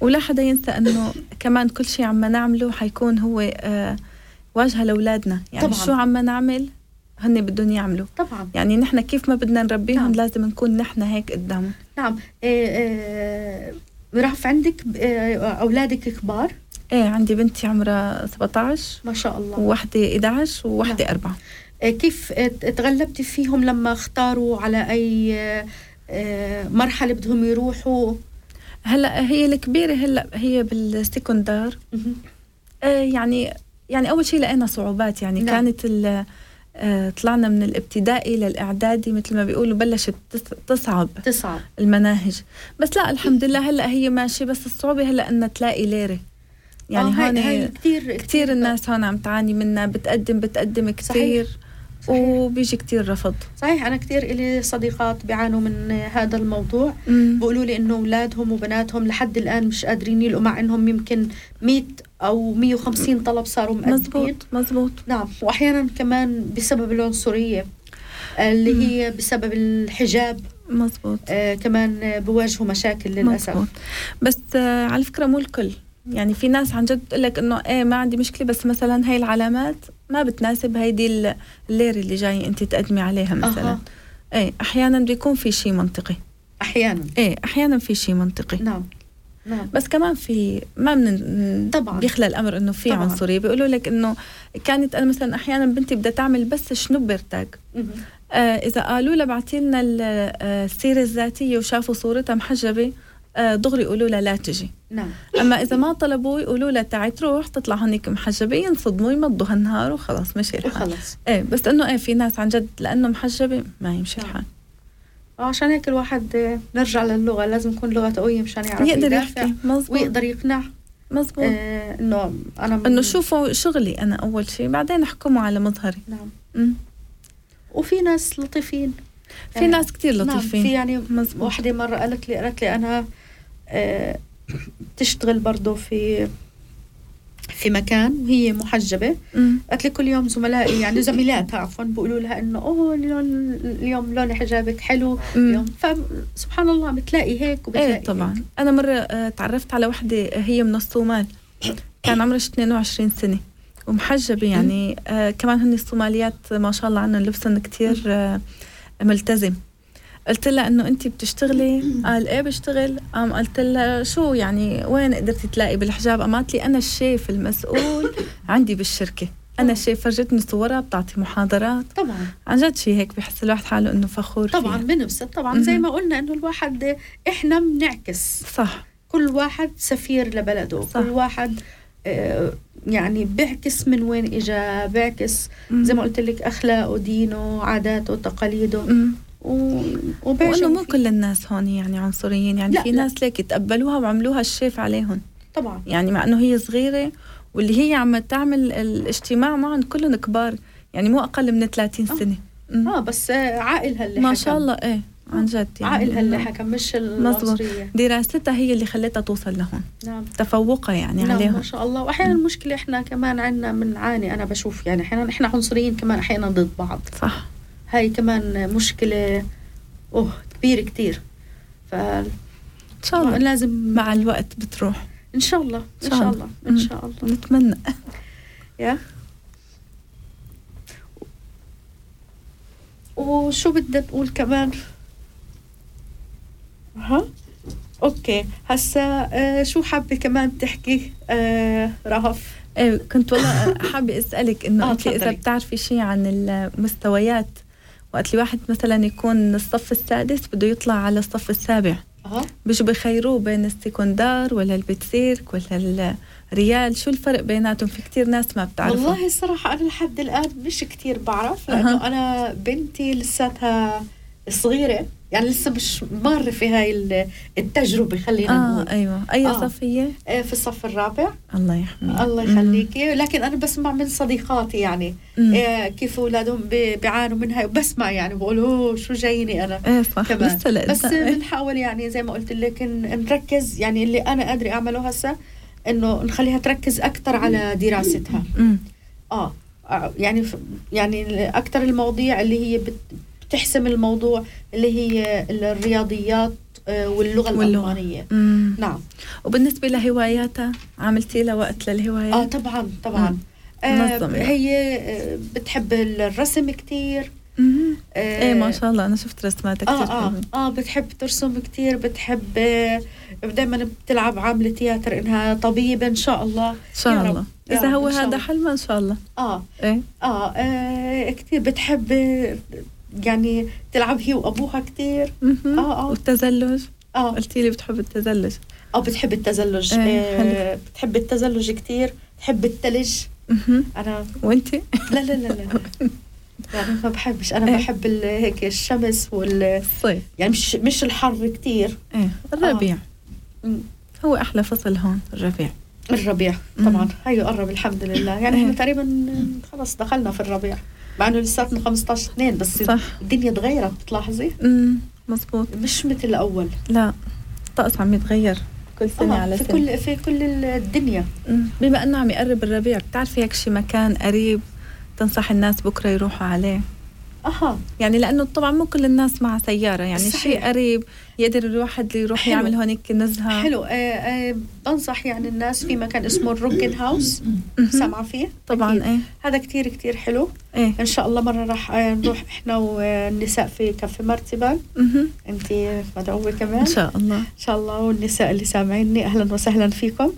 ولا حدا ينسى إنه كمان كل شيء عم نعمله حيكون هو آه واجهة لأولادنا. يعني طبعاً. شو عم نعمل؟ هن بدهم يعملوا. طبعا. يعني نحن كيف ما بدنا نربيهم نعم. لازم نكون نحن هيك قدامهم نعم. إيه إيه رهف عندك إيه أولادك كبار؟ إيه عندي بنتي عمرها 17 ما شاء الله. ووحدة 11 ووحدة نعم. 4 إيه كيف إيه تغلبتي فيهم لما اختاروا على أي إيه إيه مرحلة بدهم يروحوا؟ هلأ هي الكبيرة هلأ هي بالسكندار. آه يعني يعني أول شيء لقينا صعوبات يعني نعم. كانت ال- طلعنا من الابتدائي للاعدادي مثل ما بيقولوا بلشت تص- تصعب تصعب. المناهج. بس لا الحمد لله هلأ هي ماشية. بس الصعوبة هلأ إنها تلاقي ليرة. يعني آه، هون هاي كتير كثير الناس هون عم تعاني منها. بتقدم بتقدم كثير صحيح. وبيجي كثير رفض. صحيح أنا كتير إلي صديقات بيعانوا من هذا الموضوع. بيقولوا لي إنه أولادهم وبناتهم لحد الآن مش قادرين يلقوا مع إنهم يمكن 100 أو 150 طلب صاروا مقدمين مزبوط مزبوط. نعم وأحيانا كمان بسبب العنصرية اللي هي بسبب الحجاب مزبوط. آه كمان آه، بواجهوا مشاكل للأسف. مزبوط. بس آه على فكرة مو الكل. يعني في ناس عن جد بتقول لك إنه إيه ما عندي مشكلة بس مثلا هاي العلامات ما بتناسب هيدي ال- الليرة اللي جاي انت تقدمي عليها مثلا. أها. إيه أحيانا بيكون في شيء منطقي. أحيانا. إيه أحيانا في شيء منطقي. نعم. نعم بس كمان في ما من طبعاً. بيخلى الأمر إنه في. عنصرية بيقولوا لك إنه كانت أنا مثلا أحيانا بنتي بدها تعمل بس شنوبر تاج. آه إذا قالوا لها بعتي لنا آه، السيرة الذاتية وشافوا صورتها محجبة آه دغري يقولوا لها لا تجي نعم أما إذا ما طلبوا يقولوا لها تعي تروح تطلع هنيك محجبة ينصدموا يمضوا هالنهار وخلاص مشي الحال وخلص إيه بس إنه إيه في ناس عن جد لأنه محجبة ما يمشي نعم. الحال عشان هيك الواحد آه، نرجع للغة لازم يكون لغة قوية مشان يعرف يقدر يحكي. مزبوط. ويقدر يقنع. مزبوط. آه إنه أنا إنه شوفوا شغلي أنا أول شيء بعدين احكموا على مظهري. نعم. وفي ناس لطيفين. في آه، ناس كتير نعم لطيفين. في يعني مزبوط. واحدة مرة قالت لي قالت لي أنا آه، بتشتغل برضه في في مكان وهي محجبة. قالت لي كل يوم زملائي يعني زميلاتها عفوا بيقولوا لها إنه أوه اليوم اليوم لون حجابك حلو. اليوم فسبحان الله بتلاقي هيك وبتلاقي إيه طبعا أنا مرة آه، تعرفت على وحدة هي من الصومال. كان عمرها 22 سنة. ومحجبة يعني آه كمان هن الصوماليات ما شاء الله عنهم لبسهم كتير آه ملتزم. قلت لها إنه انت بتشتغلي؟ قال إيه بشتغل. قام قلت لها شو يعني وين قدرتي تلاقي بالحجاب؟ قام قالت لي أنا الشيف المسؤول عندي بالشركة. أنا الشيف فرجتني صورها بتعطي محاضرات. طبعا. عن جد شيء هيك بحس الواحد حاله إنه فخور طبعا فيها. بنبسط طبعا. زي ما قلنا إنه الواحد إحنا بنعكس صح. كل واحد سفير لبلده. صح. كل واحد آه، يعني بيعكس من وين اجى بيعكس زي ما قلت لك أخلاقه دينه عاداته تقاليده. مم. و... وإنه مو. كل الناس هون يعني عنصريين يعني لا، في لا. ناس ليك تقبلوها وعملوها الشيف عليهم. طبعا. يعني مع إنه هي صغيرة واللي هي عم تعمل الاجتماع معهم كلهم كبار يعني مو أقل من 30 سنة. مم. آه بس آه، عائلها اللي ما حكم. شاء الله إيه عن جد يعني عائلها اللي حكم مش العنصرية. دراستها هي اللي خلتها توصل لهون. نعم. تفوقها يعني نعم عليهم. ما شاء الله. واحيانا المشكلة إحنا كمان عندنا بنعاني أنا بشوف يعني أحيانا إحنا عنصريين كمان أحيانا ضد بعض. صح. هاي كمان مشكلة أوه كبيرة كتير. ف إن شاء الله. لازم مع الوقت بتروح. إن شاء الله إن شاء الله. مم. شاء الله. نتمنى. يا. وشو بدنا نقول كمان؟ ها أوكي. هسا آه شو حابة كمان تحكي؟ آه رهف. إيه كنت والله حابة أسألك إنه آه، انت إذا. بتعرفي شيء عن المستويات وقت الواحد مثلا يكون الصف السادس بده يطلع على الصف السابع. بيجوا بخيروه بين السكندار ولا البتسيرك ولا الريال. شو الفرق بيناتهم؟ في كتير ناس ما بتعرفوا والله الصراحة أنا لحد الآن مش كتير بعرف لأنه أنا بنتي لساتها صغيرة. يعني لسه مش مارة في هاي ال- التجربة خلينا نقول أيوه أي آه. صف هي آه، في الصف الرابع الله يحميها الله يخليكي لكن أنا بسمع من صديقاتي يعني. آه، كيف أولادهم بي- بيعانوا منها وبسمع يعني بقول شو جايني أنا إيه صح كمان لسه لقيتها. بس إيه. بنحاول يعني زي ما قلت لك نركز يعني اللي أنا قادرة أعمله هسا إنه نخليها تركز أكثر على دراستها. آه آه، يعني يعني أكثر المواضيع اللي هي بت- بتحسم الموضوع اللي هي الرياضيات آه، واللغة. الألمانية. نعم وبالنسبة لهواياتها عملتي لها وقت للهوايات آه طبعا طبعا مم. آه. هي آه، بتحب الرسم مهم. آه إيه ما شاء الله أنا شفت رسماتها كثير آه آه آه بتحب ترسم كتير بتحب آه دائما بتلعب عاملة تياتر إنها طبيبة إن شاء الله إن شاء رب. الله إذا هو هذا. حلمها إن شاء الله آه إيه آه, آه كتير بتحب آه، يعني تلعب هي وأبوها كتير. مهم. آه آه. والتزلج. آه. قلتي لي بتحب التزلج. آه بتحب التزلج. إيه، آه بتحب التزلج كتير. بتحب التلج. مهم. أنا وانتي لا لا لا لا يعني ما بحبش. أنا إيه. بحب هيك الشمس وال الصيف يعني مش مش الحر كتير. إيه الربيع. مم. هو أحلى فصل هون الربيع. الربيع طبعا. هاي قرب الحمد لله. يعني إيه. إحنا تقريبا خلص دخلنا في الربيع. مع إنه لساتنا 15 2 بس صح. الدنيا تغيرت بتلاحظي؟ امم مزبوط. مش مثل الأول. لا الطقس عم يتغير كل سنة آه على في سنة. كل في كل الدنيا. مم. بما إنه عم يقرب الربيع بتعرفي هيك شي مكان قريب تنصح الناس بكرة يروحوا عليه؟ أها. يعني لأنه طبعا مو كل الناس مع سيارة يعني. شيء قريب يقدر الواحد يروح حلو. يعمل هونيك نزهة. حلو. آه آه بنصح يعني الناس في مكان اسمه الروكن هاوس. سامعة فيه؟ طبعا. إيه. هذا كتير كتير حلو. إيه. إن شاء الله مرة راح آه، نروح إحنا والنساء في كافي مرتبان. انت مدعوة كمان. إن شاء الله. إن شاء الله. والنساء اللي سامعيني أهلا وسهلا فيكم.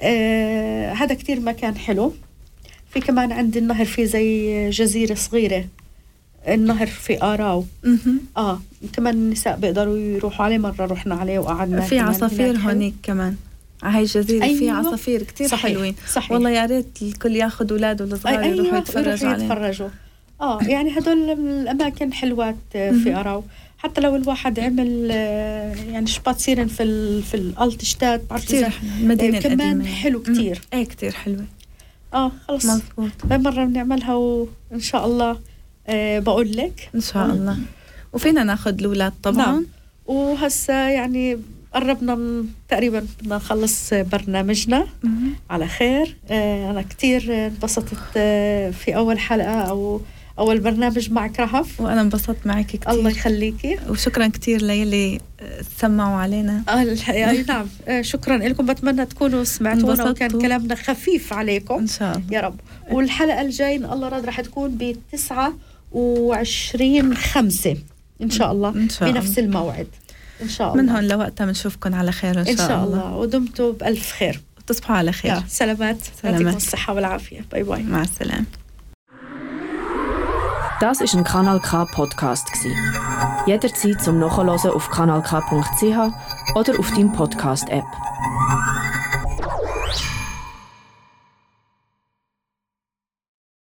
آه هذا كتير مكان حلو. في كمان عند النهر في زي جزيرة صغيرة. النهر في آراو. آه كمان النساء بيقدروا يروحوا عليه مرة رحنا عليه وقعدنا في عصافير. هونيك كمان على هاي الجزيره في أيوة. عصافير كتير صحيح. حلوين صحيح والله يا ريت الكل ياخذ اولاده الصغار أي- يروحوا أيوة يتفرجوا عليه يتفرجوا آه يعني هدول الأماكن حلوات آه، في. آراو حتى لو الواحد عمل آه، يعني شباتسيرن في ال في الألتشتات بعرف. المدينة آه، كمان القديمة يعني. حلو. كتير. إيه كتير حلوة آه خلص مزبوط مرة بنعملها وإن شاء الله آه بقول لك. إن شاء الله. وفينا ناخذ الأولاد طبعا. نعم. وهسا يعني قربنا تقريبا بدنا نخلص برنامجنا. مهم. على خير. آه أنا كتير انبسطت آه في أول حلقة أو أول برنامج معك رهف وأنا انبسطت معك كتير. الله يخليكي. وشكرا كتير ليلي آه، سمعوا علينا. آه الح- يعني نعم. آه شكرا لكم. بتمنى تكونوا سمعتونا وكان. كلامنا خفيف عليكم. إن شاء الله. يا رب. والحلقة الجاية إن الله راد رح تكون ب 29 خمسة. إن شاء الله. إن شاء بنفس الله. الموعد. إن شاء الله. من هون لوقتها بنشوفكم على خير إن شاء, إن شاء الله. ودمتم بألف خير. تصبحوا على خير. يا سلامات. سلامات. يعطيكم الصحة والعافية. باي باي. مع السلامة. Das ist ein Kanal K Podcast gsi. Jederzeit zum Nachhören auf kanalk.ch oder auf deinem Podcast App.